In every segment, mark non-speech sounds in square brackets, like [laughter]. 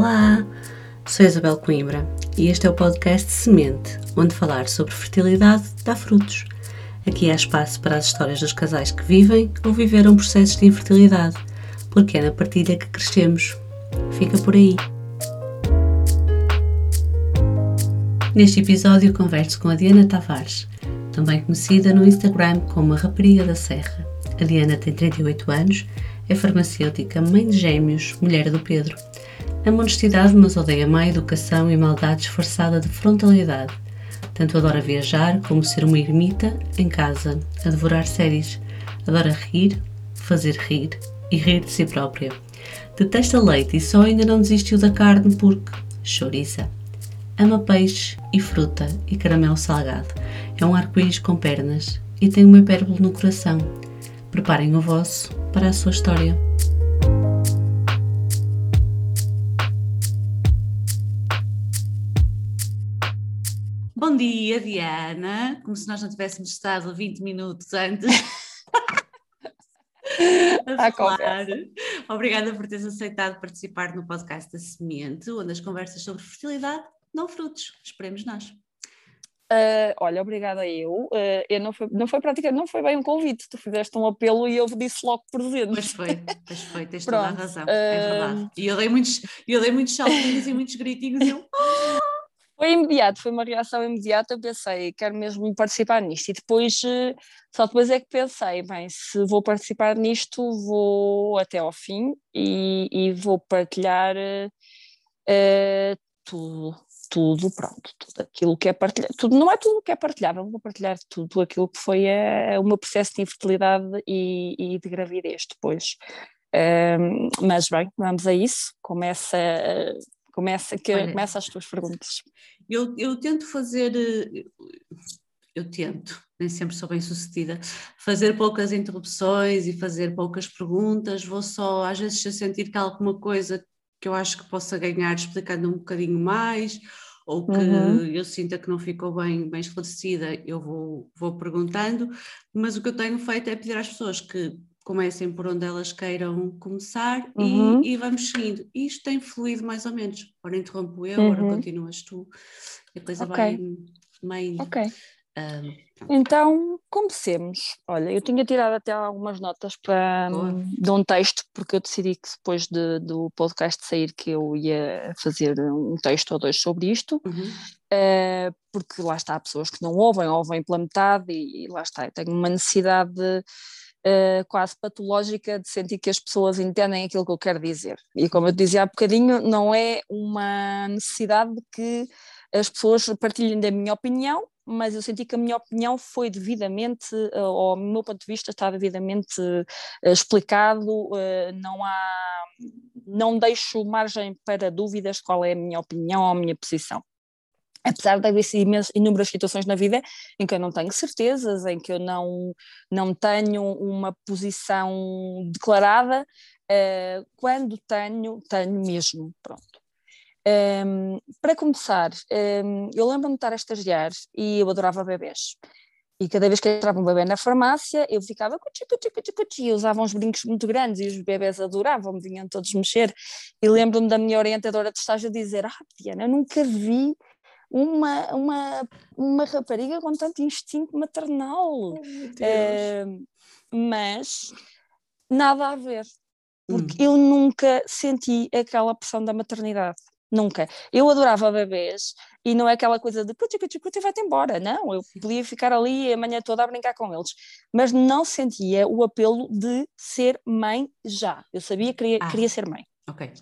Olá, sou Isabel Coimbra e este é o podcast Semente, onde falar sobre fertilidade dá frutos. Aqui há espaço para as histórias dos casais que vivem ou viveram processos de infertilidade, porque é na partilha que crescemos. Fica por aí. Neste episódio converso com a Diana Tavares, também conhecida no Instagram como a Rapariga da Serra. A Diana tem 38 anos, é farmacêutica, mãe de gêmeos, mulher do Pedro. Ama honestidade, mas odeia má educação e maldade disfarçada de frontalidade. Tanto adora viajar como ser uma ermita em casa, a devorar séries. Adora rir, fazer rir e rir de si própria. Detesta leite e só ainda não desistiu da carne porque chouriça. Ama peixe e fruta e caramelo salgado. É um arco-íris com pernas e tem uma hipérbole no coração. Preparem o vosso para a sua história. Bom dia, Diana. Como se nós não tivéssemos estado 20 minutos antes. [laughs] a falar. Obrigada por teres aceitado participar no podcast da Semente, onde as conversas sobre fertilidade não frutos. Esperemos nós. Uh, olha, obrigada eu. Uh, eu não foi, não foi praticamente, não foi bem um convite, tu fizeste um apelo e eu disse logo presente. Pois foi, pois foi, tens toda a razão, uh, é verdade. E eu dei muitos, eu dei muitos saltinhos e muitos gritinhos e eu. [laughs] Foi imediato, foi uma reação imediata. Eu pensei, quero mesmo participar nisto. E depois, só depois é que pensei, bem, se vou participar nisto, vou até ao fim e, e vou partilhar tudo tudo, pronto, tudo aquilo que é partilhado, tudo, não é tudo que é partilhável, vou partilhar tudo aquilo que foi a, o meu processo de infertilidade e, e de gravidez depois. Um, mas bem, vamos a isso, começa, começa, que, Olha, começa as tuas perguntas. Eu, eu tento fazer, eu tento, nem sempre sou bem sucedida, fazer poucas interrupções e fazer poucas perguntas, vou só, às vezes, se eu sentir que há alguma coisa que eu acho que possa ganhar explicando um bocadinho mais, ou que uhum. eu sinta que não ficou bem, bem esclarecida, eu vou, vou perguntando, mas o que eu tenho feito é pedir às pessoas que comecem por onde elas queiram começar uhum. e, e, vamos seguindo. E isto tem fluído mais ou menos. Ora interrompo eu, uhum. ora continuas tu, a coisa okay. vai meio. Ok. Um, então, comecemos. Olha, eu tinha tirado até algumas notas para, de um texto, porque eu decidi que depois de, do podcast sair que eu ia fazer um texto ou dois sobre isto, uhum. uh, porque lá está, há pessoas que não ouvem, ouvem pela metade e, e lá está, eu tenho uma necessidade uh, quase patológica de sentir que as pessoas entendem aquilo que eu quero dizer. E como eu dizia há bocadinho, não é uma necessidade de que as pessoas partilhem da minha opinião, mas eu senti que a minha opinião foi devidamente, eh, ou o meu ponto de vista está devidamente eh, explicado, não há, não deixo margem para dúvidas qual é a minha opinião ou a minha posição. Apesar de haver inúmeras situações na vida em que eu não tenho certezas, em que eu não, não tenho uma posição declarada, quando tenho, tenho mesmo, pronto. Um, para começar, um, eu lembro-me de estar a estagiar e eu adorava bebês. E cada vez que entrava um bebê na farmácia, eu ficava cuti, cuti, cuti, cuti, e usava uns brincos muito grandes e os bebés adoravam, vinham todos mexer. E lembro-me da minha orientadora de estágio dizer: Ah, Diana, eu nunca vi uma, uma, uma rapariga com tanto instinto maternal. Oh, mas nada a ver, porque hum. eu nunca senti aquela pressão da maternidade. Nunca. Eu adorava bebês e não é aquela coisa de cuti, cuti, cuti, vai-te embora. Não, eu podia ficar ali a manhã toda a brincar com eles. Mas não sentia o apelo de ser mãe já. Eu sabia que queria, ah, queria ser mãe. Ok.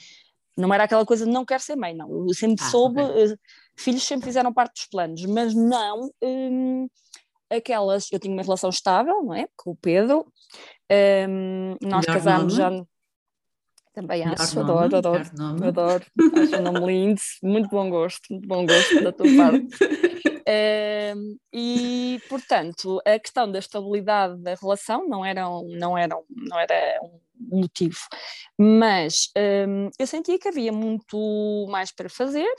Não era aquela coisa de não quero ser mãe, não. Eu sempre ah, soube, okay. uh, filhos sempre fizeram parte dos planos, mas não um, aquelas. Eu tinha uma relação estável, não é? Com o Pedro. Um, nós Melhor casámos já. Também acho, nome, adoro, adoro, adoro. Acho um nome lindo, muito bom gosto, muito bom gosto da tua parte. Uh, [laughs] e, portanto, a questão da estabilidade da relação não era, não era, um, não era um motivo, mas um, eu sentia que havia muito mais para fazer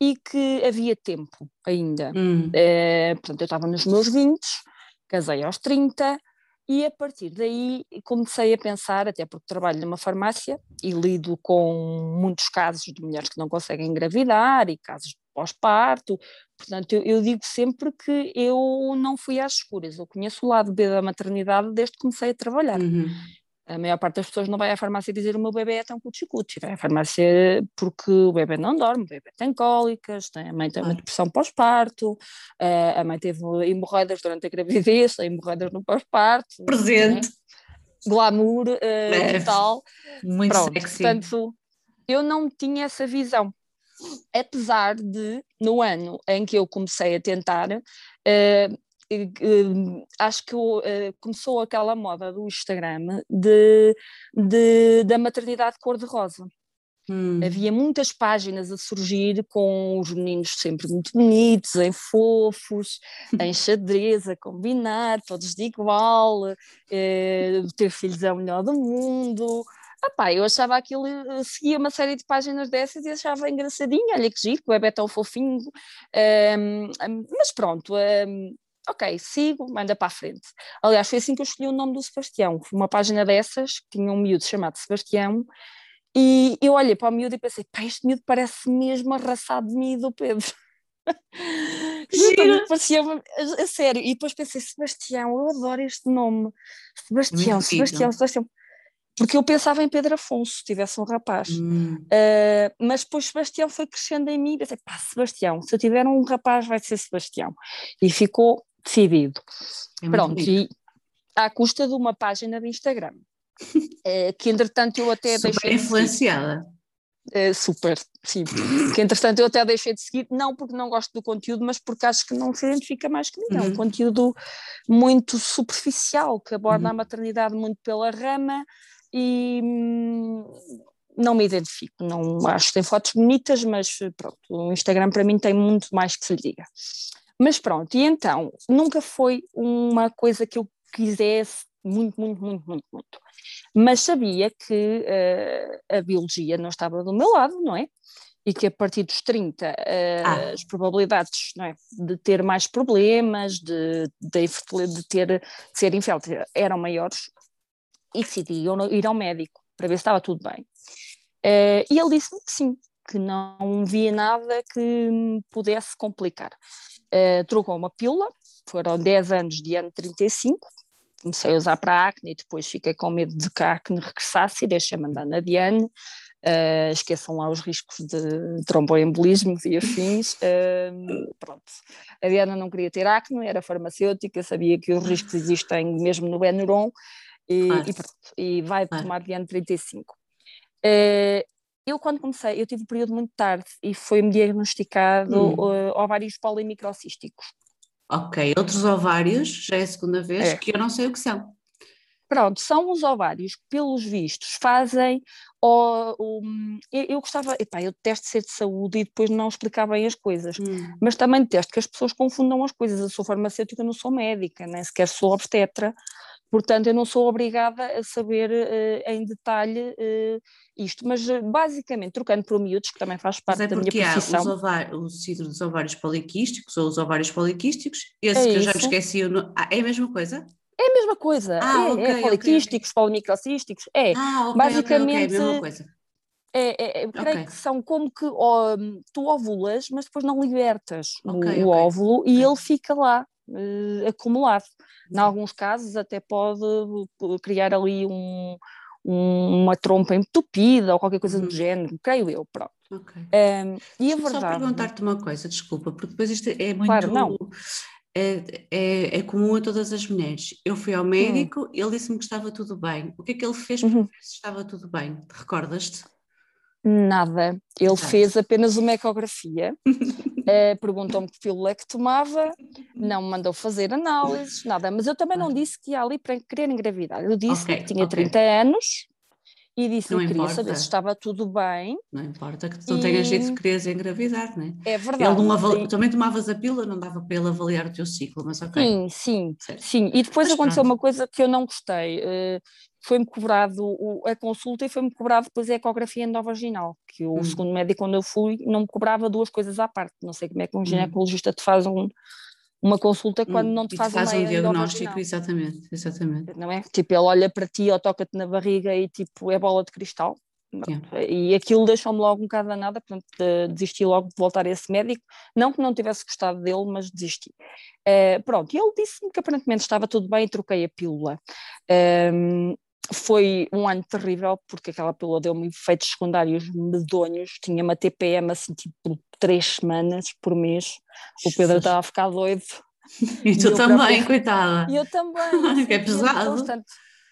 e que havia tempo ainda. Hum. Uh, portanto, eu estava nos meus 20, casei aos 30, E a partir daí comecei a pensar, até porque trabalho numa farmácia e lido com muitos casos de mulheres que não conseguem engravidar e casos de pós-parto. Portanto, eu, eu, digo sempre que eu não fui às escuras, eu conheço o lado B da maternidade desde que comecei a trabalhar. Uhum. A maior parte das pessoas não vai à farmácia dizer o meu bebê é tão cuti-cuti, vai à farmácia porque o bebê não dorme, o bebê tem cólicas, tem, a mãe tem uma depressão pós-parto, a mãe teve hemorroidas durante a gravidez, tem hemorroidas no pós-parto. Presente. Né? Glamour uh, total. Muito Pronto, sexy. Portanto, eu não tinha essa visão. Apesar de, no ano em que eu comecei a tentar, uh, acho que uh, começou aquela moda do Instagram de, de da maternidade cor-de-rosa. Hum. Havia muitas páginas a surgir com os meninos sempre muito bonitos, em fofos, [laughs] em xadrez, a combinar, todos de igual, eh, ter filhos é o melhor do mundo. Ah, eu achava aquilo, eh, seguia uma série de páginas dessas e achava engraçadinho, olha que giro, o bebê é tão fofinho, um, mas pronto, um, ok, sigo, manda para a frente. Aliás, foi assim que eu escolhi o nome do Sebastião. Foi uma página dessas, que tinha um miúdo chamado Sebastião, e eu olhei para o miúdo e pensei, pá, este miúdo parece mesmo arrasado de mim e do Pedro. [laughs] Juro, parecia a, a, sério. E depois pensei, Sebastião, eu adoro este nome. Sebastião, Muito Sebastião, Sebastião. Porque eu pensava em Pedro Afonso, se tivesse um rapaz. Hum. Uh, mas depois Sebastião foi crescendo em mim e pensei, pá, Sebastião, se eu tiver um rapaz vai ser Sebastião. E ficou decidido. É Pronto, e à custa de uma página de Instagram, é, que entretanto eu até super deixei. influenciada. É, super, sim. que entretanto eu até deixei de seguir, não porque não gosto do conteúdo, mas porque acho que não se identifica mais comigo. Uhum. É um uhum. conteúdo muito superficial, que aborda uhum. a maternidade muito pela rama e hum, não me identifico. Não acho que tem fotos bonitas, mas pronto, o Instagram para mim tem muito mais que se lhe diga. Mas pronto, e então, nunca foi uma coisa que eu quisesse muito, muito, muito, muito, muito. Mas sabia que uh, a biologia não estava do meu lado, não é? E que a partir dos 30 uh, ah. as probabilidades não é, de ter mais problemas, de, de, de ter, de ser infértil eram maiores e decidi ir ao médico para ver se estava tudo bem. Uh, e ele disse-me que sim, que não via nada que pudesse complicar. Uh, trocou uma pílula, foram 10 anos de ano 35, comecei a usar para acne e depois fiquei com medo de que a acne regressasse e deixei-me andar na Diane. Uh, esqueçam lá os riscos de tromboembolismo e afins. Uh, pronto. A Diana não queria ter acne, era farmacêutica, sabia que os riscos existem mesmo no Benuron e, claro. e, pronto, e vai claro. tomar Diane 35. Uh, eu, quando comecei, eu tive um período muito tarde e foi-me diagnosticado hum. uh, ovários polimicrocísticos. Ok, outros ovários, já é a segunda vez, é. que eu não sei o que são. Pronto, são os ovários que, pelos vistos, fazem. O, eu, eu, gostava, epá, eu detesto ser de saúde e depois não explicar bem as coisas, hum. mas também detesto que as pessoas confundam as coisas. Eu sou farmacêutica, não sou médica, nem sequer sou obstetra. Portanto, eu não sou obrigada a saber uh, em detalhe uh, isto, mas uh, basicamente, trocando por miúdos, que também faz parte é da minha profissão. Há os ovar, o síndrome dos ovários poliquísticos ou os ovários poliquísticos, esse é que eu já me esqueci, ah, é a mesma coisa? É a mesma coisa, ah, é, okay, é poliquísticos, okay, polimicrocísticos, é. Ah, okay, basicamente. mesma coisa. É, é, eu creio que são como que oh, tu ovulas, mas depois não libertas o, o óvulo e ele fica lá uh, acumulado. Em alguns casos até pode eh, criar ali um, um, uma trompa entupida ou qualquer coisa uhum. do género, creio eu, pronto. Okay. Um, e a verdade... Só perguntar-te uma coisa, desculpa, porque depois isto é muito... Claro, não. É, é, é, comum a todas as mulheres. Eu fui ao médico, uhum. ele disse-me que estava tudo bem. O que é que ele fez para uhum. ver se estava tudo bem? Recordas-te? Nada. Ele fez apenas uma ecografia, uh, [laughs] perguntou-me que pílula é que tomava, não me mandou fazer análises, nada. Mas eu também não disse que ia ali para querer engravidar. Eu disse okay, que tinha okay. 30 anos e disse que queria saber se estava tudo bem. Não importa que tu e... tenhas jeito de querer engravidar, não é? É verdade. Ele não Também tomavas a pílula, não dava para ele avaliar o teu ciclo, mas ok. Sim, sim, certo. sim. E depois mas aconteceu pronto. uma coisa que eu não gostei. Foi-me cobrado o, a consulta e foi-me cobrado depois a ecografia endovaginal, que o hum. segundo médico quando eu fui não me cobrava duas coisas à parte, não sei como é que um hum. ginecologista te faz um, uma consulta quando hum, não te faz, faz um diagnóstico, exatamente, exatamente. Não é? Tipo, ele olha para ti ou toca-te na barriga e tipo, é bola de cristal. Yeah. E aquilo deixou-me logo um bocado danada, portanto desisti logo de voltar a esse médico, não que não tivesse gostado dele, mas desisti. Uh, pronto, e ele disse-me que aparentemente estava tudo bem e troquei a pílula. Um, foi um ano terrível, porque aquela pílula deu-me efeitos secundários medonhos, tinha uma TPM assim tipo três semanas por mês, o Pedro estava a ficar doido. E tu também, próprio... coitada. E eu também. [laughs] que é pesado. Constante.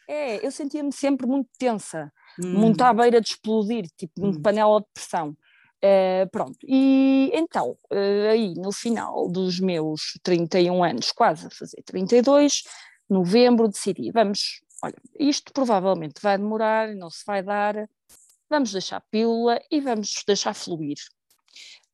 É, eu sentia-me sempre muito tensa, hum. muito à beira de explodir, tipo hum. panela de pressão. Uh, pronto, e então, uh, aí no final dos meus 31 anos, quase a fazer 32, novembro, decidi, vamos, olha, isto provavelmente vai demorar, não se vai dar, vamos deixar a pílula e vamos deixar fluir.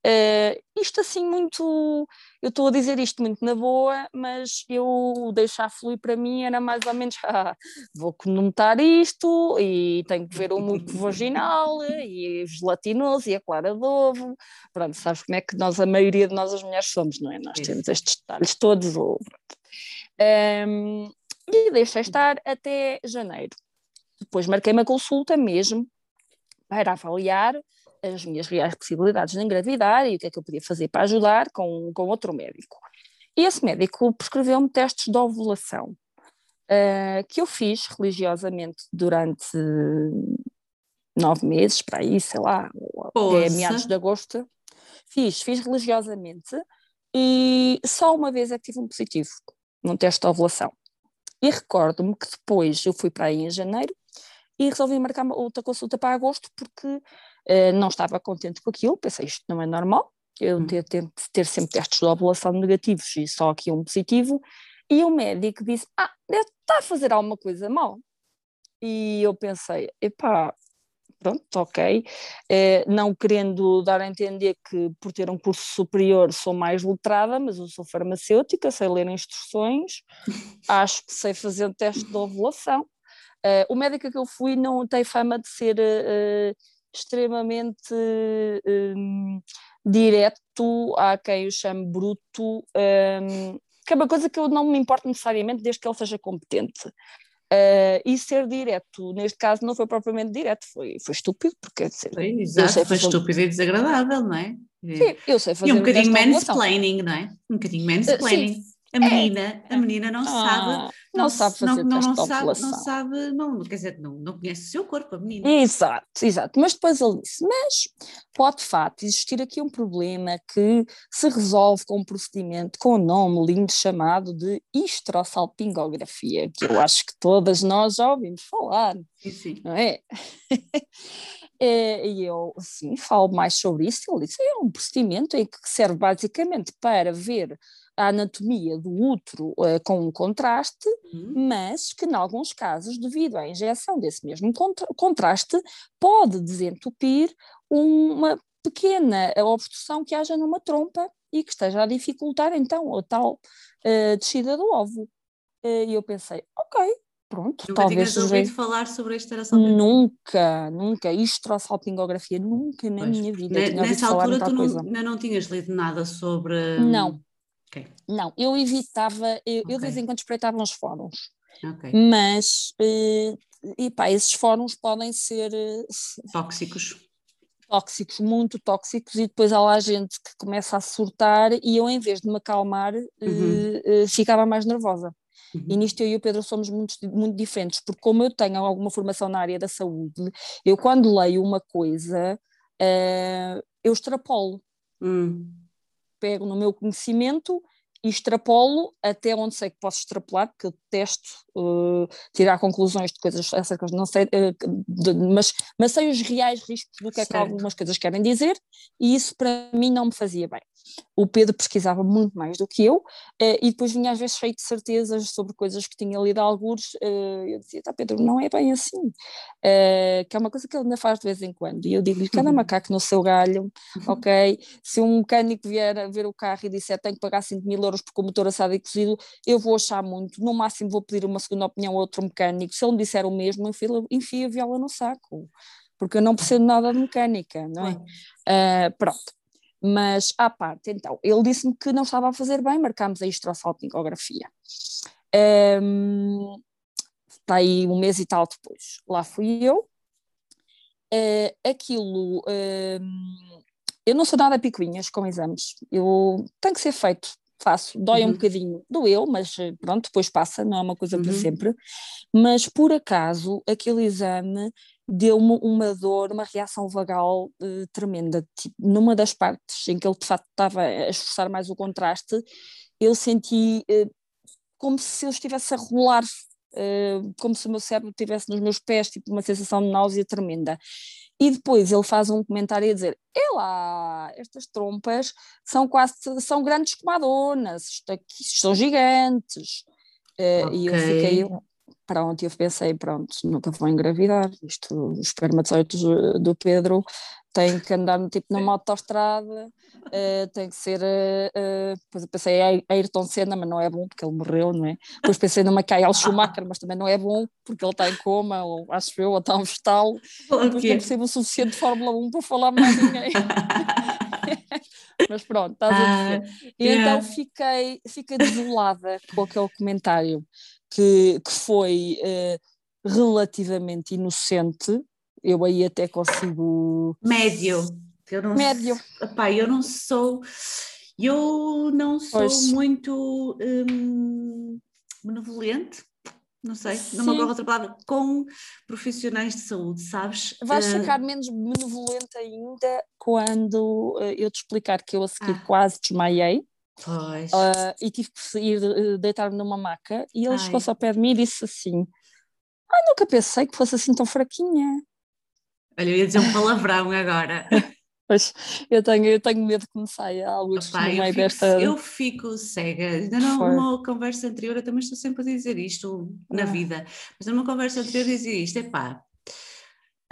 Uh, isto assim muito, eu estou a dizer isto muito na boa, mas eu deixar fluir para mim era mais ou menos, [laughs] ah, vou conotar isto e tenho que ver o muco [laughs] vaginal e gelatinoso e a clara de ovo, pronto, sabes como é que nós, a maioria de nós as mulheres somos, não é? Nós temos estes detalhes todos, ou, um, e deixei estar até janeiro. Depois marquei uma consulta mesmo para avaliar as minhas reais possibilidades de engravidar e o que é que eu podia fazer para ajudar com, com outro médico. E esse médico prescreveu-me testes de ovulação, uh, que eu fiz religiosamente durante nove meses, para aí, sei lá, Poxa. até meados de agosto. Fiz, fiz religiosamente e só uma vez é que tive um positivo num teste de ovulação. E recordo-me que depois eu fui para aí em janeiro e resolvi marcar outra consulta para agosto porque uh, não estava contente com aquilo, pensei isto não é normal, eu hum. ter, ter, ter sempre testes de ovulação negativos e só aqui um positivo, e o médico disse, ah, deve estar a fazer alguma coisa mal. E eu pensei, epá, pronto, ok, eh, não querendo dar a entender que por ter um curso superior sou mais letrada, mas eu sou farmacêutica, sei ler instruções, [laughs] acho que sei fazer um teste de ovulação, Uh, o médico que eu fui não tem fama de ser uh, extremamente um, direto, há quem eu chame bruto, um, que é uma coisa que eu não me importo necessariamente desde que ele seja competente. Uh, e ser direto, neste caso, não foi propriamente direto, foi, foi estúpido, porque dizer, foi, exato, foi estúpido e desagradável, não é? Sim, eu sei fazer. E um bocadinho mansplaining, não é? Um bocadinho mansplaining. Uh, a menina, é. a menina não ah, sabe, não, não, sabe fazer não, não, não sabe, não sabe, não, quer dizer, não, não conhece o seu corpo, a menina. Exato, exato. Mas depois ele disse, mas pode de facto existir aqui um problema que se resolve com um procedimento com o um nome lindo chamado de histosalpingografia, que eu acho que todas nós já ouvimos falar, sim, sim. não é? [laughs] é? E eu, sim, falo mais sobre isso. Ele disse: é um procedimento em que serve basicamente para ver a anatomia do útero uh, com um contraste, uhum. mas que, em alguns casos, devido à injeção desse mesmo contra contraste, pode desentupir uma pequena obstrução que haja numa trompa e que esteja a dificultar, então, a tal uh, descida do óvulo. Uh, e eu pensei, ok, pronto, nunca talvez... Nunca ouvido falar sobre a esteração Nunca, nunca, estrosalpingografia, nunca na pois, minha vida. Nessa altura tu não, não tinhas lido nada sobre... Não, Okay. Não, eu evitava, eu, okay. eu, de vez em quando espreitava uns fóruns, okay. mas uh, e pá, esses fóruns podem ser uh, tóxicos. Tóxicos, muito tóxicos, e depois há lá gente que começa a surtar e eu, em vez de me acalmar, uhum. uh, ficava mais nervosa. Uhum. E nisto eu e o Pedro somos muito, muito diferentes, porque como eu tenho alguma formação na área da saúde, eu quando leio uma coisa, eu extrapolo. Uhum pego no meu conhecimento e extrapolo até onde sei que posso extrapolar, porque eu testo uh, tirar conclusões de coisas, coisas, não sei, uh, de, mas, mas sei os reais riscos do que é que algumas coisas querem dizer, e isso para mim não me fazia bem. O Pedro pesquisava muito mais do que eu, uh, e depois vinha às vezes cheio de certezas sobre coisas que tinha lido alguns, eu dizia, tá Pedro, não é bem assim, que é uma coisa que ele ainda faz de vez em quando, e eu digo-lhe, cada uhum. macaco no seu galho, ok? Se um mecânico vier a ver o carro e disser, tenho que pagar 5 mil euros porque o motor assado e cozido, eu vou achar muito, no máximo vou pedir uma segunda opinião a outro mecânico, se ele me disser o mesmo, enfia a viola no saco, porque eu não percebo nada de mecânica, não é? Uh, pronto. Mas à parte, então, ele disse-me que não estava a fazer bem, marcámos a histrossalpingografia. Um, está aí um mês e tal depois. Lá fui eu. Uh, aquilo. Uh, eu não sou nada picuinhas com exames. Eu tem que ser feito. Faço, dói uhum. um bocadinho, doeu, mas eh, pronto, depois passa, não é uma coisa uhum. para sempre. Mas por acaso, aquele exame deu-me uma dor, uma reação vagal uh, tremenda. Tipo, numa das partes em que ele de facto estava a esforçar mais o contraste, eu senti uh, como se eu estivesse a rolar uh, como se o meu cérebro estivesse nos meus pés, tipo uma sensação de náusea tremenda. E depois ele faz um comentário a dizer: lá, estas trompas são quase são grandes comadonas, isto aqui são gigantes. Okay. E eu fiquei, pronto, eu pensei: pronto, nunca vou engravidar. Isto, os espermatozoides do Pedro tem que andar tipo numa autoestrada, uh, tem que ser. Uh, depois eu pensei em Ayrton Senna, mas não é bom porque ele morreu, não é? Depois pensei no Michael Schumacher, mas também não é bom porque ele está em coma, ou acho eu, ou está um vegetal. Não percebo o suficiente de Fórmula 1 para falar mais ninguém. [laughs] mas pronto, estás a ver. Uh, e yeah. então fiquei, fiquei desolada [laughs] com aquele comentário que, que foi uh, relativamente inocente eu aí até consigo. Médio. Eu não Médio. Epá, eu não sou. Eu não sou pois. muito hum, benevolente, não sei, Sim. não me outra palavra, com profissionais de saúde, sabes? Vais uh... ficar menos benevolente ainda quando uh, eu te explicar que eu a seguir ah. quase desmaiei. Pois. Uh, e tive que ir deitar-me numa maca e ele chegou-se ao pé de mim e disse assim: Ai, nunca pensei que fosse assim tão fraquinha. Olha, eu ia dizer um palavrão agora. [laughs] Pois, eu tenho, eu tenho medo que me saia algo no meio eu desta... Eu fico cega. Ainda numa conversa anterior, eu também estou sempre a dizer isto na ah. vida, mas numa conversa anterior dizia isto, é pá,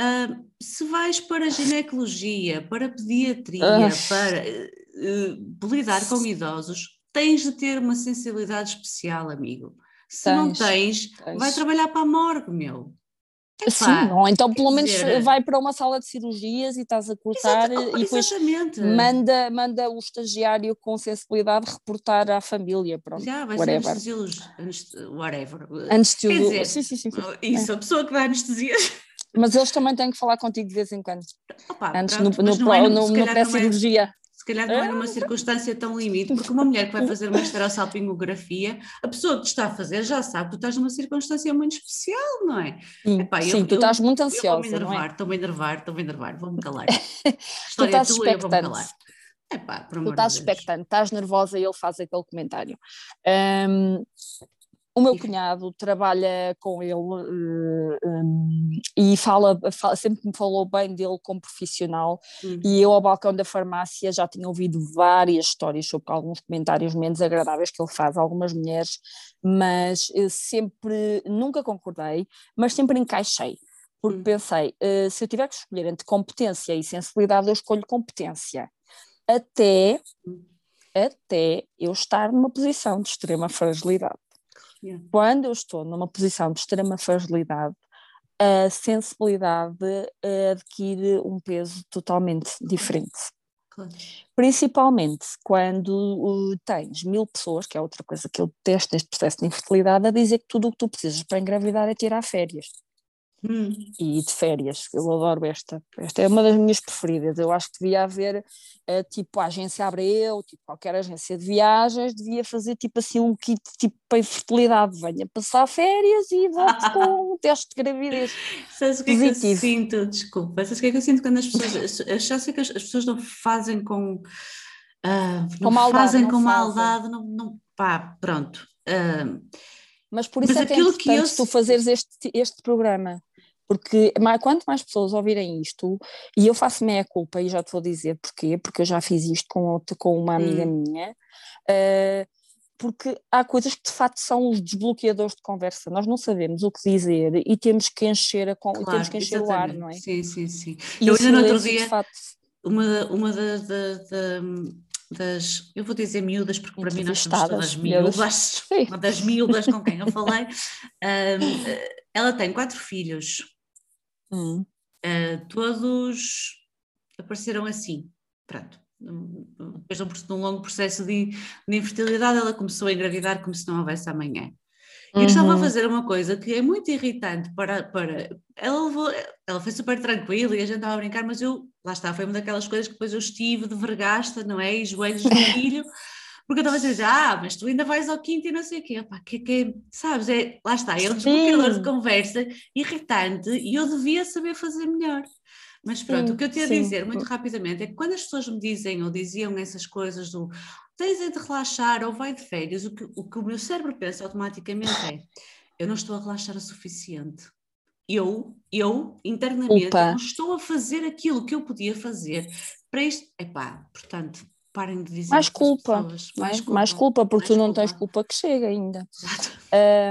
uh, se vais para ginecologia, para pediatria, ah. para uh, lidar com idosos, tens de ter uma sensibilidade especial, amigo. Se tens, não tens, tens, vai trabalhar para a morgue, meu. Epá, Sim, ou então pelo menos dizer... vai para uma sala de cirurgias e estás a cortar Exato, e depois exatamente. manda, manda o estagiário com sensibilidade reportar à família, pronto, Já, vai whatever. ser whatever. Anestesiologia, sim, sim, sim, sim. Isso, é. a pessoa que dá anestesia. Mas eles também têm que falar contigo de vez em quando. Opa, Antes pronto, no, no, é, no, no pré-cirurgia se calhar não é numa circunstância tão limite, porque uma mulher que vai fazer uma esterossalpingografia, a pessoa que te está a fazer já sabe que tu estás numa circunstância muito especial, não é? Sim, Epá, sim eu, tu estás muito ansiosa. Estou-me a enervar, estou-me a enervar, estou-me a enervar, vou-me calar. [laughs] História tu tua, eu vou-me calar. Epá, tu estás expectante, estás nervosa e ele faz aquele comentário. Um, o meu cunhado trabalha com ele uh, eh, um, e fala, fala, sempre me falou bem dele como profissional uhum. e eu ao balcão da farmácia já tinha ouvido várias histórias sobre alguns comentários menos agradáveis que ele faz a algumas mulheres, mas sempre, nunca concordei, mas sempre encaixei, porque uhum. pensei, uh, se eu tiver que escolher entre competência e sensibilidade, eu escolho competência, até, uhum. até eu estar numa posição de extrema fragilidade. Yeah. Quando eu estou numa posição de extrema fragilidade, a sensibilidade adquire um peso totalmente diferente. Claro. Principalmente quando tens mil pessoas, que é outra coisa que eu detesto neste processo de infertilidade, a dizer que tudo o que tu precisas para engravidar é tirar férias. Hum. E de férias, eu adoro esta. Esta é uma das minhas preferidas. Eu acho que devia haver, uh, tipo, a agência Abreu, tipo, qualquer agência de viagens, devia fazer, tipo, assim, um kit, tipo, para infertilidade. Venha passar férias e volte com [laughs] um teste de gravidez. Sabes o que é que eu sinto? Desculpa, sabes o que é que eu sinto quando as pessoas. Achasse que as, as pessoas não fazem com. Uh, não com maldade, fazem não com maldade, não, não. Pá, pronto. Uh, mas por isso mas é que é importante que eu... tu fazeres este, este programa porque mais, quanto mais pessoas ouvirem isto, e eu faço meia culpa, e já te vou dizer porquê, porque eu já fiz isto com, outra, com uma amiga hum. minha, uh, porque há coisas que de facto são os desbloqueadores de conversa, nós não sabemos o que dizer e temos que encher, a, claro, temos que encher o ar, não é? Sim, sim, sim. E eu ainda no outro dia, facto, uma, uma das, das, das, eu vou dizer miúdas, porque para mim nós somos todas miúdas, uma das miúdas com quem eu falei, um, ela tem quatro filhos, Hum. Uh, todos apareceram assim, pronto. depois de um longo processo de, de infertilidade, ela começou a engravidar como se não houvesse amanhã. E uhum. estava a fazer uma coisa que é muito irritante para. para ela, levou, ela foi super tranquila e a gente estava a brincar, mas eu, lá está, foi uma daquelas coisas que depois eu estive de vergasta, não é? E joelhos do filho, [laughs] porque eu estava a dizer, ah, mas tu ainda vais ao quinto e não sei o quê. Opa, que, que, sabes, é, lá está, é um desbloqueador de conversa irritante e eu devia saber fazer melhor. Mas pronto, sim, o que eu tinha a dizer muito rapidamente é que quando as pessoas me dizem ou diziam essas coisas do tens é de relaxar ou vai de férias, o que, o que o meu cérebro pensa automaticamente é eu não estou a relaxar o suficiente. Eu, eu internamente, não estou a fazer aquilo que eu podia fazer para isto. Epá, portanto, parem de dizer. Mais culpa, pessoas, mais, mais, culpa, mais culpa, porque mais tu não culpa. tens culpa que chega ainda. Exato.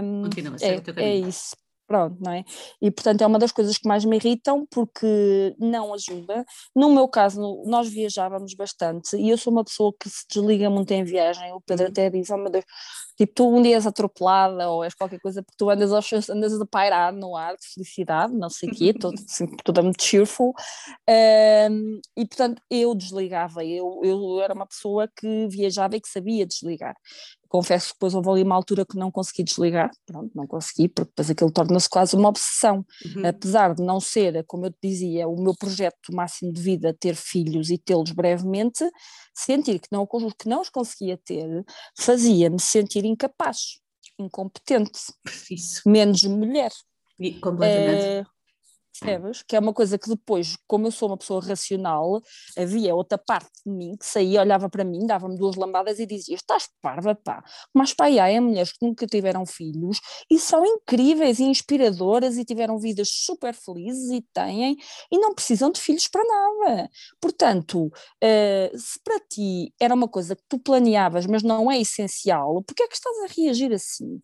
Um, Continua, é, é isso. Pronto, não é? E portanto é uma das coisas que mais me irritam porque não ajuda. No meu caso, nós viajávamos bastante e eu sou uma pessoa que se desliga muito em viagem. O Pedro uhum. até diz: Oh meu Deus, tipo, tu um dia és atropelada ou és qualquer coisa porque tu andas, aos, andas a pairar no ar de felicidade, não sei o quê, toda, [laughs] assim, toda muito cheerful. Um, e portanto eu desligava, eu, eu era uma pessoa que viajava e que sabia desligar confesso que depois houve ali uma altura que não consegui desligar, pronto, não consegui, porque depois aquilo torna-se quase uma obsessão, uhum. apesar de não ser, como eu te dizia, o meu projeto máximo de vida ter filhos e tê-los brevemente, sentir que não, que não os conseguia ter fazia-me sentir incapaz, incompetente, Preciso. menos mulher. E, completamente. É, Percebes? Que é uma coisa que depois, como eu sou uma pessoa racional, havia outra parte de mim que saía, olhava para mim, dava-me duas lambadas e dizia: Estás parva, pá. Mas pá, há mulheres que nunca tiveram filhos e são incríveis e inspiradoras e tiveram vidas super felizes e têm e não precisam de filhos para nada. Portanto, uh, se para ti era uma coisa que tu planeavas, mas não é essencial, porque é que estás a reagir assim?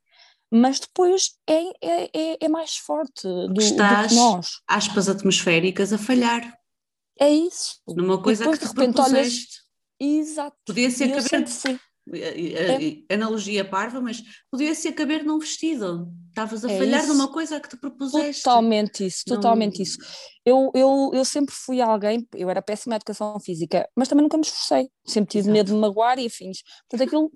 Mas depois é, é, é, é mais forte do, Estás, do que nós. aspas atmosféricas, a falhar. É isso. Numa coisa depois, que de repente olhas. Exato. Podia ser caber. É. Analogia parva, mas podia ser caber num vestido. Estavas a é falhar isso. numa coisa que te propuseste. Totalmente isso, totalmente Não... isso. Eu, eu, eu sempre fui alguém, eu era péssima em educação física, mas também nunca me esforcei. Sempre tive Exato. medo de magoar e afins. Portanto, aquilo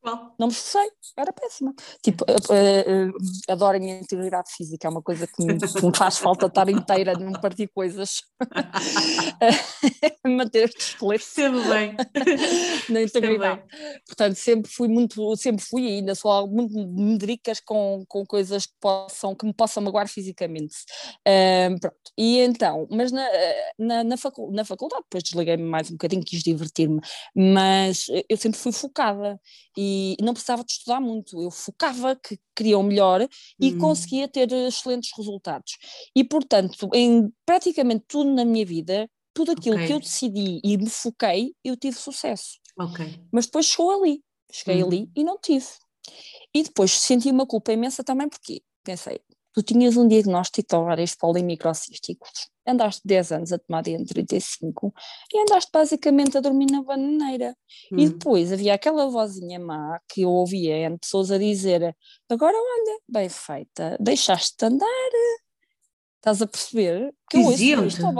Qual? Não me esforcei, era péssima. Tipo, uh, uh, adoro a minha integridade física, é uma coisa que me, que me faz falta estar inteira, de não partir coisas. [laughs] Manter este esqueleto. Sempre bem. [laughs] Na integridade. Portanto, sempre fui muito, sempre fui e ainda sou muito medricas com, com coisas que, possam, que me possam magoar fisicamente. Pronto. E então, mas na, na, na, facul na faculdade, depois desliguei-me mais um bocadinho, quis divertir-me, mas eu sempre fui focada e não precisava de estudar muito, eu focava que queria o melhor e hum. conseguia ter excelentes resultados. E, portanto, em praticamente tudo na minha vida, tudo aquilo okay. que eu decidi e me foquei, eu tive sucesso. Okay. Mas depois chegou ali, cheguei hum. ali e não tive. E depois senti uma culpa imensa também, porque pensei, tu tinhas um diagnóstico de ovários polimicrocísticos, andaste 10 anos a tomar de 35 e andaste basicamente a dormir na bananeira. Hum. E depois havia aquela vozinha má que eu ouvia em pessoas a dizer: agora olha, bem feita, deixaste-te andar. Estás a perceber? Que eu ouço isto ao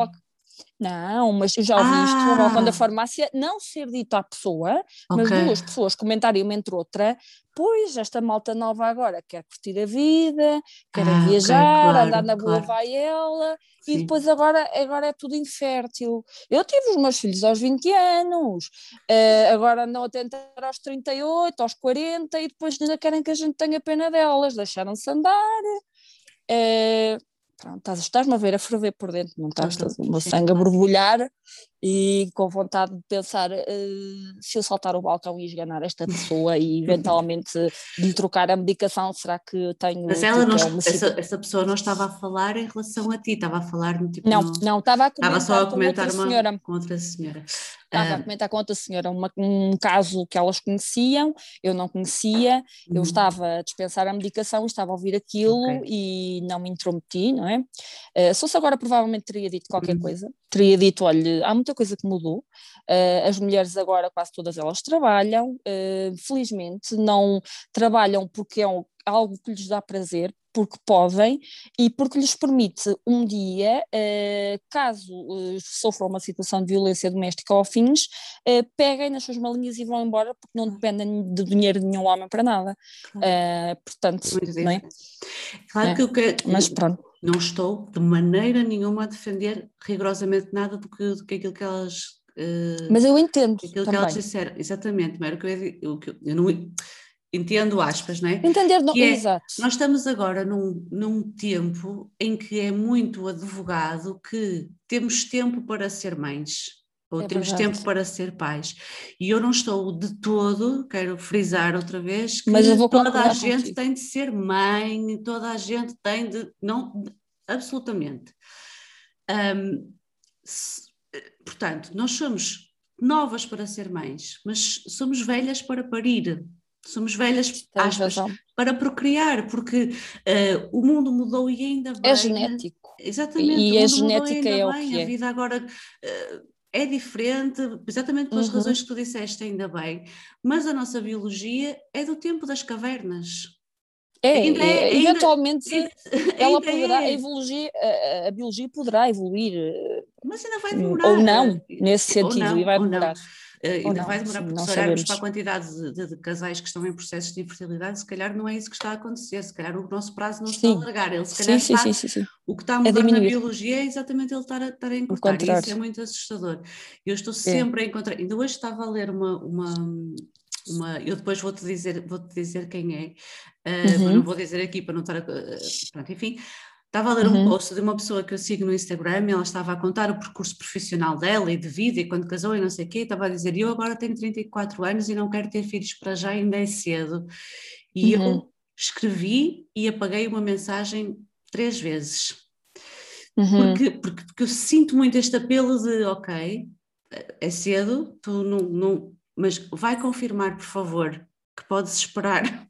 não, mas eu já ouvi ah. isto no balcão da farmácia não ser dito à pessoa, okay. mas duas pessoas comentarem uma entre outra, pois esta malta nova agora quer curtir a vida, quer ah, viajar, okay, claro, andar na boa claro. vai ela, Sim. e depois agora, agora é tudo infértil. Eu tive os meus filhos aos 20 anos, uh, agora andam a tentar aos 38, aos 40, e depois ainda querem que a gente tenha pena delas, deixaram-se andar. Uh, pronto, estás-me a ver a ferver por dentro, não estás o meu sangue a borbulhar e com vontade de pensar uh, se eu saltar o balcão e esganar esta pessoa e [laughs] eventualmente lhe trocar a medicação, será que tenho... Mas ela não, essa, essa, pessoa não estava a falar em relação a ti, estava a falar no tipo... Não, no, não, estava a comentar, estava só a comentar com outra uma, senhora. Com outra senhora. Estava a ah. comentar com outra senhora uma, um caso que elas conheciam, eu não conhecia, eu uhum. estava a dispensar a medicação, estava a ouvir aquilo okay. e não me intrometi, não é? Uh, se fosse agora provavelmente teria dito qualquer uhum. coisa, teria dito, olha, há muita coisa que mudou, uh, as mulheres agora quase todas elas trabalham, uh, felizmente não trabalham porque é um, algo que lhes dá prazer, porque podem e porque lhes permite um dia, uh, caso uh, sofram uma situação de violência doméstica ou fins, uh, peguem nas suas malinhas e vão embora porque não dependem de dinheiro de nenhum homem para nada. Claro. portanto, não é? Claro é. que eu quero, Mas pronto. Não estou de maneira nenhuma a defender rigorosamente nada do que, do que aquilo que elas mas eu entendo. Aquilo também. que elas disseram, exatamente, mas era o que eu, eu, eu não entendo aspas, não é? Entender, não, é, exato. Nós estamos agora num, num tempo em que é muito advogado que temos tempo para ser mães. Ou é temos verdade. tempo para ser pais. E eu não estou de todo, quero frisar outra vez, que toda a gente contigo. tem de ser mãe, toda a gente tem de. Não, absolutamente. Um, se, portanto, nós somos novas para ser mães, mas somos velhas para parir. Somos velhas aspas, para procriar, porque uh, o mundo mudou e ainda bem. É genético. Exatamente. E a genética é o que é. A vida agora uh, é diferente, exatamente pelas uhum. razões que tu disseste, ainda bem. Mas a nossa biologia é do tempo das cavernas. É, ainda é, ainda, eventualmente [laughs] ainda, ela poderá, é. evoluir, a, a, biologia poderá evoluir. Eh, Mas ainda vai demorar. Ou não, nesse sentido, não, e vai demorar. Uh, ainda não, vai demorar, porque se olharmos para a quantidade de, de, de, casais que estão em processos de infertilidade, se calhar não é isso que está a acontecer, se calhar o nosso prazo não sim. está a alargar, ele se calhar sim, está, sim, o que está a é mudar é na biologia é exatamente ele estar a, estar a encurtar, e isso é muito assustador. Eu estou é. sempre é. a encontrar, ainda hoje estava a ler uma, uma, uma, eu depois vou-te dizer, vou-te dizer quem é, uh, uhum. não vou dizer aqui para não estar a, uh, pronto, enfim, Estava a ler uhum. um post de uma pessoa que eu sigo no Instagram e ela estava a contar o percurso profissional dela e de vida e quando casou e não sei o quê, estava a dizer, eu agora tenho 34 anos e não quero ter filhos para já, ainda é cedo. E uhum. eu escrevi e apaguei uma mensagem três vezes. Uhum. Porque, porque, porque eu sinto muito este apelo de, ok, é cedo, tu não, não, mas vai confirmar, por favor, que podes esperar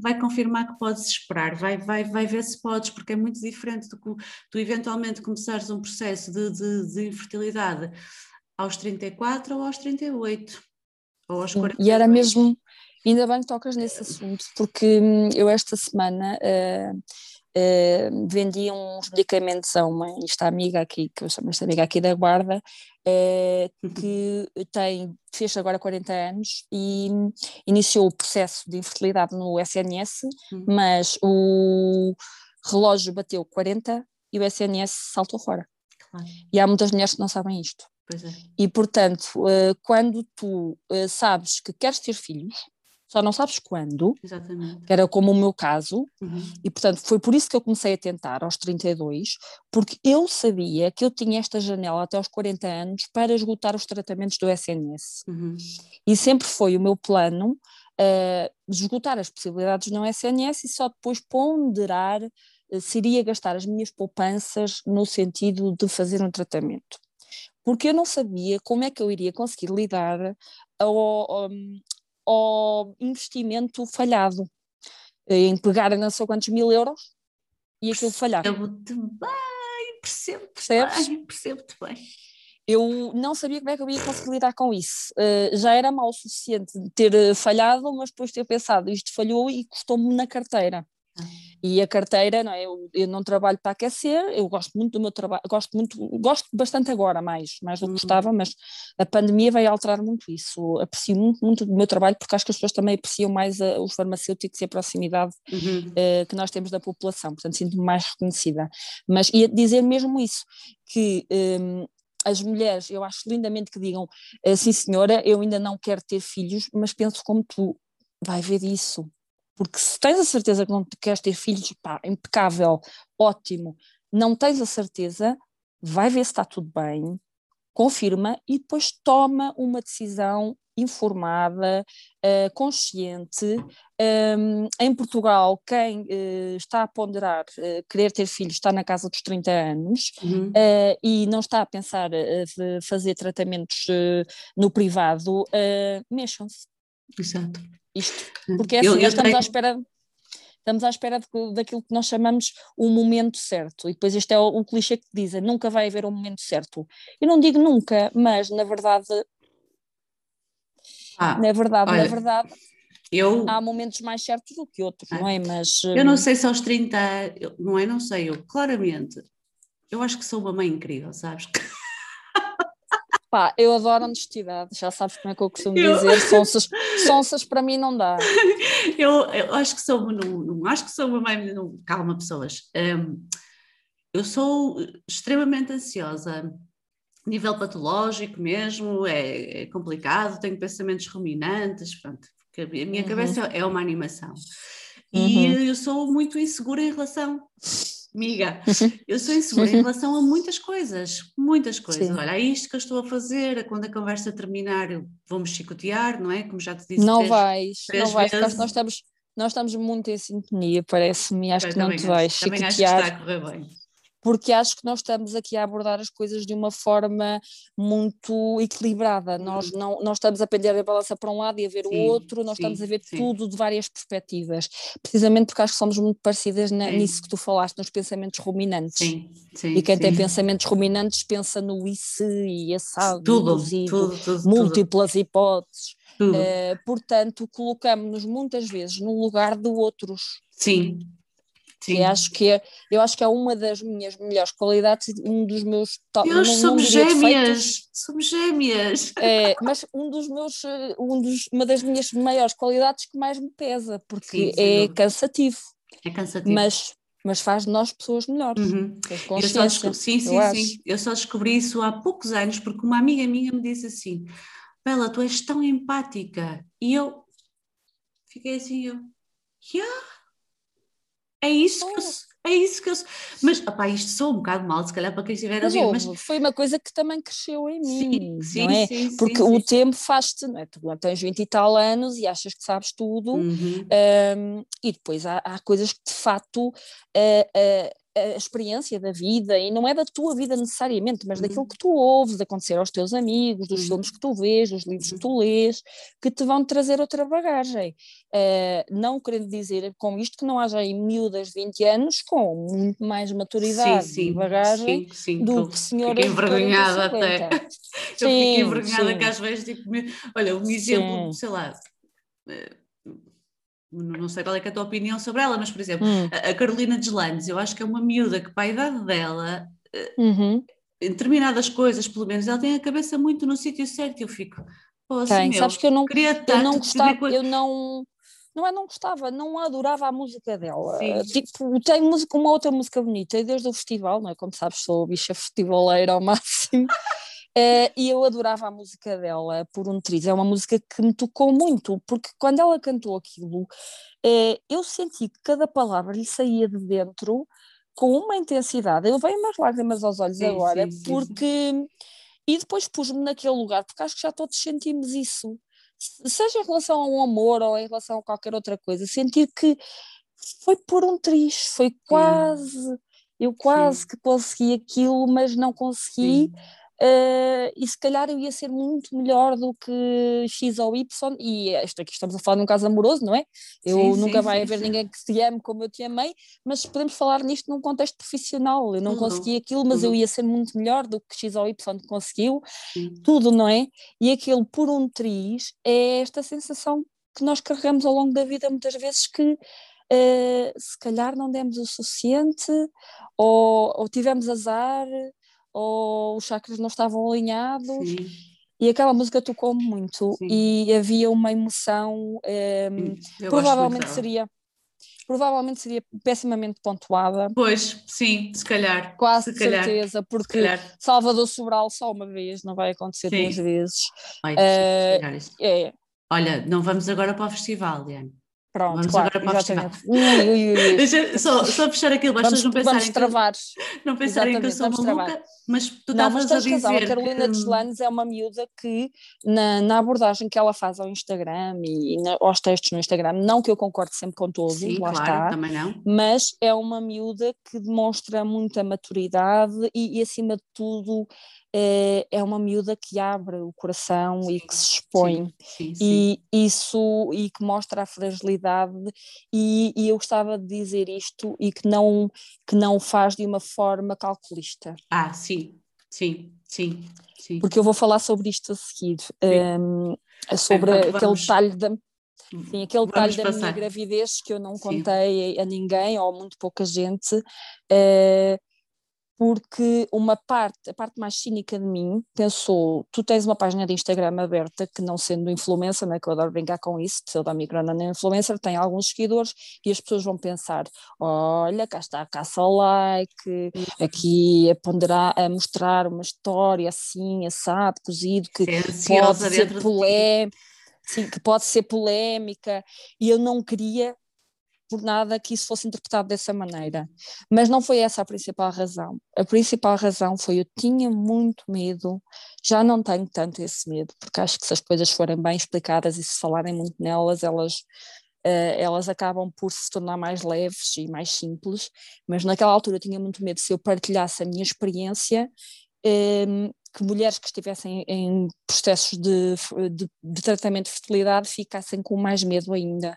vai confirmar que podes esperar, vai, vai, vai ver se podes, porque é muito diferente do que tu eventualmente começares um processo de, de, de infertilidade aos 34 ou aos 38 ou aos 40. E era mesmo, ainda bem que tocas nesse assunto, porque hum, eu esta semana uh, uh, vendi uns medicamentos a uma esta amiga aqui, que eu chamo esta amiga aqui da Guarda, uh, que [laughs] tem, fez agora 40 anos e iniciou o processo de infertilidade no SNS, uhum. mas o relógio bateu 40 e o SNS saltou fora. Claro. E há muitas mulheres que não sabem isto. É. E portanto, uh, quando tu uh, sabes que queres ter filhos, só não sabes quando, Exatamente. que era como o meu caso, uhum. e portanto foi por isso que eu comecei a tentar aos 32, porque eu sabia que eu tinha esta janela até aos 40 anos para esgotar os tratamentos do SNS. Uhum. E sempre foi o meu plano uh, esgotar as possibilidades no SNS e só depois ponderar uh, se iria gastar as minhas poupanças no sentido de fazer um tratamento porque eu não sabia como é que eu iria conseguir lidar ao, ao, ao investimento falhado, em pegar não sei quantos mil euros e aquilo falhar. Percebo-te bem, percebo-te bem, percebo-te bem. Eu não sabia como é que eu ia conseguir lidar com isso. Uh, já era mal o suficiente ter eh, falhado, mas depois ter pensado, isto falhou e custou-me na carteira. E a carteira, não é? Eu, eu, não trabalho para aquecer, eu gosto muito do meu trabalho, gosto muito, gosto bastante agora mais, mais do que uhum. gostava, mas a pandemia veio alterar muito isso. Aprecio muito, muito do meu trabalho porque acho que as pessoas também apreciam mais a, os farmacêuticos e a proximidade uhum. uh, que nós temos da população, portanto sinto-me mais reconhecida. Mas ia dizer mesmo isso, que um, as mulheres, eu acho lindamente que digam, sim senhora, eu ainda não quero ter filhos, mas penso como tu, vai ver isso, porque se tens a certeza que não queres ter filhos, pá, impecável, ótimo. Não tens a certeza, vai ver se está tudo bem, confirma e depois toma uma decisão informada, uh, consciente. Um, em Portugal, quem uh, está a ponderar uh, querer ter filhos está na casa dos 30 anos uhum. e não está a pensar de fazer tratamentos no privado, mexam-se. Exato. Isto, hum. porque é assim, eu, eu estamos tenho... à espera estamos à espera de, daquilo que nós chamamos o momento certo. E depois este é o, o clichê que dizem, nunca vai haver um momento certo. Eu não digo nunca, mas na verdade, ah, na verdade, olha, na verdade. eu, há momentos mais certos do que outros, não é? Mas eu não hum, sei se aos 30, não é? Não sei, eu claramente, eu acho que sou uma mãe incrível, sabes? [laughs] Pá, eu adoro honestidade, já sabes como é que eu costumo eu... dizer, sonsas, [laughs] sonsas para mim não dá. Eu, eu acho que sou, não, não acho que sou uma mãe, não, calma pessoas, um, eu sou extremamente ansiosa, nível patológico mesmo, é, é, complicado, tenho pensamentos ruminantes, pronto, porque a minha uhum. cabeça é uma animação. E uhum. eu sou muito insegura em relação Amiga, [laughs] eu sou insegura em relação a muitas coisas, muitas coisas. Sim. Olha, é isto que eu estou a fazer, quando a conversa terminar, vamos chicotear, não é? Como já te disse. Não três, vais, três não vais, nós estamos, nós estamos muito em sintonia, parece-me, acho eu que não te vais chicotear. Também acho que está a correr bem porque acho que nós estamos aqui a abordar as coisas de uma forma muito equilibrada. Uhum. Nós não nós estamos a pender a balança para um lado e a ver sim, o outro, nós sim, estamos a ver sim. tudo de várias perspectivas, precisamente porque acho que somos muito parecidas na, nisso que tu falaste, nos pensamentos ruminantes. Sim, sim, e quem tem pensamentos ruminantes pensa no e se e assado, tudo, e tudo, tudo, múltiplas tudo. hipóteses. Uh, portanto, colocamos-nos muitas vezes no lugar de outros. Sim, Sim. E acho que é, eu acho que é uma das minhas melhores qualidades, um dos meus top. Deus, somos gêmeas, somos gêmeas. É, mas um dos meus, um dos, uma das minhas maiores qualidades que mais me pesa, porque sim, é cansativo. É cansativo. Mas, mas faz de nós pessoas melhores. Uhum. Eu só descobri, sim, sim, acho. sim. Eu só descobri isso há poucos anos, porque uma amiga minha me disse assim: Bela, tu és tão empática. E eu fiquei assim, eu, yeah é isso que eu, é isso que eu Mas, opá, isto sou um bocado mal, se calhar para quem estiver a ver, mas... Foi uma coisa que também cresceu em mim, sim, sim, não é? Sim, Porque sim, o sim. tempo faz-te, não é? Tu tens 20 e tal anos e achas que sabes tudo, uhum. um, e depois há, há, coisas que de facto... Uh, uh, a experiência da vida, e não é da tua vida necessariamente, mas daquilo uhum. que tu ouves acontecer aos teus amigos, dos uhum. filmes que tu vês, dos livros que tu lês, que te vão trazer outra bagagem. Uh, não querendo dizer com isto que não haja aí miúdas de 20 anos com muito mais maturidade sim, sim, e bagagem sim, sim, do que senhoras Fiquei envergonhada até. [laughs] Eu fiquei envergonhada que às vezes, tipo, olha, um exemplo, sei lá não sei qual é, é, a tua opinião sobre ela, mas por exemplo, hum. a Carolina Deslandes, eu acho que é uma miúda que para a idade dela, eh, uhum. em determinadas coisas, pelo menos, ela tem a cabeça muito no sítio certo e eu fico, assim, meu, sabes que eu não, eu não gostava, eu não, não é não gostava, não adorava a música dela. Sim. Tipo, tem música, uma outra música bonita, e desde o festival, não é? Como sabes, sou bicha festivaleira ao máximo. [laughs] Uh, e eu adorava a música dela, por um triz. É uma música que me tocou muito, porque quando ela cantou aquilo, uh, eu senti que cada palavra lhe saía de dentro com uma intensidade. Eu veio umas lágrimas aos olhos sim, agora, sim, porque. Sim, e depois pus-me naquele lugar, porque acho que já todos sentimos isso. Seja em relação a um amor ou em relação a qualquer outra coisa, sentir que foi por um triz, foi quase. Eu quase que consegui aquilo, mas não consegui. Uh, e se calhar eu ia ser muito melhor do que X ou Y, e isto aqui estamos a falar de um caso amoroso, não é? Eu sim, nunca sim, vai sim, haver ninguém que te ame como eu te amei, mas podemos falar nisto num contexto profissional. Eu não tudo, consegui aquilo, mas tudo. eu ia ser muito melhor do que X ou Y conseguiu, tudo, não é? E aquilo por um triz é esta sensação que nós carregamos ao longo da vida muitas vezes que uh, se calhar não demos o suficiente ou, ou tivemos azar ou os chakras não estavam alinhados. Sim. E aquela música tocou muito Sim. e havia uma emoção, um, ehm, provavelmente seria provavelmente seria pessimamente pontuada. Pois, sim, se calhar. Quase se certeza, porque Salvador Sobral só uma vez, não vai acontecer sim. duas vezes. Ai, uh, é. Olha, não vamos agora para o festival, Diana. Pronto, vamos claro, agora para exatamente. ui, ui, ui. Deixa, só, só fechar aquilo, pessoas não pensarem vamos travar. que, não pensarem que eu sou maluca, travar. mas tu tens a dizer razão, a Carolina que... Deslanes é uma miúda que na, na, abordagem que ela faz ao Instagram e, e na, aos textos no Instagram, não que eu concorde sempre com todos, Sim, lá claro, está, também não. mas é uma miúda que demonstra muita maturidade e, e acima de tudo é, é uma miúda que abre o coração sim, e que se expõe sim, sim, e isso e que mostra a fragilidade e, e, eu gostava de dizer isto e que não que não faz de uma forma calculista. Ah sim sim sim, sim. porque eu vou falar sobre isto a seguir um, sobre então, aquele detalhe da Sim, aquele detalhe da minha gravidez que eu não contei Sim. a ninguém ou muito pouca gente, uh, porque uma parte, a parte mais cínica de mim, pensou: tu tens uma página de Instagram aberta que, não sendo influencer, né, que eu adoro brincar com isso, pseudo-microna nem influencer, tem alguns seguidores e as pessoas vão pensar: olha, cá está a caça ao like, aqui a ponderar, a mostrar uma história assim, assado, cozido, que pode ser polémica. Sim, que pode ser polémica, e eu não queria por nada que isso fosse interpretado dessa maneira. Mas não foi essa a principal razão. A principal razão foi eu tinha muito medo, já não tenho tanto esse medo, porque acho que se as coisas forem bem explicadas e se falarem muito nelas, elas, uh, elas acabam por se tornar mais leves e mais simples. Mas naquela altura eu tinha muito medo se eu partilhasse a minha experiência. Um, ehm, que mulheres que estivessem em processos de, de, de, tratamento de fertilidade ficassem com mais medo ainda.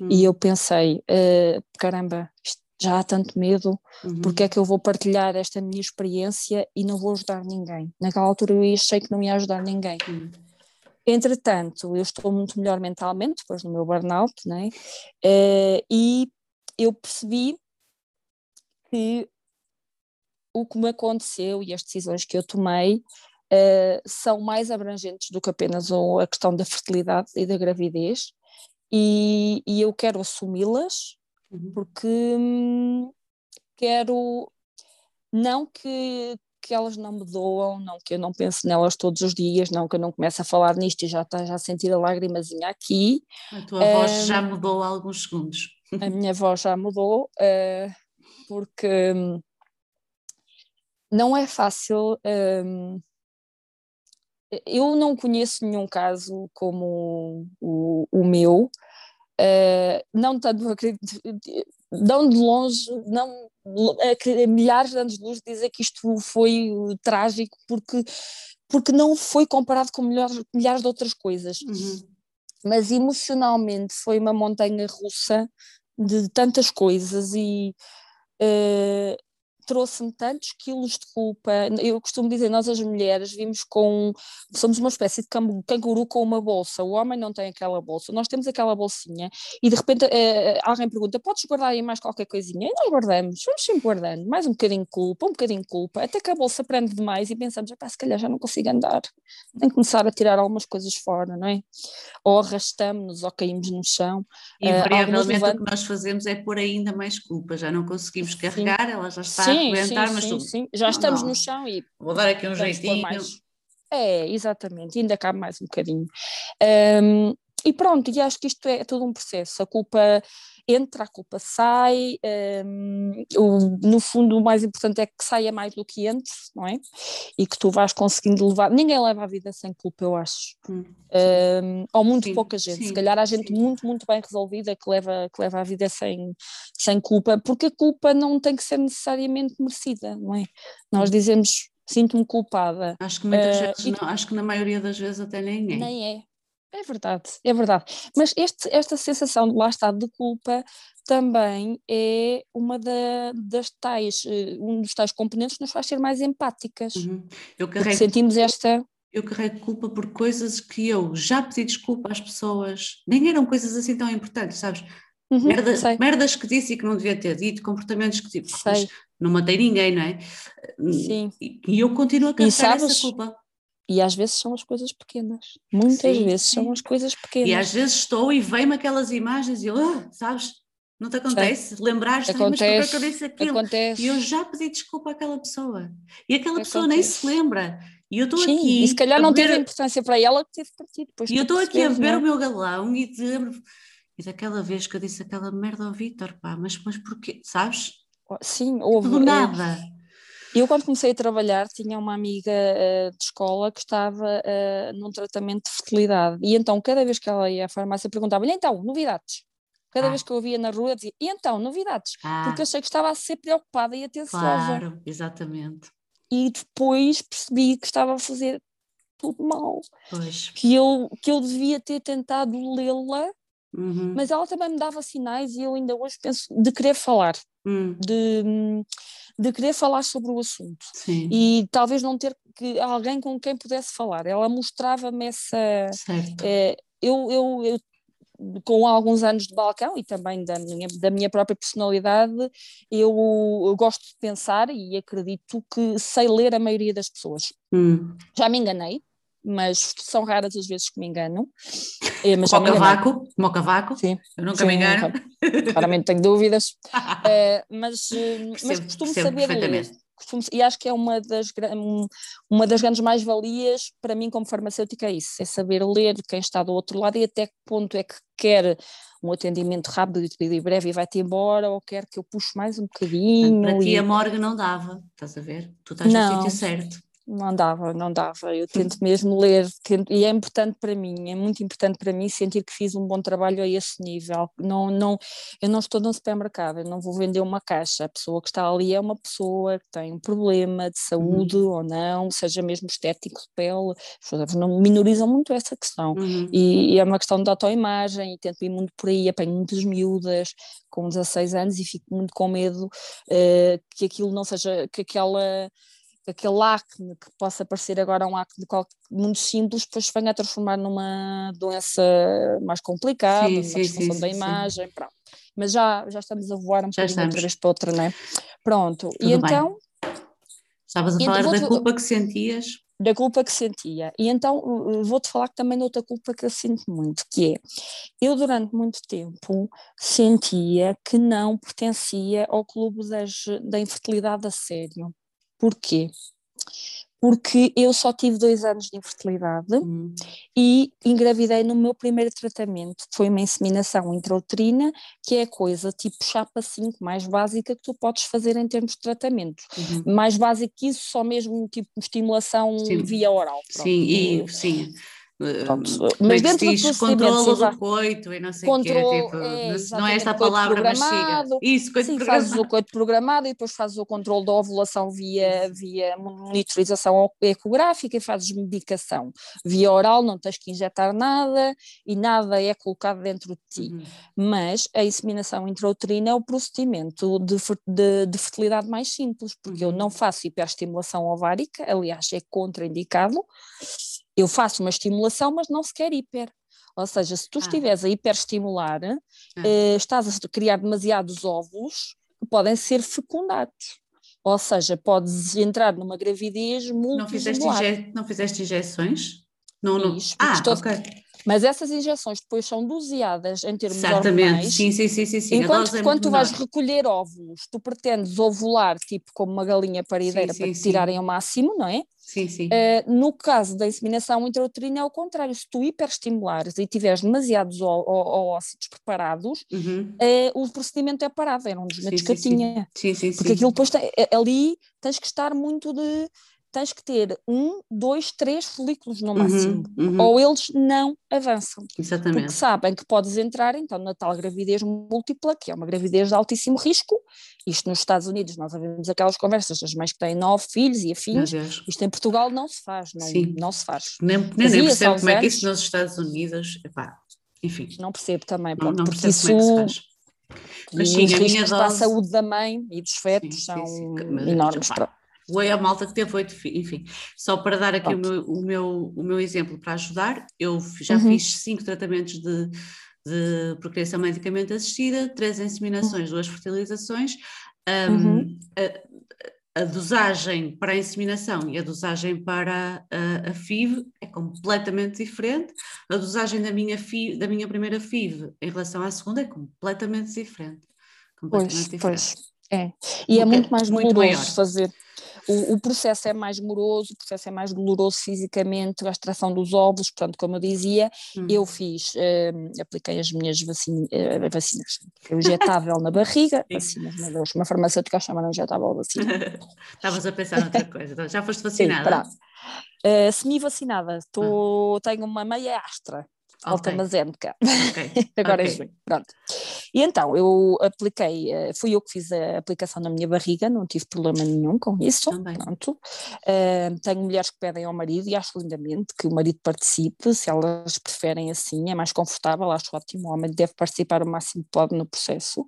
Hum. E eu pensei, uh, caramba, já há tanto medo, uhum. porque é que eu vou partilhar esta minha experiência e não vou ajudar ninguém? Naquela altura eu achei que não ia ajudar ninguém. Uhum. Entretanto, eu estou muito melhor mentalmente, depois do meu burnout, né? Uh, e eu percebi que o que me aconteceu e as decisões que eu tomei uh, são mais abrangentes do que apenas a questão da fertilidade e da gravidez, e, e eu quero assumi-las uhum. porque hum, quero não que, que elas não me doam, não que eu não pense nelas todos os dias, não que eu não comece a falar nisto e já está já a sentir a lágrimazinha aqui. A tua um, voz já mudou há alguns segundos. A minha voz já mudou, uh, porque hum, não é fácil. Um, eu não conheço nenhum caso como o, o meu, uh, não tanto, não de longe, não milhares de anos de luz dizer que isto foi trágico porque, porque não foi comparado com milhares, milhares de outras coisas. Uhum. Mas emocionalmente foi uma montanha russa de tantas coisas e uh, trouxe-me tantos quilos de culpa. Eu costumo dizer, nós as mulheres vimos com. Somos uma espécie de canguru com uma bolsa. O homem não tem aquela bolsa. Nós temos aquela bolsinha e de repente eh, alguém pergunta: podes guardar aí mais qualquer coisinha? E nós guardamos, vamos sempre guardando. Mais um bocadinho de culpa, um bocadinho de culpa, até que a bolsa prende demais e pensamos: se calhar já não consigo andar. Tem que começar a tirar algumas coisas fora, não é? Ou arrastamos-nos ou caímos no chão. Invariavelmente uh, o que nós fazemos é pôr ainda mais culpa. Já não conseguimos carregar, sim. ela já está sim, aguentar, sim, mas sim, sim. já estamos não. no chão e vou dar aqui um jeitinho. É, exatamente, ainda cabe mais um bocadinho. Um, e pronto, e acho que isto é todo um processo. A culpa entra, a culpa sai. Um, o, no fundo, o mais importante é que saia mais do que entre, não é? E que tu vais conseguindo levar. Ninguém leva a vida sem culpa, eu acho. Hum, um, ou muito sim, pouca gente. Sim, Se calhar há gente sim. muito, muito bem resolvida que leva, que leva a vida sem, sem culpa, porque a culpa não tem que ser necessariamente merecida, não é? Nós hum. dizemos sinto-me culpada. Acho que muitas uh, vezes não, acho que na maioria das vezes até nem é. Nem é, é verdade, é verdade. Mas este, esta sensação de lá está de culpa também é uma da, das tais, eh, um dos tais componentes que nos faz ser mais empáticas. Uhum. Eu carrego, sentimos esta. Eu carrego culpa por coisas que eu já pedi desculpa às pessoas, nem eram coisas assim tão importantes, sabes? Uhum, merdas, merdas que disse e que não devia ter dito, comportamentos que tipo, não matei ninguém, não é? Sim. E, e eu continuo a carregar essa culpa. E às vezes são as coisas pequenas. Muitas sim, vezes sim. são as coisas pequenas. E às vezes estou e vem-me aquelas imagens e eu, oh, sabes, não te acontece? Lembrar-te, mas é que eu disse aquilo? Acontece. E eu já pedi desculpa àquela pessoa. E aquela acontece. pessoa nem se lembra. E eu estou aqui. E se calhar não teve importância para ela que teve partido. Depois e eu estou aqui a ver é? o meu galão e de E daquela vez que eu disse aquela merda ao Vitor, pá, mas, mas porquê? Sabes? Sim, houve. Do nada. Eu, quando comecei a trabalhar, tinha uma amiga uh, de escola que estava uh, num tratamento de fertilidade. E então, cada vez que ela ia à farmácia, perguntava-lhe: então, novidades? Cada ah. vez que eu via na rua, dizia: e então, novidades? Ah. Porque achei que estava a ser preocupada e atenciosa. Claro, exatamente. E depois percebi que estava a fazer tudo mal. Pois. Que eu, que eu devia ter tentado lê-la, uhum. mas ela também me dava sinais e eu ainda hoje penso de querer falar. Hum. De hum, de querer falar sobre o assunto Sim. e talvez não ter que, alguém com quem pudesse falar. Ela mostrava-me essa. É, eu, eu, eu com alguns anos de balcão e também da minha, da minha própria personalidade, eu, eu, gosto de pensar e acredito que sei ler a maioria das pessoas. Hum. Já me enganei, mas são raras as vezes que me engano. É, mas como, cavaco, como cavaco, sim, eu nunca sim, me engano. Claramente tenho dúvidas, uh, [laughs] mas, percebo, mas costumo saber ler. Costumo, e acho que é uma das, uma das grandes mais-valias para mim como farmacêutica é isso, é saber ler quem está do outro lado e até que ponto é que quer um atendimento rápido e breve e vai-te embora ou quer que eu puxe mais um bocadinho. Para ti e... a morgue não dava, estás a ver? Tu estás não. no sítio certo não dava, não dava. Eu tento mesmo ler, tento, e é importante para mim, é muito importante para mim sentir que fiz um bom trabalho a esse nível. Não, não, eu não estou no supermercado, eu não vou vender uma caixa. A pessoa que está ali é uma pessoa que tem um problema de saúde uhum. ou não, seja mesmo estético de pele. As não minorizam muito essa questão. Uhum. E, e, é uma questão de autoimagem, e tento ir muito por aí, apanho muitas miúdas com 16 anos e fico muito com medo uh, que aquilo não seja, que aquela aquele acne que possa parecer agora um acne muito simples, depois venha a transformar numa doença mais complicada, sim, uma sim, disfunção sim, da imagem, pronto. Mas já, já estamos a voar um bocadinho outra vez para outra, não é? Pronto, Tudo e então... Estavas a falar então, da culpa que sentias? Da culpa que sentia. E então vou-te falar também de outra culpa que eu sinto muito, que é, eu durante muito tempo sentia que não pertencia ao clube das, da infertilidade a sério. Porquê? Porque eu só tive dois anos de infertilidade hum. e engravidei no meu primeiro tratamento. Foi uma inseminação intrauterina, que é a coisa tipo chapa 5 mais básica que tu podes fazer em termos de tratamento. Uhum. Mais básico que isso, só mesmo tipo estimulação sim. via oral. Pronto. Sim, e, sim. Pronto, mas dentro do controle do coito e não sei o quê, tipo, é, não é esta a palavra, mas chega. Isso, coito Sim, programado. fazes o coito programado e depois fazes o controle da ovulação via, via monitorização ecográfica e fazes medicação. Via oral não tens que injetar nada e nada é colocado dentro de ti. Uhum. Mas a inseminação intrauterina é o procedimento de, de, de fertilidade mais simples, porque uhum. eu não faço hiperestimulação ovárica, aliás é contraindicado, eu faço uma estimulação, mas não sequer hiper. Ou seja, se tu ah. estiveres a hiperestimular, ah. eh, estás a criar demasiados óvulos que podem ser fecundados. Ou seja, podes entrar numa gravidez muito não fizeste, inje não fizeste injeções? Não, não. Fiz, ah, estou... ok. Mas essas injeções depois são doseadas em termos Certamente, hormonais. sim, sim, sim, sim, sim. Enquanto é quando tu vais recolher óvulos, tu pretendes ovular tipo como uma galinha parideira sim, para sim, te tirarem ao máximo, não é? Sim, sim. Uh, no caso da inseminação intrauterina é o contrário, se tu hiperestimulares e tiveres demasiados ócitos preparados, uhum. uh, o procedimento é parado, era um dos medos que eu tinha. Sim, sim, Porque aquilo depois, tem, ali tens que estar muito de tens que ter um, dois, três folículos no uhum, máximo, uhum, uhum. ou eles não avançam. Exatamente. Porque sabem que podes entrar então na tal gravidez múltipla, que é uma gravidez de altíssimo risco. Isto nos Estados Unidos, nós ouvimos aquelas conversas das mães que têm nove filhos e afins. Isto em Portugal não se faz, não, Sim. não se faz. Nem, nem, nem percebo como é que isso nos Estados Unidos, epá, enfim. Não percebo também, pronto, não, não porque isso... É que se faz. Mas sim, os riscos dose... para a saúde da mãe e dos fetos sim, são sim, sim. enormes. Foi a malta que teve oito filhos, enfim, só para dar aqui o meu, o meu, o, meu, exemplo para ajudar, eu já uhum. fiz cinco tratamentos de, de procriação medicamente assistida, três inseminações, duas fertilizações, um, uhum. a, a, dosagem para a inseminação e a dosagem para a, a, FIV é completamente diferente, a dosagem da minha, FIV, da minha primeira FIV em relação à segunda é completamente diferente. Completamente pois, diferente. pois. É, e é muito mais muito maior. fazer o, o, processo é mais moroso, o processo é mais doloroso fisicamente, a extração dos óvulos, portanto, como eu dizia, hum. eu fiz, uh, apliquei as minhas vacina, uh, vacinas, é injetável na barriga, [laughs] vacinas, meu Deus, uma farmacêutica chama injetável vacina. [laughs] Estavas a pensar noutra coisa, então, já foste vacinada? Sim, uh, semi-vacinada, ah. tenho uma meia astra, okay. AstraZeneca. Okay. [laughs] Agora okay. é junho, pronto. E então, eu apliquei, eh, fui eu que fiz a aplicação na minha barriga, não tive problema nenhum com isso, Também. pronto. Uh, tenho mulheres que pedem ao marido e acho lindamente que o marido participe, se elas preferem assim, é mais confortável, acho ótimo, o homem deve participar o máximo que pode no processo.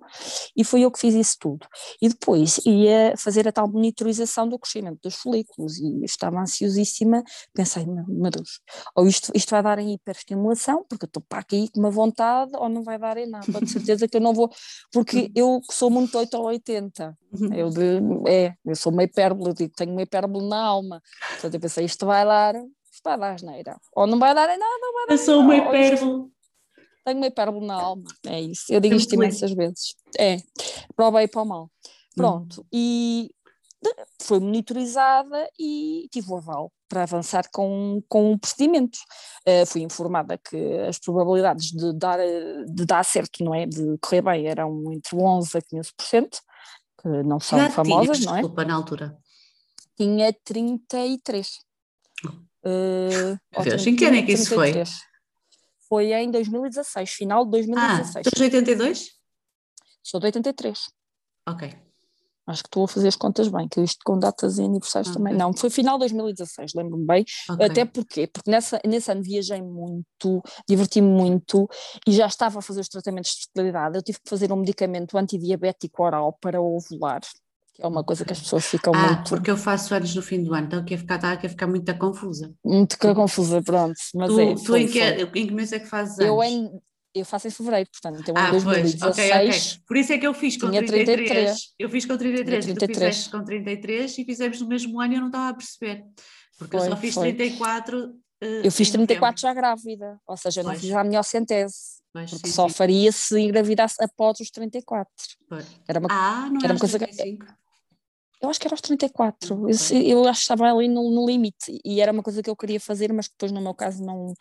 E fui eu que fiz isso tudo. E depois ia fazer a tal monitorização do crescimento dos folículos e estava ansiosíssima, pensei, meu Deus, ou isto, isto vai dar em hiperestimulação, porque eu estou para aqui com uma vontade ou não vai dar em nada, de [laughs] certeza que eu não vou, porque eu sou muito 8 ou 80, uhum. eu, de, é, eu sou uma hipérbole, eu digo, tenho uma hipérbole na alma, portanto eu pensei, isto vai dar, isto vai dar asneira, ou não vai dar em nada, ou vai dar Eu sou uma hipérbole. Tenho uma hipérbole na alma, é isso, eu digo isto imensas vezes, é, para o bem e para o mal. Pronto, uhum. e foi monitorizada e tive o aval para avançar com, com o procedimento. Uh, fui informada que as probabilidades de dar, de dar certo, não é, de correr bem, eram entre 11% a 15%, que não são Já famosas, tinhas, não é? Desculpa, na altura. Tinha 33. Uh, Deus, em que ano é que isso foi? Foi em 2016, final de 2016. Ah, tu és de 82? Sou de 83. Ok. Acho que estou a fazer as contas bem, que isto com datas e aniversários okay. também. Não, foi final de 2016, lembro-me bem. Okay. Até porque, porque nessa, nesse ano viajei muito, diverti-me muito e já estava a fazer os tratamentos de fertilidade. Eu tive que fazer um medicamento antidiabético oral para ovular, que é uma coisa que as pessoas ficam ah, muito. porque eu faço anos no fim do ano, então a ficar, aqui a ficar muito confusa. Muito confusa, pronto. Mas tu, é, tu foi, em, que, em que mês é que fazes anos? Eu em eu faço em fevereiro, portanto, então ah, em 2016. Pois, okay, okay. Por isso é que eu fiz com 33. 33. Eu fiz com 33, 33. tu fizeste com 33 e fizemos no mesmo ano e eu não estava a perceber. Porque foi, eu só fiz foi. 34. Uh, eu fiz 34 já grávida, ou seja, eu não fiz a minha centese. Pois, porque sim, só sim. faria se engravidasse após os 34. Pois. Era uma, ah, não era uma coisa 35. que eu acho que era aos 34, okay. eu, eu acho que estava ali no, no, limite e era uma coisa que eu queria fazer, mas que depois no meu caso não,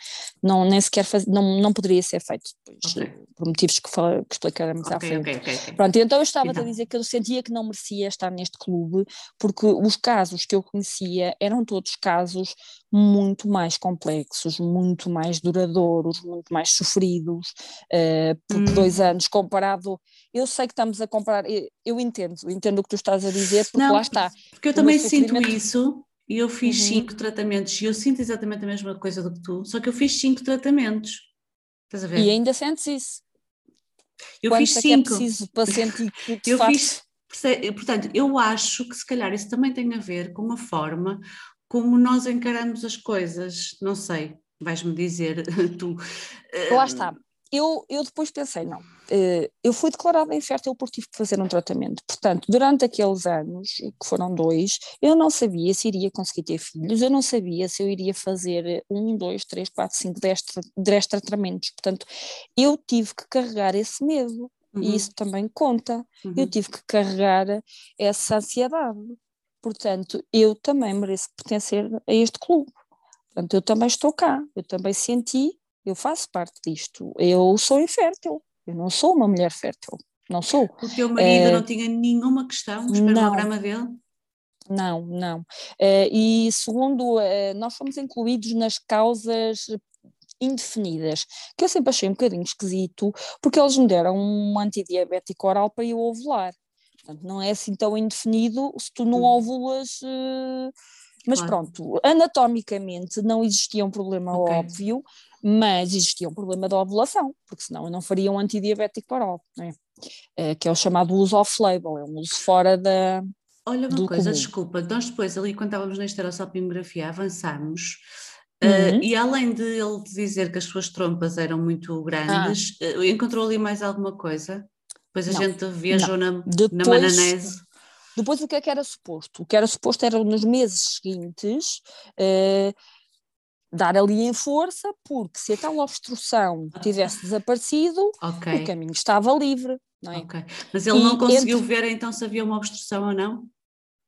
não nem sequer faz, não, não poderia ser feito depois, okay. por motivos que, fala, que explicaremos okay, à frente. Pronto, então eu estava então. a dizer que eu sentia que não merecia estar neste clube, porque os casos que eu conhecia eram todos casos muito mais complexos, muito mais duradouros, muito mais sofridos, uh, porque hum. dois anos comparado, eu sei que estamos a comparar, eu, eu entendo, eu entendo o que tu estás a dizer, porque Não, lá está. Porque eu também sinto isso, e eu fiz uhum. cinco tratamentos, e eu sinto exatamente a mesma coisa do que tu, só que eu fiz cinco tratamentos. Estás a ver? E ainda sentes isso. Eu Quanto fiz é cinco. É preciso para sentir que [laughs] eu fiz, portanto, eu acho que se calhar isso também tem a ver com a forma como nós encaramos as coisas, não sei, vais-me dizer [laughs] tu. Lá está. Eu, eu depois pensei, não, eh, eu fui declarada infértil porque tive que fazer um tratamento. Portanto, durante aqueles anos, que foram dois, eu não sabia se iria conseguir ter filhos, eu não sabia se eu iria fazer um, dois, três, quatro, cinco, dez, dez tratamentos. Portanto, eu tive que carregar esse medo. Uhum. E isso também conta. Uhum. Eu tive que carregar essa ansiedade. Portanto, eu também mereço pertencer a este clube. Portanto, eu também estou cá, eu também senti, eu faço parte disto. Eu sou infértil, eu não sou uma mulher fértil, não sou. O teu marido uh, não tinha nenhuma questão no espermograma dele? Não, não. Uh, e segundo, uh, nós fomos incluídos nas causas indefinidas, que eu sempre achei um bocadinho esquisito, porque eles me deram um antidiabético oral para eu ovular. Portanto, não é assim tão indefinido se tu não uhum. ovulas. Uh, mas claro. pronto, anatomicamente não existia um problema okay. óbvio, mas existia um problema da ovulação, porque senão eu não faria um antidiabético oral, né? Uh, que é o chamado uso off-label, é um uso fora da. Olha uma coisa, comum. desculpa, nós depois ali quando estávamos na esterossalpingografia avançámos Uh, e além de ele dizer que as suas trompas eram muito grandes, ah. uh, encontrou ali mais alguma coisa? Depois a não, gente viajou na, depois, na Mananese. Depois o que é que era suposto? O que era suposto era nos meses seguintes uh, dar ali em força, porque se a tal obstrução tivesse desaparecido, okay. o caminho estava livre. É? okay. Mas ele e não conseguiu entre... ver então se havia uma obstrução ou não?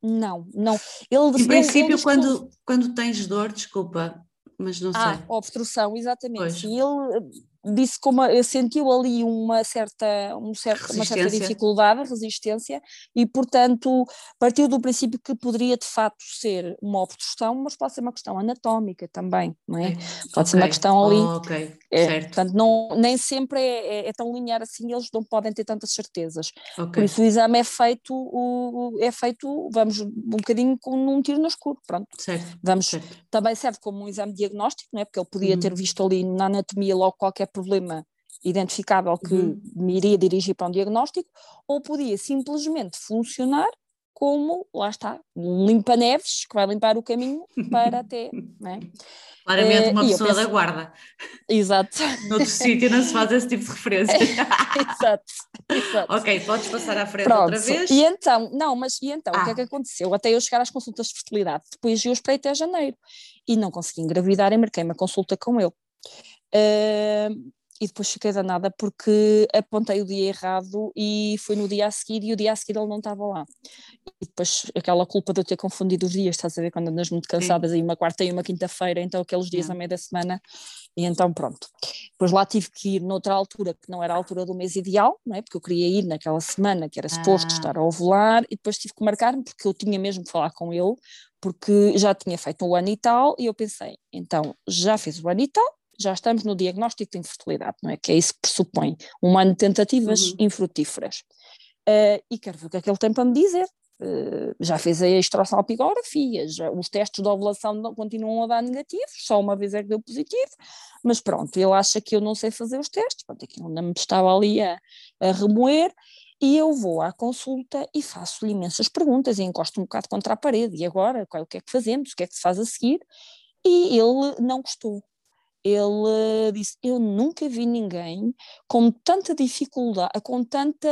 Não, não. Ele, em princípio, ele quando, quando tens dor, desculpa, mas não ah, sei. Ah, obstrução, exatamente. Pois. E ele disse como sentiu ali uma certa, um certo, uma certa dificuldade, resistência, e portanto partiu do princípio que poderia de facto ser uma obstrução, mas pode ser uma questão anatómica também, não é? Pode okay. ser uma questão ali. Oh, ok, é, certo. Portanto, não, nem sempre é, é, é, tão linear assim, eles não podem ter tantas certezas. Okay. Por isso o exame é feito, o, é feito, vamos um bocadinho com um tiro no escuro, pronto. Certo. Vamos, certo. também serve como um exame diagnóstico, não é? Porque ele podia uhum. ter visto ali na anatomia logo qualquer problema identificável que uhum. me iria dirigir para um diagnóstico, ou podia simplesmente funcionar como, lá está, um limpa-neves que vai limpar o caminho para até. [laughs] Né? Claramente uma pessoa penso... da guarda. Exato. [laughs] Noutro sítio não se faz esse tipo de referência. [laughs] exato, exato. Ok, podes passar à frente Pronto. outra vez. E então, não, mas e então, ah. o que é ah. que aconteceu? Até eu chegar às consultas de fertilidade, depois eu esperei até janeiro e não consegui engravidar e marquei uma consulta com ele. Uh, e depois fiquei danada porque apontei o dia errado e foi no dia a seguir e o dia a seguir ele não estava lá. E depois aquela culpa de eu ter confundido os dias, estás a ver, quando andas muito cansadas Sim. aí uma quarta e uma quinta-feira, então aqueles dias à meia da semana, e então pronto. Depois lá tive que ir noutra altura que não era a altura do mês ideal, não é? porque eu queria ir naquela semana que era suposto ah. estar a ovular e depois tive que marcar-me porque eu tinha mesmo que falar com ele, porque já tinha feito um ano e tal, e eu pensei, então já fiz o ano e tal, já estamos no diagnóstico de infertilidade, não é? Que é isso que pressupõe um ano de tentativas uhum. infrutíferas. Uh, e quero ver o que é que ele tem para me dizer. Uh, já fez a extrasalpigografia, já, os testes de ovulação não, continuam a dar negativos, só uma vez é que deu positivo, mas pronto, ele acha que eu não sei fazer os testes, pronto, aquilo ainda me estava ali a, a remoer, e eu vou à consulta e faço-lhe imensas perguntas e encosto um bocado contra a parede, e agora, o que é que fazemos, o que é que se faz a seguir? E ele não gostou, ele disse: Eu nunca vi ninguém com tanta dificuldade, com tanta.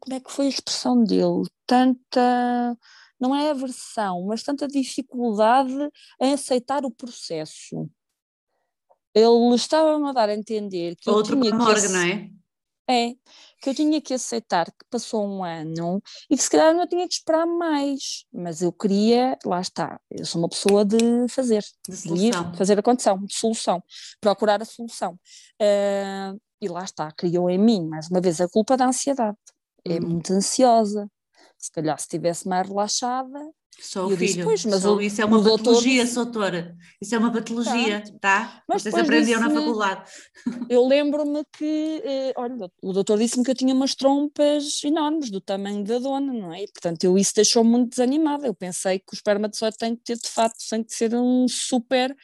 Como é que foi a expressão dele? Tanta. Não é aversão, mas tanta dificuldade em aceitar o processo. Ele estava-me a dar a entender que. Outro eu tinha que. Morgue, não é? É, que eu tinha que aceitar que passou um ano e que se calhar não tinha que esperar mais, mas eu queria, lá está, eu sou uma pessoa de fazer, de, de ir, fazer a condição, de solução, procurar a solução. Uh, e lá está, criou em mim, mais uma vez, a culpa da ansiedade. É hum. muito ansiosa. Se calhar se estivesse mais relaxada, só o filho. Disse, pois, mas Só o, isso é uma patologia, doutora. Isso é uma patologia, tá? tá? Mas Vocês aprendiam na faculdade. Eu lembro-me que, eh, olha, o doutor disse-me que eu tinha umas trompas enormes, do tamanho da dona, não é? E, portanto, eu, isso deixou-me muito desanimada. Eu pensei que o espermatozoide tem que ter, de facto, tem que ser um super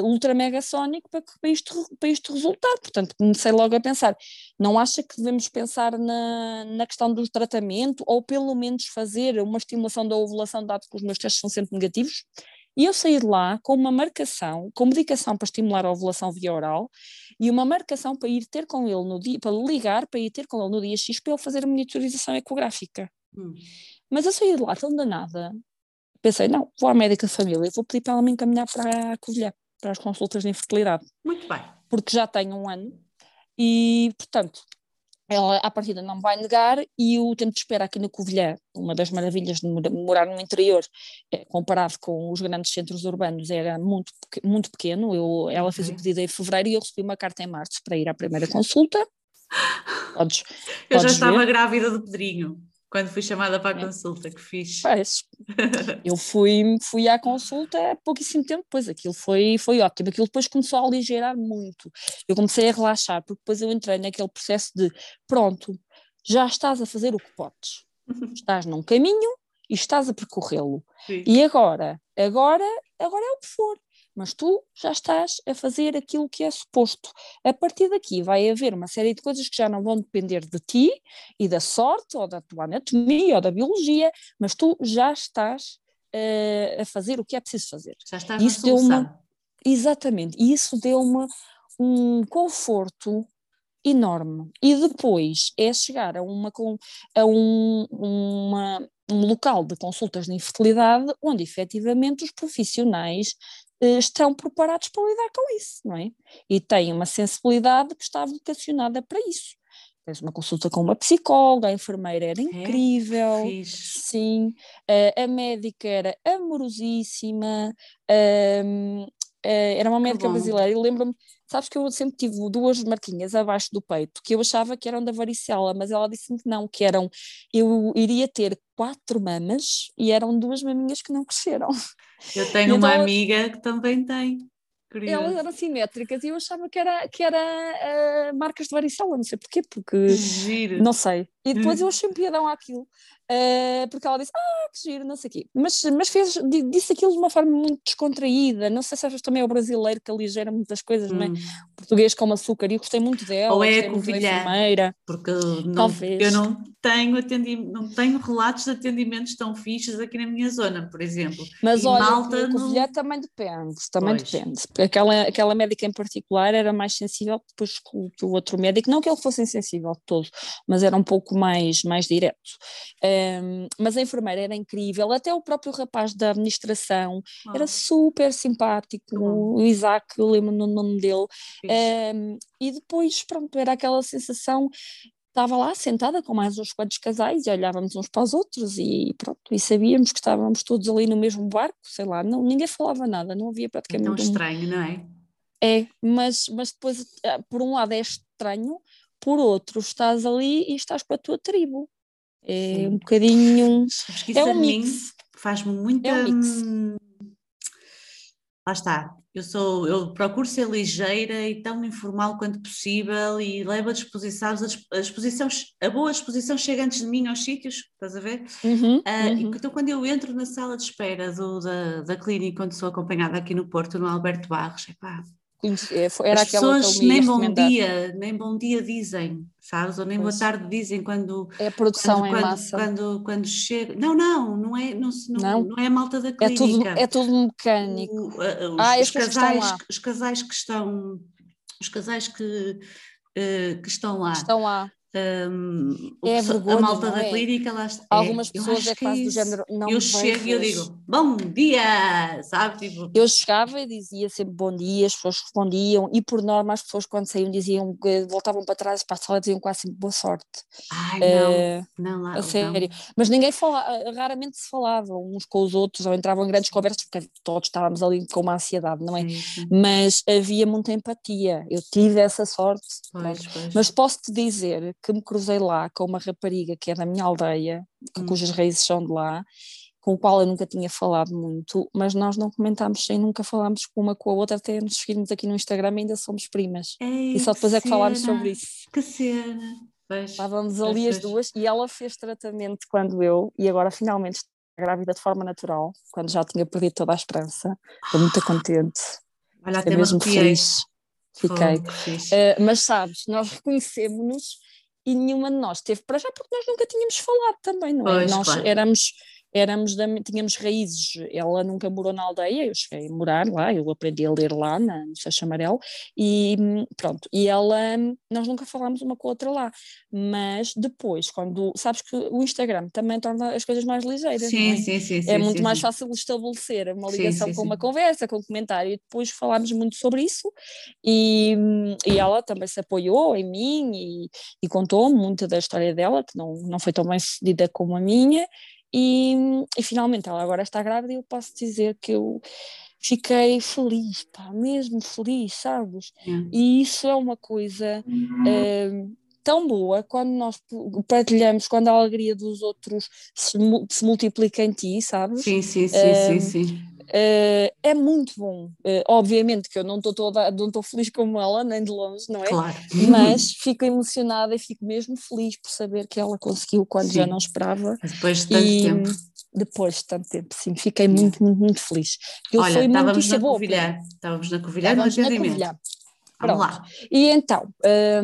ultra mega sónico para, para, isto, para isto resultar. Portanto, comecei logo a pensar, não acha que devemos pensar na, na questão do tratamento ou pelo menos fazer uma estimulação da ovulação, dado que os meus testes são sempre negativos? E eu saí de lá com uma marcação, com medicação para estimular a ovulação via oral e uma marcação para ir ter com ele no dia, para ligar, para ir ter com ele no dia X para ele fazer a monitorização ecográfica. Hum. Mas eu saí de lá tão danada, pensei, não, vou à médica de família, vou pedir para ela me encaminhar para a Covilhã para as consultas de infertilidade. Muito bem. Porque já tenho um ano e, portanto, ela à partida não vai negar e o tempo de espera aqui na Covilhã, uma das maravilhas de morar no interior, é, comparado com os grandes centros urbanos, era muito, muito pequeno. Eu, ela fez o pedido em fevereiro e eu recebi uma carta em março para ir à primeira consulta. [laughs] Podes, eu já estava ver. grávida do Pedrinho quando fui chamada para a é. consulta que fiz. [laughs] Eu fui, fui à consulta há pouquíssimo tempo depois, aquilo foi, foi ótimo, aquilo depois começou a aligerar muito. Eu comecei a relaxar, porque depois eu entrei naquele processo de pronto, já estás a fazer o que podes. Estás num caminho e estás a percorrê-lo. E agora, agora, agora é o que for mas tu já estás a fazer aquilo que é suposto. A partir daqui vai haver uma série de coisas que já não vão depender de ti e da sorte, ou da tua anatomia, ou da biologia, mas tu já estás uh, a fazer o que é preciso fazer. Já estás isso na deu uma Exatamente, e isso deu-me um conforto enorme. E depois é chegar a, uma, a um, uma, um local de consultas de infertilidade onde efetivamente os profissionais estão preparados para lidar com isso, não é? E têm uma sensibilidade que está vocacionada para isso. Tens uma consulta com uma psicóloga, a enfermeira era é? incrível, é, sim, a, médica era amorosíssima, um, Uh, era uma médica brasileira e lembro-me, sabes que eu sempre tive duas marquinhas abaixo do peito que eu achava que eram da varicela, mas ela disse-me que não, que eram, eu iria ter quatro mamas e eram duas maminhas que não cresceram. [laughs] Eu tenho uma então, amiga que também tem. Curioso. Elas eram simétricas e eu achava que era, que era uh, marcas de varicela, não sei porquê, porque Giro. não sei, E depois eu achei um piadão àquilo, uh, porque ela disse, ah, que giro, não sei o quê. Mas, mas fez, disse aquilo de uma forma muito descontraída. Não sei se achas também é o brasileiro que aligera muitas coisas, hum. não é? Hum. Português com açúcar, e eu gostei muito dela. Ou é a covilhã, porque não, eu não tenho, atendi, não tenho relatos de atendimentos tão fixos aqui na minha zona, por exemplo. Mas e olha, Malta a covilhã não... também depende, também pois. depende. Aquela, aquela médica em particular era mais sensível depois que o outro médico, não que ele fosse insensível de todo, mas era um pouco mais, mais direto. Um, mas a enfermeira era incrível, até o próprio rapaz da administração oh. era super simpático, oh. o Isaac, eu lembro no nome dele, um, e depois, pronto, era aquela sensação estava lá sentada com mais uns quantos casais e olhávamos uns para os outros e pronto, e sabíamos que estávamos todos ali no mesmo barco, sei lá, não, ninguém falava nada, não havia praticamente... É tão estranho, não é? É, mas, mas depois, eh, por um lado é estranho, por outro estás ali e estás com a tua tribo. É Sim. um bocadinho. é um mix. Faz-me muita. É um mix. Lá está. Eu sou, eu procuro ser ligeira e tão informal quanto possível e levo a disposição, a, disposição, a boa disposição chega antes de mim aos sítios, estás a ver? Uhum, uh, uhum. Então quando eu entro na sala de espera do, da, da clínica, quando sou acompanhada aqui no Porto, no Alberto Barros, epá, é, era As pessoas nem bom dia, nem bom dia dizem, sabes? Ou nem pois. boa tarde dizem quando. É a produção quando, em quando, massa. Quando, quando chega. Não, não, não é, não, não, não é a malta da clínica. É tudo, é tudo mecânico. O, os, ah, os casais, os casais que estão. Os casais que, uh, que estão lá. Estão lá. Um, é a, vergonha, a malta da é? clínica lá está. Algumas é, pessoas é quase do género. Não eu chego e eu digo bom dia, sabe? Tipo... Eu chegava e dizia sempre bom dia, as pessoas respondiam e por norma as pessoas quando saíam diziam voltavam para trás para a sala diziam quase sempre boa sorte. Ai, não, uh, não lá. A sério. Não. Mas ninguém falava, raramente se falavam uns com os outros ou entravam em grandes conversas porque todos estávamos ali com uma ansiedade, não é? Sim. Mas havia muita empatia. Eu tive essa sorte. Pois, pois. Mas posso te dizer que me cruzei lá com uma rapariga que é da minha aldeia, hum. cujas raízes são de lá, com o qual eu nunca tinha falado muito, mas nós não comentámos sem nunca falámos com uma com a outra, até nos seguirmos aqui no Instagram ainda somos primas. Ei, e só depois é que falámos sobre isso. Que cena! Pois, Estávamos pois, ali pois. as duas e ela fez tratamento quando eu, e agora finalmente está grávida de forma natural, quando já tinha perdido toda a esperança. Estou muito contente. Olha, até mesmo feliz. Fiquei. Uh, mas sabes, nós [laughs] reconhecemos-nos e nenhuma de nós teve para já porque nós nunca tínhamos falado também, não é? Pois, nós claro. éramos éramos da, tínhamos raízes, ela nunca morou na aldeia, eu cheguei a morar lá, eu aprendi a ler lá na, no Seixo Amarelo e pronto, e ela, nós nunca falámos uma com a outra lá, mas depois, quando, sabes que o Instagram também torna as coisas mais ligeiras, sim, é? Sim, sim, é sim, muito sim, mais fácil estabelecer uma ligação com uma conversa, com um comentário, e depois falámos muito sobre isso. E, e ela também se apoiou em mim e, e contou-me muito da história dela, que não, não foi tão bem sucedida como a minha, e, e finalmente ela agora está grávida e eu posso dizer que eu fiquei feliz, pá, mesmo feliz, sabes? É. E isso é uma coisa é, tão boa quando nós partilhamos, quando a alegria dos outros se, se multiplica em ti, sabes? Sim, sim, sim, é, sim, sim. Uh, é muito bom. Uh, obviamente que eu não estou toda, não estou feliz como ela, nem de longe, não é? Claro. Mas [laughs] fico emocionada e fico mesmo feliz por saber que ela conseguiu quando sim. já não esperava. Depois de tanto e, tempo. Depois de tanto tempo, sim, fiquei muito, muito, muito feliz. Eu Olha, estávamos na, boa, estávamos na Covilhã, estávamos na Covilhã. Pronto. Vamos lá. E então,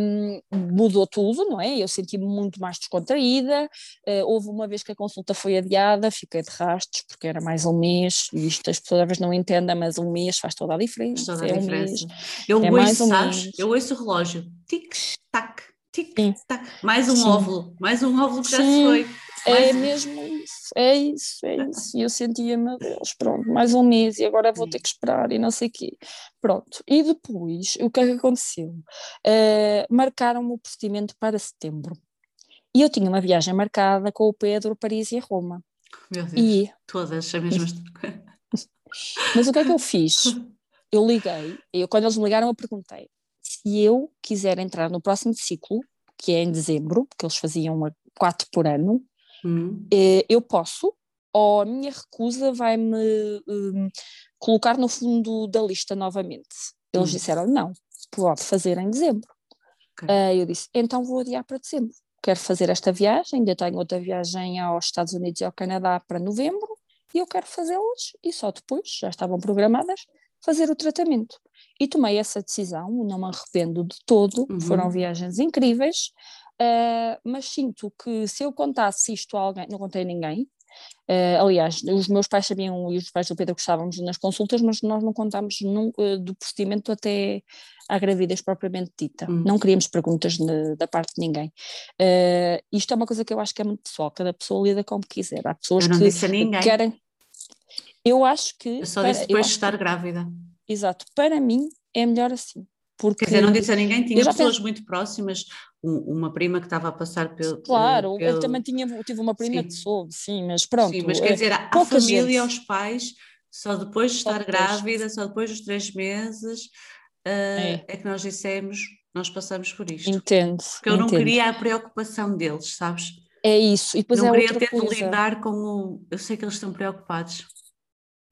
um, mudou tudo, não é? Eu senti-me muito mais descontraída. Uh, houve uma vez que a consulta foi adiada, fiquei de rastros, porque era mais um mês, e isto as pessoas às vezes não entendem, mas um mês faz toda a diferença. Toda a é diferença. Um eu é ouço, um sabes? Eu ouço o relógio, tic-tac, tic-tac, mais um Sim. óvulo, mais um óvulo que já se foi. É mesmo isso, é isso, é isso. E eu sentia, meu Deus, pronto, mais um mês e agora vou ter que esperar e não sei o quê. Pronto. E depois, o que é que aconteceu? Uh, Marcaram-me o procedimento para setembro. E eu tinha uma viagem marcada com o Pedro, Paris e Roma. Meu Deus, e... todas as mesmas. [laughs] Mas o que é que eu fiz? Eu liguei, eu, quando eles me ligaram, eu perguntei se eu quiser entrar no próximo ciclo, que é em dezembro, porque eles faziam uma, quatro por ano, Hum. Eh, eu posso, ou a minha recusa vai-me um, colocar no fundo da lista novamente. Eles hum. disseram: não, pode fazer em dezembro. Okay. Uh, eu disse: então vou adiar para dezembro. quero fazer esta viagem, ainda tenho outra viagem aos Estados Unidos e ao Canadá para novembro, e eu quero fazê-las, e só depois, já estavam programadas, fazer o tratamento. E tomei essa decisão, não me arrependo de todo, uhum. foram viagens incríveis, uh, mas sinto que se eu contasse isto a alguém, não contei a ninguém, Uh, aliás, os meus pais sabiam e os pais do Pedro gostávamos nas consultas, mas nós não contámos uh, do procedimento até à gravidez propriamente dita. Uhum. Não queríamos perguntas de, da parte de ninguém. Uh, isto é uma coisa que eu acho que é muito pessoal, cada pessoa lida como quiser. Há pessoas eu não que disse a ninguém. querem. Eu acho que. Eu só disse depois de estar que... grávida. Exato, para mim é melhor assim. Porque Quer dizer, não disse a ninguém, tinha pessoas penso... muito próximas, uma prima que estava a passar pelo. Claro, pelo... eu também tinha, tive uma prima sim. que soube, sim, mas pronto. Sim, mas quer dizer, a, a família, gente. aos pais, só depois de estar grávida, só depois dos três meses, uh, é. é. que nós dissemos, nós passamos por isto. Entendo. Porque eu entendo. não queria a preocupação deles, sabes? É isso, e depois não é queria ter coisa. de lidar com o. Eu sei que eles estão preocupados.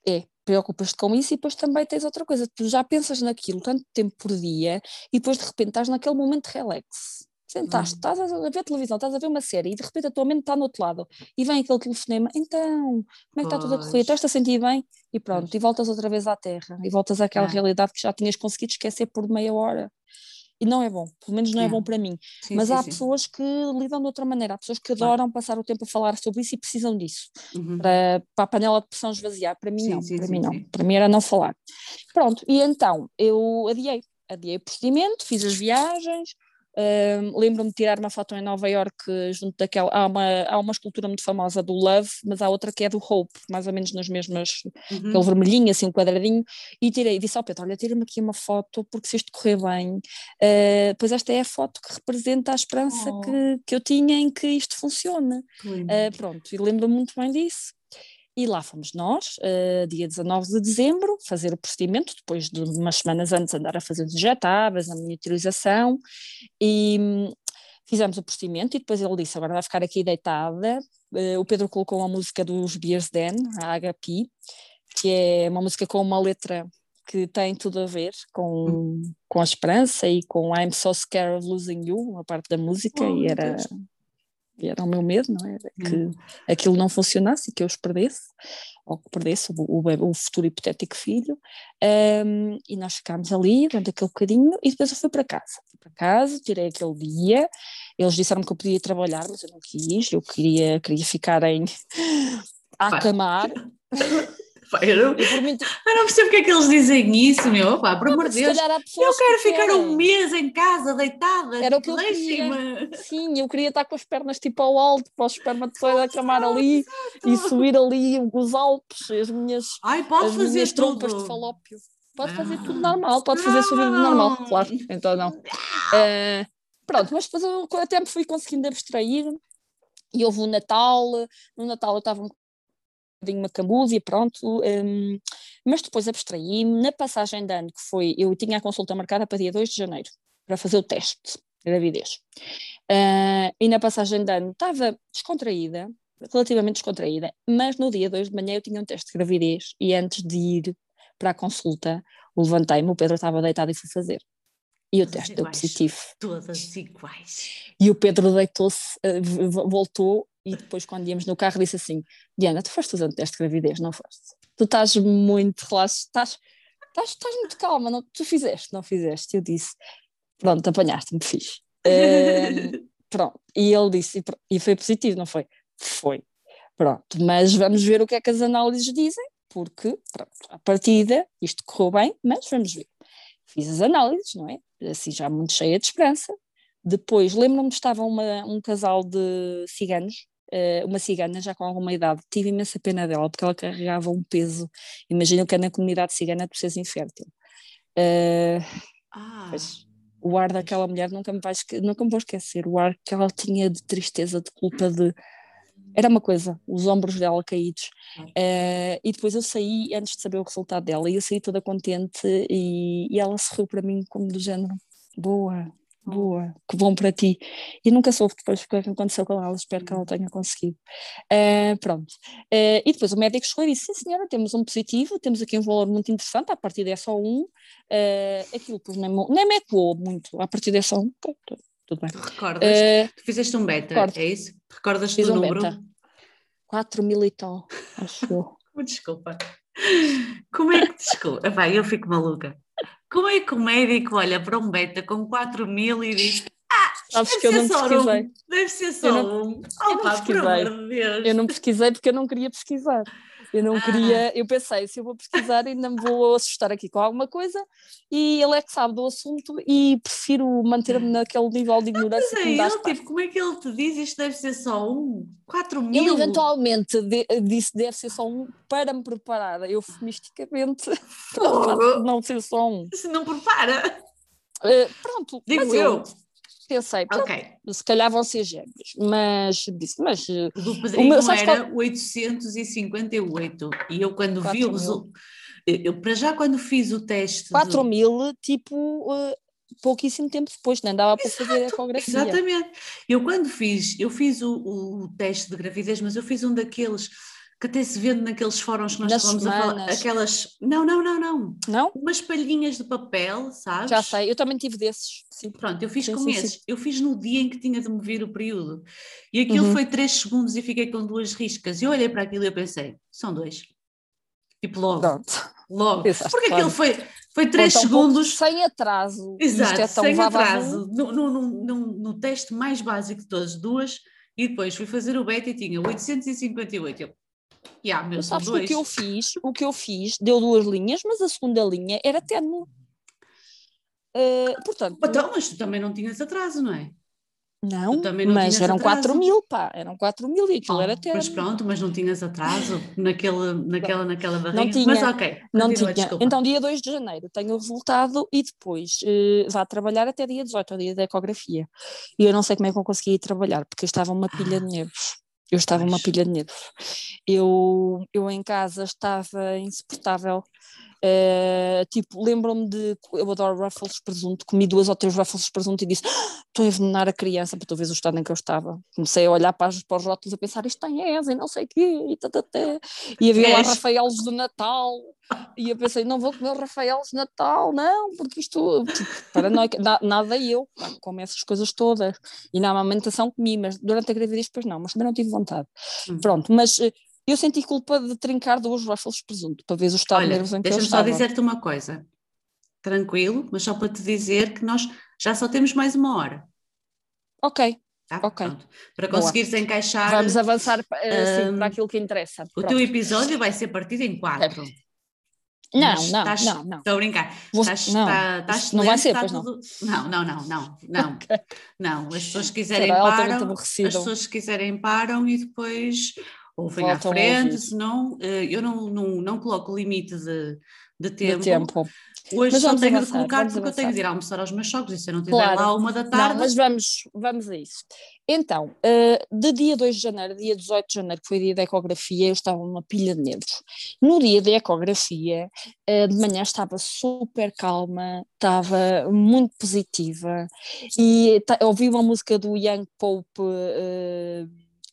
É, preocupas-te com isso e depois também tens outra coisa, tu já pensas naquilo tanto tempo por dia e depois de repente estás naquele momento de relax. Sentaste, uhum. estás a ver televisão, estás a ver uma série e de repente a tua mente está no outro lado e vem aquele telefonema, então, como é que está tudo a correr? Estás a sentir bem? E pronto, pois. e voltas outra vez à terra e voltas àquela realidade que já tinhas conseguido esquecer por meia hora e não é bom, pelo menos não é, é bom para mim. Sim, Mas sim, há sim. pessoas que lidam de outra maneira, há pessoas que adoram passar o tempo a falar sobre isso e precisam disso, uhum. para, para a panela de pressão esvaziar. Para mim não, para mim não, para mim era não falar. Pronto, e então eu adiei, adiei o procedimento, fiz as viagens, Uh, Lembro-me de tirar uma foto em Nova York junto daquela. Há uma, há uma escultura muito famosa do Love, mas há outra que é do Hope, mais ou menos nas mesmas. Uhum. aquele vermelhinho, assim, um quadradinho. E tirei, disse ao Pedro: Olha, tira-me aqui uma foto, porque se isto correr bem. Uh, pois esta é a foto que representa a esperança oh. que, que eu tinha em que isto funcione. Uh, pronto, e lembro-me muito bem disso. E lá fomos nós, uh, dia 19 de dezembro, fazer o procedimento, depois de umas semanas antes andar a fazer os injetáveis, a miniaturização, e hum, fizemos o procedimento e depois ele disse, agora vai ficar aqui deitada. Uh, o Pedro colocou uma música dos Beers Den, a HP, que é uma música com uma letra que tem tudo a ver com, hum. com a esperança e com I'm so scared of losing you, uma parte da música, oh, e era... Deus era o meu medo, não é? Que hum. aquilo não funcionasse e que eu os perdesse, ou que perdesse o, o, o futuro hipotético filho. Um, e nós ficámos ali durante aquele bocadinho e depois eu fui para casa. Fui para casa, tirei aquele dia. Eles disseram que eu podia trabalhar, mas eu não quis, eu queria, queria ficar em. [laughs] a acamar. [laughs] Eu, não, eu, mim, eu não percebo porque é que eles dizem isso, meu. Pá, por amor de Deus. Eu quero ficar um mês em casa, deitada. Era o que eu queria. Sim, eu queria estar com as pernas tipo ao alto, para o espermatozoide acamar ali e subir ali os Alpes, as minhas, Ai, as minhas trompas de falópio. Pode fazer tudo normal, pode fazer subir normal, claro. Então não. Uh, pronto, mas depois eu até me fui conseguindo abstrair e houve o Natal. No Natal eu estava um bocadinho macambúzia, pronto, um, mas depois abstraí-me. Na passagem de ano, que foi, eu tinha a consulta marcada para dia 2 de janeiro, para fazer o teste de gravidez. Uh, e na passagem de ano estava descontraída, relativamente descontraída, mas no dia 2 de manhã eu tinha um teste de gravidez e antes de ir para a consulta, levantei-me, o Pedro estava deitado e fui fazer. E o teste deu positivo. Todas iguais. E o Pedro deitou-se, uh, voltou e depois, quando íamos no carro, disse assim: Diana, tu foste usando teste de gravidez, não foste? Tu estás muito relaxada, estás, estás, estás muito calma, não, tu fizeste, não fizeste? Eu disse: Pronto, apanhaste-me, fiz. Uh, [laughs] pronto, e ele disse: e, foi positivo, não foi? Foi. Pronto, mas vamos ver o que é que as análises dizem, porque, pronto, a partida, isto correu bem, mas vamos ver. Fiz as análises, não é? Assim, já muito cheia de esperança. Depois, lembro-me que estava uma, um casal de ciganos uma cigana já com alguma idade, tive imensa pena dela porque ela carregava um peso. Imagino que é na comunidade cigana tu seres infértil. Uh, ah. Pois, o ar daquela mulher nunca me, vai, nunca me vou esquecer, o ar que ela tinha de tristeza, de culpa, de. Era uma coisa, os ombros dela caídos. Uh, e depois eu saí, antes de saber o resultado dela, e eu saí toda contente e, e ela sorriu para mim como do género: boa, boa, que bom para ti. E nunca soube depois o que é aconteceu com ela, espero que ela hum. tenha conseguido. Uh, pronto. Uh, e depois o médico chegou e disse: Sim, senhora, temos um positivo, temos aqui um valor muito interessante, a partir é só um. Uh, aquilo depois nem, nem me ecoou muito, a partir é só um. tudo bem. Tu recordas? Tu fizeste um beta, recordo. é isso? Recordas-te do um número? Beta. 4 mil e tal, acho eu. [laughs] Desculpa. Como é que, desculpa, vai, eu fico maluca. Como é que o médico olha para um beta com 4 mil e diz ah, Sabes deve que eu não pesquisei. Um, deve ser só não, um. Opa, por amor de Deus. Eu não pesquisei porque eu não queria pesquisar. Eu não ah. queria, eu pensei, se eu vou pesquisar, ainda me vou assustar aqui com alguma coisa e ele é que sabe do assunto e prefiro manter-me naquele nível de ignorância mas é que me ele, tipo, como é que ele te diz isto deve ser só um? 4 mil? Ele eventualmente de, disse deve ser só um para me preparar, eufemisticamente, [laughs] para não ser só um. Se não prepara. Uh, pronto, digo eu. eu Pensei, okay. se calhar vão ser gêmeos, mas disse, mas. O do Pedrinho o meu, era qual... 858 e eu quando vi o resultado. Eu, para já, quando fiz o teste. 4 do... mil, tipo, uh, pouquíssimo tempo depois, não dava para fazer a ecografia. Exatamente. Eu, quando fiz, eu fiz o, o teste de gravidez, mas eu fiz um daqueles que até se vende naqueles fóruns que nós estamos a falar, aquelas, não, não, não, não, não, umas palhinhas de papel, sabes? Já sei, eu também tive desses, sim. Pronto, eu fiz sim, com sim, esses, sim. eu fiz no dia em que tinha de me vir o período, e aquilo uhum. foi três segundos e fiquei com duas riscas, e eu olhei para aquilo e eu pensei, são dois, tipo logo, Pronto. logo, porque claro. aquilo foi, foi três então, segundos. Sem atraso. Exato, é sem atraso. No, no, no, no, teste mais básico de todas, duas. E depois fui fazer o beta e tinha 858. Eu, Yeah, meu, sabes o que eu fiz? O que eu fiz deu duas linhas, mas a segunda linha era ténue. Uh, portanto, então, mas tu também não tinhas atraso, não é? Não, não mas eram atraso. 4 mil, pá, eram 4 mil e aquilo oh, era ténue. Mas pronto, mas não tinhas atraso naquele, naquela, naquela barriga? Não tinha, mas ok, não tinha. Desculpa. Então, dia 2 de janeiro tenho o resultado e depois uh, vá trabalhar até dia 18, o dia da ecografia. E eu não sei como é que eu consegui ir trabalhar, porque estava uma pilha de nervos. Eu estava uma pilha de nervos. Eu, eu em casa estava insuportável. Uh, tipo, lembro-me de. Eu adoro Ruffles de presunto, comi duas ou três Ruffles de presunto e disse: ah, Estou a envenenar a criança, para tu veres o estado em que eu estava. Comecei a olhar para, os, para os rótulos a pensar: Isto tem ESA e não sei o quê, e, tatatá. e havia lá Rafaelos de Natal. E eu pensei: Não vou comer Rafaelos de Natal, não, porque isto. Tipo, paranoica, nada eu, como essas coisas todas. E na amamentação comi, mas durante a gravidez, depois não, mas também não tive vontade. Hum. Pronto, mas eh, eu senti culpa de trincar duas waffles de presunto, para ver o estado Olha, nervoso em que deixa-me só dizer-te uma coisa. Tranquilo, mas só para te dizer que nós já só temos mais uma hora. Ok. Tá? Ok. Pronto. Para conseguires Boa. encaixar. Vamos avançar assim, um, para aquilo que interessa. O Pronto. teu episódio vai ser partido em quatro. Não, não, estás, não, não. Estou a brincar. Estás, não, está, estás não vai ser, pois tudo... não. Não, não, não, não, [laughs] okay. não. As pessoas que quiserem param, as pessoas que quiserem param e depois ouvem à frente, senão eh, eu não, não, não coloco limite de, de tempo. De tempo. Hoje só tenho avançar, de colocar porque avançar. eu tenho de ir almoçar aos meus sogros e se eu não estiver claro. lá uma da tarde. Não, mas vamos, vamos a isso. Então, uh, de dia 2 de janeiro, dia 18 de janeiro, que foi dia da ecografia, eu estava numa pilha de nervos. No dia da ecografia, uh, de manhã estava super calma, estava muito positiva e ouvi uma música do Young Pope.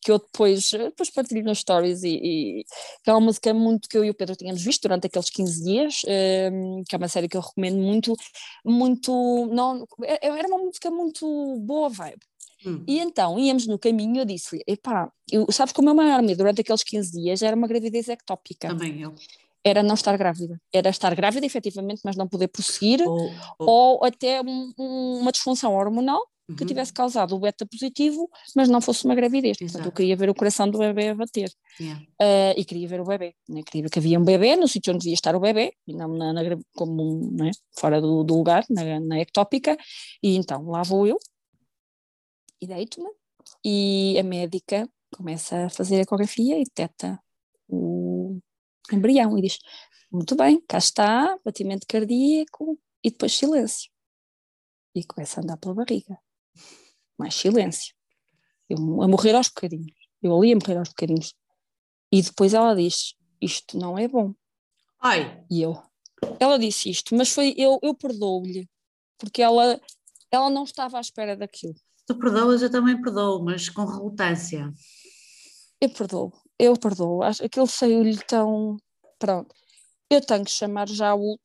Que eu depois, depois partilho nas stories e, e, que é uma música muito que eu e o Pedro tínhamos visto durante aqueles 15 dias, um, ehm, que é uma série que eu recomendo muito, muito, não, é, era uma música muito boa vibe. Hum. E então íamos no caminho, eu disse-lhe: epá, eu, sabes como é o meu maior medo durante aqueles 15 dias era uma gravidez ectópica. Também eu. Era não estar grávida. Era estar grávida, efetivamente, mas não poder prosseguir, ou até um, um, uma disfunção hormonal uhum. que tivesse causado o beta positivo, mas não fosse uma gravidez. Exato. Portanto, eu queria ver o coração do bebê a bater. Yeah. Uh, e queria ver o bebê. Né? Queria ver que havia um bebê no sítio onde devia estar o bebê, e não na, na como né? fora do, do lugar, na, na, ectópica. E então lá vou eu e deito-me. E a médica começa a fazer a ecografia e detecta o embrião e diz: Muito bem, cá está, batimento cardíaco e depois silêncio. E começa a andar pela barriga mais silêncio. Eu a morrer aos bocadinhos. Eu ali a morrer aos bocadinhos. E depois ela diz: Isto não é bom. Ai. E eu. Ela disse isto, mas foi eu, eu perdoo-lhe, porque ela, ela não estava à espera daquilo. Tu perdoas, eu também perdoo, mas com relutância. Eu perdoo, eu perdoo. Aquilo saiu-lhe tão. Pronto. Eu tenho que chamar já o.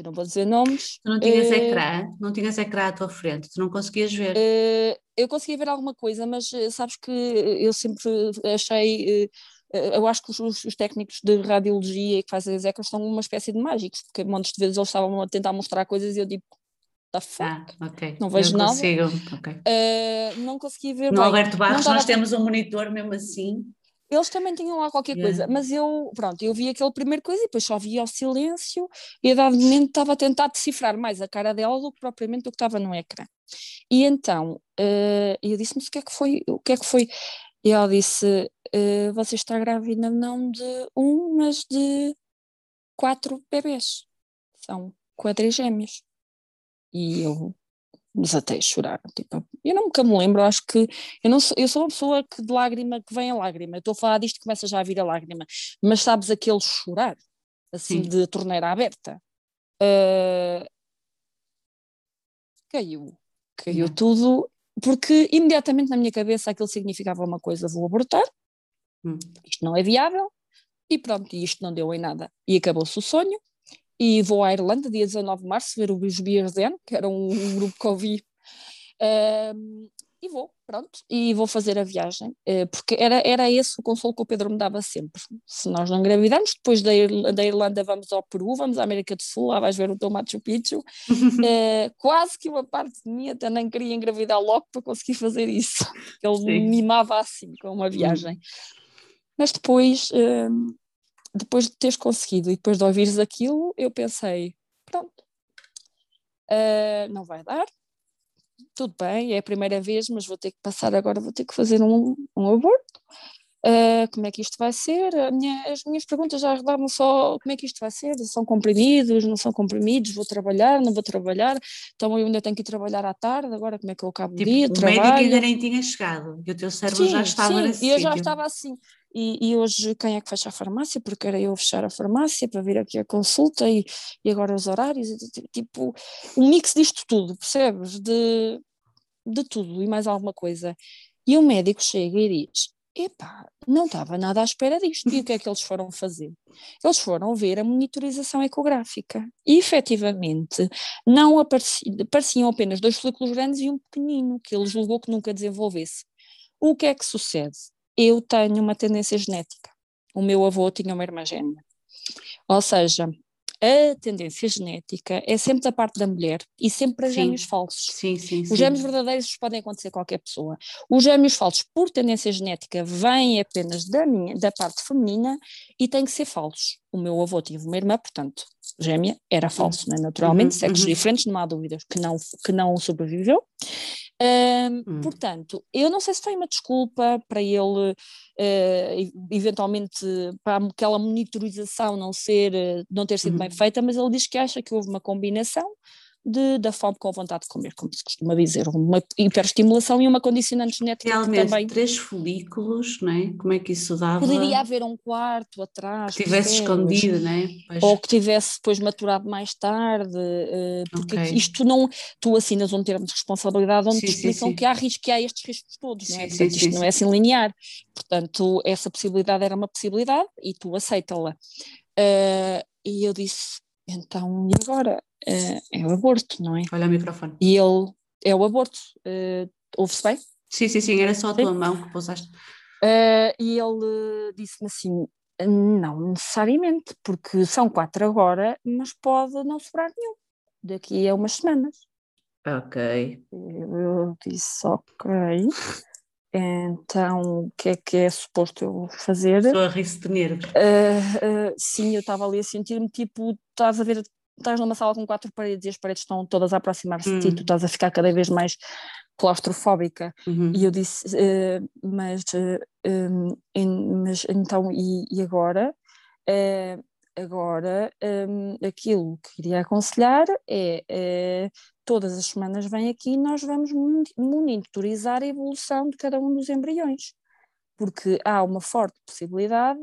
eu não vou dizer nomes. Tu não tinhas uh, ecrã? Não tinhas ecrã à tua frente? Tu não conseguias ver? Uh, eu conseguia ver alguma coisa, mas sabes que eu sempre achei eu acho que os, os, técnicos de radiologia que fazem as ecos são uma espécie de mágicos, porque montes de vezes eles estavam a tentar mostrar coisas e eu digo, da fuck? Ah, okay. Não vejo nada. Consigo. Okay. Uh, não conseguia ver. No bem. Alberto Barros nós temos um monitor mesmo assim. Eles também tinham lá qualquer yeah. coisa, mas eu, pronto, eu vi aquele primeiro coisa e depois só via o silêncio e a dado momento estava a tentar decifrar mais a cara dela do que propriamente o que estava no ecrã. E então, uh, eu disse-me o que é que foi, o que é que foi? E ela disse, uh, você está grávida não de um, mas de quatro bebês. São quadrigêmeos. E eu desatei a chorar. Tipo, eu nunca me lembro, acho que eu, não sou, eu sou uma pessoa que de lágrima que vem a lágrima. Estou a falar disto e começa já a vir a lágrima. Mas sabes aquele chorar, assim, Sim. de torneira aberta? Uh, caiu. Caiu Não. tudo, porque imediatamente na minha cabeça aquilo significava uma coisa: vou abortar, hum. isto não é viável, e pronto, e isto não deu em nada. E acabou-se o sonho e vou à Irlanda dia 19 de março ver os Beers Den, que era um, um grupo que ouvi. Um, e vou, pronto, e vou fazer a viagem, eh, porque era, era esse o consolo que o Pedro me dava sempre. Se nós não engravidamos, depois da, Ir da Irlanda vamos ao Peru, vamos à América do Sul, lá vais ver o teu Machu Picchu. é, [laughs] quase que uma parte de mim até nem queria engravidar logo para conseguir fazer isso. Ele Sim. mimava assim, com uma viagem. Mas depois, depois de teres conseguido e depois de ouvires aquilo, eu pensei, pronto, uh, não vai dar, tudo bem, é a primeira vez, mas vou ter que passar agora, vou ter que fazer um, um aborto. Uh, como é que isto vai ser? Minha, as minhas perguntas já rodavam só como é que isto vai ser? São comprimidos, não são comprimidos? Vou trabalhar, não vou trabalhar? Então eu ainda tenho que ir trabalhar à tarde, agora como é que eu acabo tipo, o dia? O trabalho? médico ainda nem tinha chegado e o teu cérebro sim, já estava sim, nesse e eu já estava assim. E, e, hoje quem é que fecha a farmácia? Porque era eu fechar a farmácia para vir aqui a consulta e, e agora os horários, tipo, um mix disto tudo, percebes? De, de tudo e mais alguma coisa. E o médico chega e diz: Epá, não estava nada à espera disto. E o que é que eles foram fazer? Eles foram ver a monitorização ecográfica e efetivamente não apareciam, apareciam apenas dois folículos grandes e um pequenino, que ele julgou que nunca desenvolvesse. O que é que sucede? Eu tenho uma tendência genética. O meu avô tinha uma irmã gêmea. Ou seja, a tendência genética é sempre da parte da mulher e sempre para gêmeos falsos. Sim, sim, Os gêmeos verdadeiros podem acontecer a qualquer pessoa. Os gêmeos falsos, por tendência genética, vêm apenas da, minha, da parte feminina e têm que ser falsos. O meu avô tinha uma irmã, portanto, gêmea, era falso, né? naturalmente, uhum, sexos uhum. diferentes, não há dúvidas que não, que não sobreviveu. Hum. Portanto, eu não sei se foi uma desculpa para ele, uh, eventualmente, para aquela monitorização não, ser, não ter sido uhum. bem feita, mas ele diz que acha que houve uma combinação de, da fome com vontade de comer, como se costuma dizer, uma hiperestimulação e uma condicionante genética Realmente, também... três folículos, não é? Como é que isso dava? Poderia haver um quarto atrás. Que tivesse escondido, não é? Pois. Ou que tivesse depois maturado mais tarde, uh, porque okay. isto não... Tu assinas um termo de responsabilidade onde sim, te explicam sim, sim. que há risco, que há estes riscos todos, não é? Portanto, isto não é assim linear. Portanto, essa possibilidade era uma possibilidade e tu aceita-la. Uh, e eu disse, então, e agora? Uh, é o aborto, não é? Olha o microfone. E ele é o aborto. Uh, Ouve-se bem? Sim, sim, sim, era só a tua sim. mão que pousaste. Uh, e ele disse-me assim: não necessariamente, porque são quatro agora, mas pode não sobrar nenhum daqui a umas semanas. Ok. Eu disse: ok. Então, o que é que é suposto eu fazer? Estou a rir-se de nervos. Uh, uh, sim, eu estava ali a sentir-me tipo, estás a ver, estás numa sala com quatro paredes e as paredes estão todas a aproximar-se de ti, tu hum. estás a ficar cada vez mais claustrofóbica. Uhum. E eu disse, uh, mas, um, in, mas então, e, e agora? agora, um, aquilo que queria aconselhar é todas as semanas vem aqui e nós vamos monitorizar a evolução de cada um dos embriões, porque há uma forte possibilidade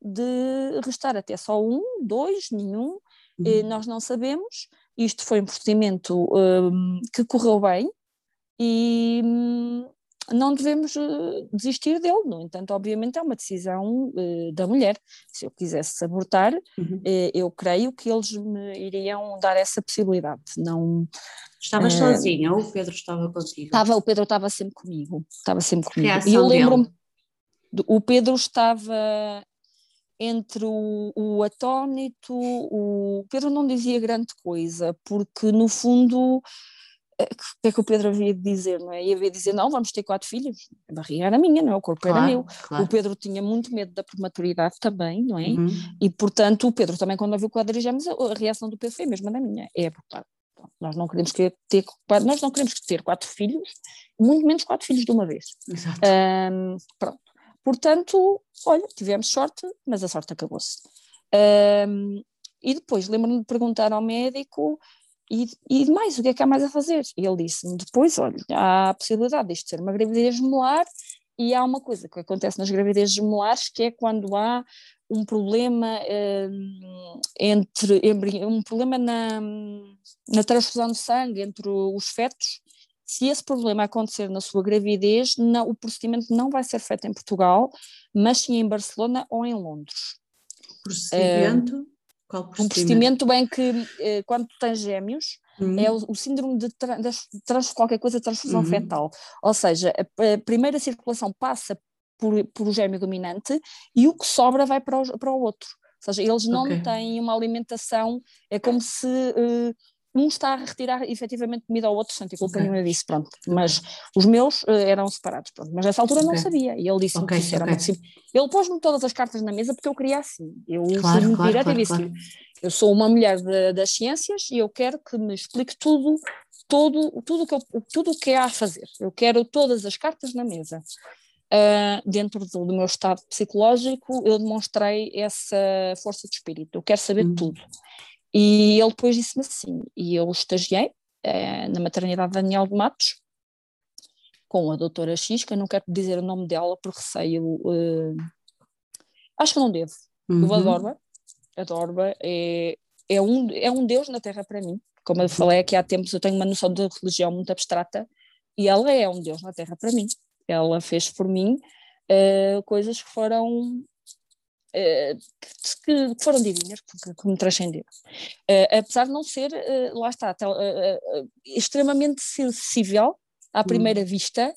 de restar até só um, dois, nenhum, uhum. nós não sabemos. Isto foi um procedimento um, que correu bem e, não devemos uh, desistir dele. No entanto, obviamente é uma decisão uh, da mulher. Se eu quisesse abortar, uhum. eu creio que eles me iriam dar essa possibilidade. Não. Estavas sozinha ou o Pedro estava contigo? Estava, o Pedro estava sempre comigo. Estava sempre comigo. e eu lembro-me. O Pedro estava entre o, o atónito, o Pedro não dizia grande coisa, porque no fundo eh, o que é que o Pedro havia de dizer, não é? E havia de dizer, não, vamos ter quatro filhos, a barriga era minha, não é? O corpo claro, era meu. Claro. O Pedro tinha muito medo da prematuridade também, não é? Uhum. E portanto o Pedro também quando ouviu quadrigêmeos, a reação do Pedro foi a mesma da minha, é porque nós não queremos ter, nós não queremos ter quatro filhos, muito menos quatro filhos de uma vez. Exato. Um, pronto. Portanto, olha, tivemos sorte, mas a sorte acabou-se. Um, e depois lembro-me de perguntar ao médico e, e mais, o que é que há mais a fazer? E ele disse-me depois, olha, há a possibilidade disto ser uma gravidez gemelar e há uma coisa que acontece nas gravidezes gemelares que é quando há um problema um, entre um problema na, na transfusão de sangue entre os fetos se esse problema acontecer na sua gravidez, não, o procedimento não vai ser feito em Portugal, mas sim em Barcelona ou em Londres. Procedimento? Uh, Qual procedimento? Um procedimento em que, uh, quando tu tens gêmeos, uhum. é o, o, síndrome de, tra trans, qualquer coisa de transfusão uhum. fetal. Ou seja, a, a, primeira circulação passa por, por o gêmeo dominante e o que sobra vai para o, para o outro. Ou seja, eles não okay. têm uma alimentação, é como se uh, um está a retirar efetivamente comida ao outro, portanto, culpa okay. disso, pronto. Mas os meus uh, eram separados, pronto. Mas nessa altura okay. não sabia, e ele disse-me okay, era muito simples. Ele pôs-me todas as cartas na mesa porque eu queria assim. Eu claro, fui claro, direto claro, e disse claro. eu sou uma mulher de, das ciências e eu quero que me explique tudo, todo, tudo que eu, tudo o que há a fazer. Eu quero todas as cartas na mesa. Uh, dentro do, do, meu estado psicológico, eu demonstrei essa força de espírito. Eu quero saber hum. tudo. E ele depois disse-me assim, e eu estagiei eh, na maternidade Daniel de Matos, com a doutora X, que eu não quero dizer o nome dela por receio, uh, acho que não devo, uhum. eu adoro-a, adoro-a, é, é, um, é um Deus na Terra para mim, como eu falei aqui há tempos, eu tenho uma noção de religião muito abstrata, e ela é um Deus na Terra para mim, ela fez por mim uh, coisas que foram eh, que, que, foram divinas, que, que me transcenderam. Uh, apesar de não ser, uh, lá está, extremamente sensível à primeira hum. vista,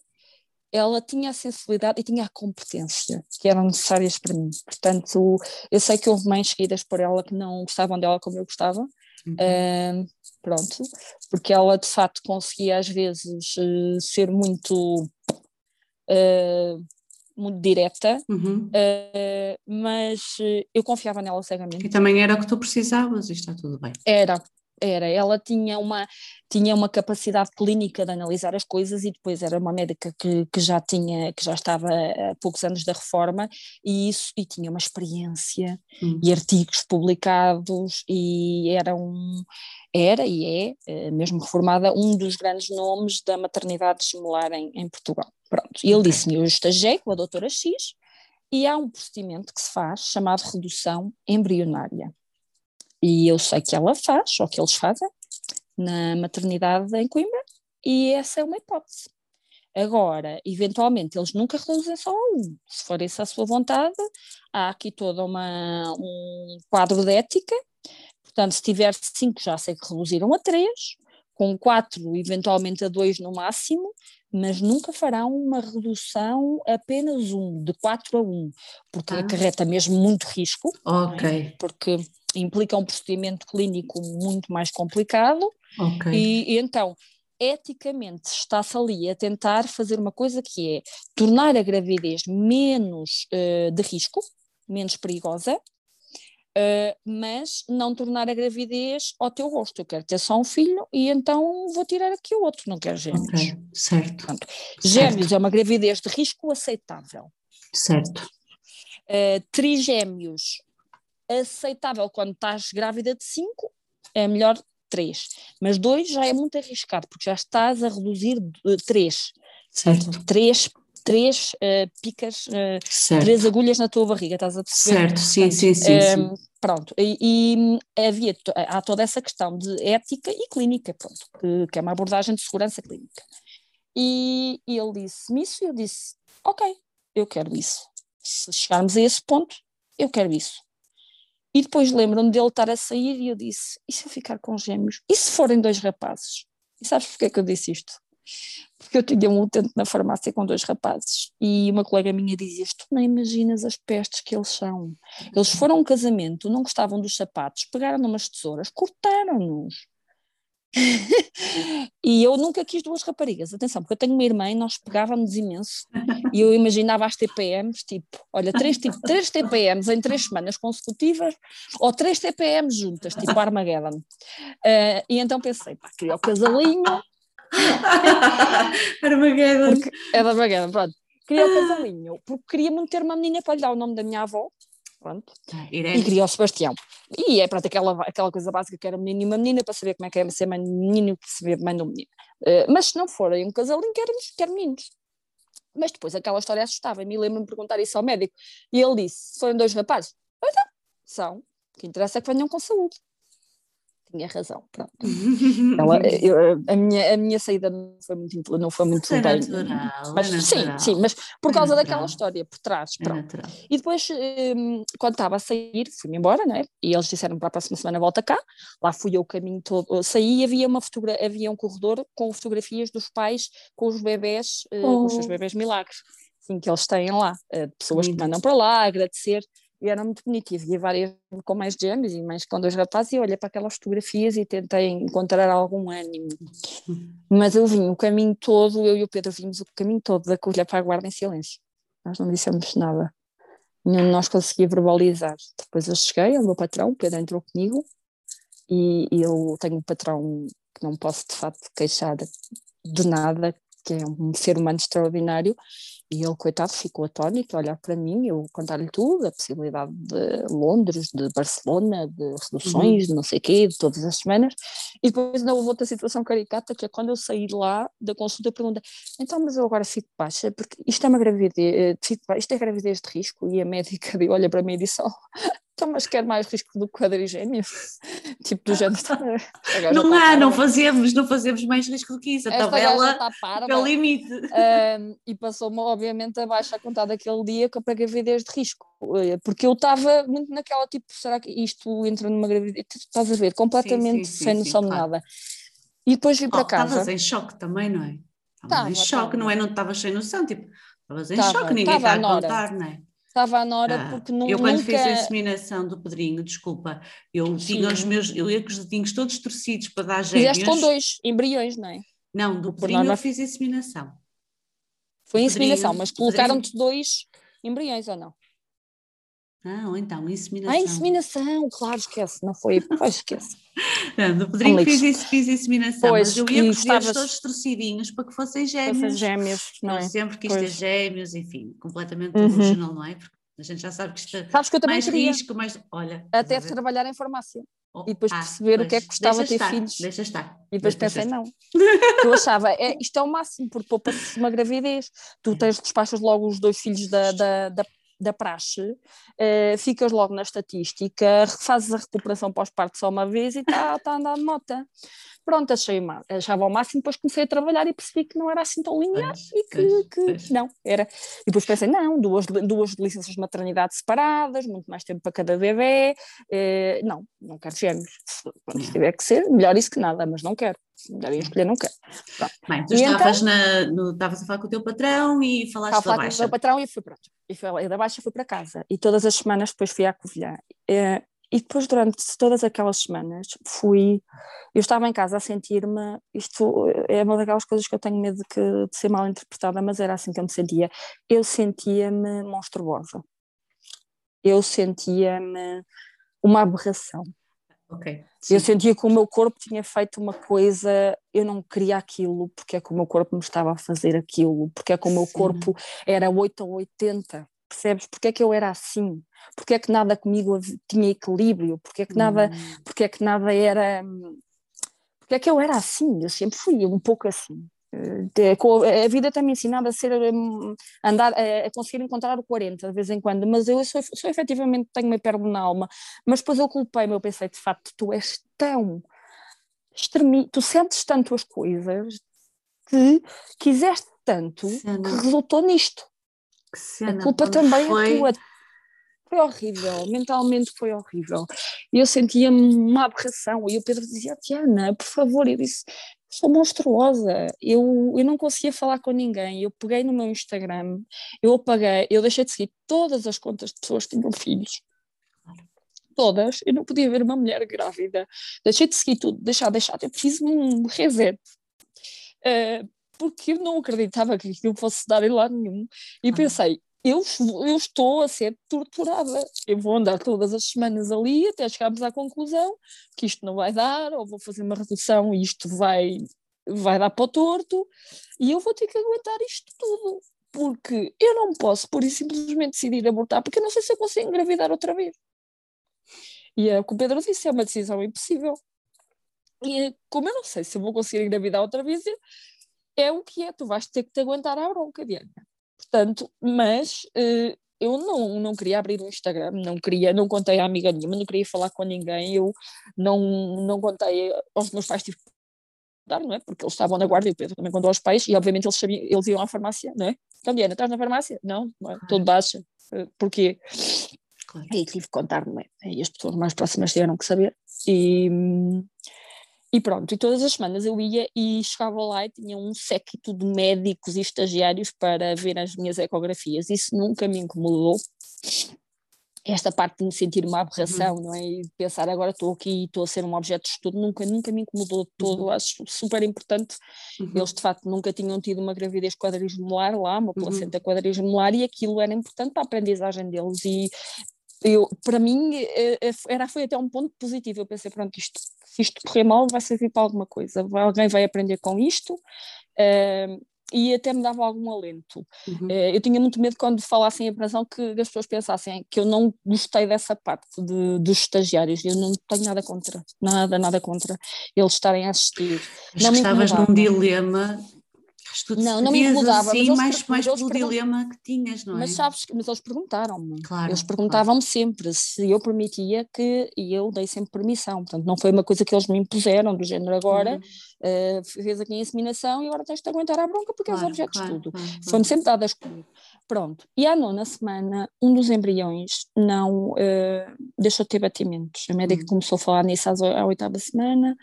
ela tinha a sensibilidade e tinha a competência que eram necessárias para mim. Portanto, eu sei que houve mães seguidas por ela que não gostavam dela como eu gostava. Uhum. pronto, porque ela de facto conseguia às vezes ser muito muito direta, uhum. uh, mas eh, eu confiava nela cegamente. E também era o que tu precisavas e está tudo bem. Era, era. Ela tinha uma, tinha uma capacidade clínica de analisar as coisas e depois era uma médica que, que já tinha, que já estava há poucos anos da reforma e isso, e tinha uma experiência uhum. e artigos publicados e era um era e é, eh, mesmo reformada, um dos grandes nomes da maternidade gemelar em, em Portugal. Pronto, e ele disse-me, eu estagiei com a doutora X e há um procedimento que se faz chamado redução embrionária. E eu sei que ela faz, ou que eles fazem, na maternidade em Coimbra, e essa é uma hipótese. Agora, eventualmente, eles nunca reduzem só a um. Se for essa a sua vontade, há aqui todo uma, um quadro de ética Portanto, se tiver cinco, já sei que reduziram a três, com quatro, eventualmente a dois no máximo, mas nunca farão uma redução apenas um, de quatro a um, porque ah. acarreta mesmo muito risco. Ok. É? Porque implica um procedimento clínico muito mais complicado. Ok. E, e então, eticamente está-se ali a tentar fazer uma coisa que é tornar a gravidez menos uh, de risco, menos perigosa, Uh, mas não tornar a gravidez ao teu gosto. Eu quero ter só um filho e então vou tirar aqui o outro, não quero gêmeos. Okay, certo. Portanto, gêmeos certo. é uma gravidez de risco aceitável. Certo. Uh, trigêmeos, aceitável quando estás grávida de 5, é melhor 3. Mas 2 já é muito arriscado, porque já estás a reduzir 3. Certo. 3 três uh, picas, uh, três agulhas na tua barriga, estás a perceber? Certo, sim, sim, sim, um, sim. Pronto, e, e, havia, há toda essa questão de ética e clínica, pronto, que, que é uma abordagem de segurança clínica. e, e ele disse-me isso e eu disse, ok, eu quero isso. Se chegarmos a esse ponto, eu quero isso. E depois lembro-me dele estar a sair e eu disse: e se eu ficar com gêmeos? E se forem dois rapazes? E sabes porquê que eu disse isto? Porque eu tinha um utente na farmácia com dois rapazes e uma colega minha dizia: Tu nem imaginas as pestes que eles são. Eles foram a um casamento, não gostavam dos sapatos, pegaram umas tesouras, cortaram-nos. [laughs] e eu nunca quis duas raparigas, atenção, porque eu tenho uma irmã e nós pegávamos imenso. E eu imaginava as TPMs, tipo, olha, três, tipo, três TPMs em três semanas consecutivas, ou três TPMs juntas, tipo Armageddon. Uh, e então pensei, pá, queria o casalinho. [laughs] Armageddon. Porque, é da Armageddon, pronto. Queria o casalinho, porque queria muito ter uma menina para lhe dar o nome da minha avó, Pronto. Ah, e queria o Sebastião. E é pronto, aquela, aquela coisa básica que era um menino e uma menina para saber como é que é ser mãe de menino e saber mãe de um menino. Uh, mas se não forem um casalinho, queremos, quer meninos. Mas depois aquela história assustava-me. Lembro-me de perguntar isso ao médico. E ele disse: foram dois rapazes. Pois é, são. O que interessa é que venham com saúde tinha razão, pronto. [laughs] Ela, eu, a, minha, a minha saída não foi muito, não foi muito é bem. Natural, mas, é sim, sim, mas por é causa natural. daquela história por trás. É pronto. e depois, um, quando estava a sair, fui-me embora, né? E eles disseram para a próxima semana volta cá. Lá fui eu o caminho todo. Saí e havia, uma fotogra havia um corredor com fotografias dos pais com os bebés, oh. com os seus oh. bebés milagres. Sim, que eles têm lá, pessoas que mandam para lá agradecer e era muito bonito. E havia várias com mais gêmeos e mais com dois rapazes. E olhei para aquelas fotografias e tentei encontrar algum ânimo. Mas eu vim o caminho todo, eu e o Pedro vimos o caminho todo da colher para a guarda em silêncio. Nós não dissemos nada. Nenhum de nós conseguia verbalizar. Depois eu cheguei, o meu patrão, o Pedro entrou comigo. E, e eu tenho um patrão que não posso de facto queixar de nada, que é um ser humano extraordinário, e ele, coitado, ficou atónito a olhar para mim, eu contar-lhe tudo, a possibilidade de Londres, de Barcelona, de reduções, uhum. de não sei o quê, de todas as semanas. E depois ainda houve outra situação caricata, que é quando eu saí de lá da consulta, eu perguntei, então, mas eu agora fico baixa, porque isto é uma gravidez, eh, isto é gravidez de risco? E a médica [laughs] olha para mim e disse, oh, então, mas quer mais risco do que quadrigêmeo? [laughs] tipo do género. [laughs] não há, não fazemos, não fazemos mais risco do que isso. A Esta tabela é o limite. Um, e passou-me, obviamente, abaixo a contar daquele dia que peguei gravidez de risco. Eh, porque eu estava muito naquela tipo, será que isto entra numa gravidez? Estás a ver, completamente sim, sim, sem sim, noção de claro. nada. E depois vim oh, para casa. Estavas em choque também, não é? Estavas em choque, tava. não é? Não estavas sem noção, tipo, estavas em tava, choque, ninguém está a contar, não é? Estava a Nora ah, porque não, Eu quando nunca... fiz a inseminação do Pedrinho, desculpa, eu Sim. tinha os meus, eu ia com os dedinhos todos torcidos para dar gêmeos. Fizeste com dois embriões, não é? Não, do Pedrinho norma... eu fiz a inseminação. Foi inseminação, mas colocaram-te dois embriões ou não? Não, então, inseminação. Ah, inseminação, claro, esquece, não foi, pois esquece. Não, [laughs] do Pedrinho fiz, fiz inseminação, pois, mas eu ia estavas... todos torcidinhos para que fossem gêmeos. Fossem gêmeos, não é? sempre quis pois. ter gêmeos, enfim, completamente uhum. delusional, não é? Porque a gente já sabe que isto é Sabes que eu também mais queria. risco, mais, olha... Até trabalhar em farmácia. Oh, e depois ah, perceber pois, o que é que custava ter estar, filhos. Deixa estar. E depois deixa pensei, estar. não. [laughs] eu achava, é, isto é o máximo, porque poupa-se uma gravidez. Tu tens, despachas logo os dois filhos da, da, da da praxe, uh, ficas logo na estatística, fazes a recuperação pós-parto só uma vez e está tá a andar de mota. Pronto, achei uma, achava ao máximo, depois comecei a trabalhar e percebi que não era assim tão linear e que, que não, era. E depois pensei, não, duas, duas licenças de maternidade separadas, muito mais tempo para cada bebê, eh, não, não quero gêmeos. Se tiver que ser, melhor isso que nada, mas não quero. Melhor escolher, não quero. Pronto. Bem, tu estavas, então, na, estavas a falar com o teu patrão e falaste da baixa. com o meu patrão e fui pronto. E fui, da baixa fui para casa. E todas as semanas depois fui à Covilhã. Eh, e depois, durante todas aquelas semanas, fui. Eu estava em casa a sentir-me. Isto é uma daquelas coisas que eu tenho medo de, que, de ser mal interpretada, mas era assim que eu me sentia. Eu sentia-me monstruosa. Eu sentia-me uma aberração. Ok. Eu sentia que o meu corpo tinha feito uma coisa, eu não queria aquilo, porque é que o meu corpo me estava a fazer aquilo, porque é que o meu Sim. corpo era 8 ou 80 percebes? Porque é que eu era assim? Porque é que nada comigo tinha equilíbrio? Porque é que nada, hum. porque é que nada era... Porque é que eu era assim? Eu sempre fui um pouco assim. Eh, a vida tem-me ensinado a ser hum, andar, a conseguir encontrar o 40 de vez em quando, mas eu sou, sou efetivamente tenho uma hipérbole na alma, mas depois eu culpei-me, eu pensei de facto, tu és tão extremi, tu sentes tanto as coisas que quiseste tanto que resultou nisto. A culpa também é foi... é tua. Foi horrível, mentalmente foi horrível. Eu sentia-me uma aberração. E o Pedro dizia: Tiana, por favor. Eu disse: sou monstruosa. Eu, eu não conseguia falar com ninguém. Eu peguei no meu Instagram, eu apaguei, eu deixei de seguir todas as contas de pessoas que tinham filhos. Todas, eu não podia ver uma mulher grávida. Deixei de seguir tudo, deixar, deixar, eu fiz um reset. Uh, porque eu não acreditava que aquilo fosse dar em lado nenhum. E pensei, eu, eu estou a ser torturada. Eu vou andar todas as semanas ali até chegarmos à conclusão que isto não vai dar, ou vou fazer uma redução e isto vai, vai dar para o torto, e eu vou ter que aguentar isto tudo. Porque eu não posso, por e simplesmente, decidir abortar, porque eu não sei se eu consigo engravidar outra vez. E é o que o Pedro disse, é uma decisão impossível. E como eu não sei se eu vou conseguir engravidar outra vez, é o que é, tu vais ter que te aguentar à bronca, Diana. Portanto, mas uh, eu não, não queria abrir o Instagram, não queria, não contei a amiga nenhuma, não queria falar com ninguém, eu não, não contei aos meus pais, tive que dar, não é? Porque eles estavam na guarda e o Pedro também contou aos pais e obviamente eles sabiam, eles iam à farmácia, não é? Então, Diana, estás na farmácia? Não, não é? Claro. Todo baixa. Eh, porquê? Claro. E tive que contar, não é? E as pessoas mais próximas tiveram que saber. E, e pronto, e todas as semanas eu ia e chegava lá e tinha um séquito de médicos e estagiários para ver as minhas ecografias. Isso nunca me incomodou. Esta parte de me sentir uma aberração, uhum. não é? E pensar agora estou aqui e estou a ser um objeto de estudo, nunca, nunca me incomodou de todo. Uhum. Acho super importante. Uhum. Eles de facto nunca tinham tido uma gravidez quadrismolar lá, uma uhum. placenta quadrismolar, e aquilo era importante para a aprendizagem deles. E eu, para mim eh, eh, era, foi até um ponto positivo. Eu pensei, pronto, isto se isto correr mal, vai servir para alguma coisa, alguém vai aprender com isto. Uh, e até me dava algum alento. Uhum. Uh, eu tinha muito medo quando falassem a prisão que as pessoas pensassem que eu não gostei dessa parte de, dos estagiários. Eu não tenho nada contra, nada, nada contra eles estarem a assistir. Mas não estavas num dilema não, não me incomodava. Assim, mas mais, mais pelo dilema que tinhas, não é? Mas sabes, mas eles perguntaram-me. Claro, eles perguntavam-me claro. sempre se eu permitia que, e eu dei sempre permissão. Portanto, não foi uma coisa que eles me impuseram, do género agora, uhum. uh, fez aqui a inseminação e agora tens de aguentar a bronca porque claro, és objeto de estudo. Foi-me sempre dadas comigo. Pronto. E à nona semana, um dos embriões não uh, deixou de ter batimentos. A médica uhum. começou a falar nisso à oitava semana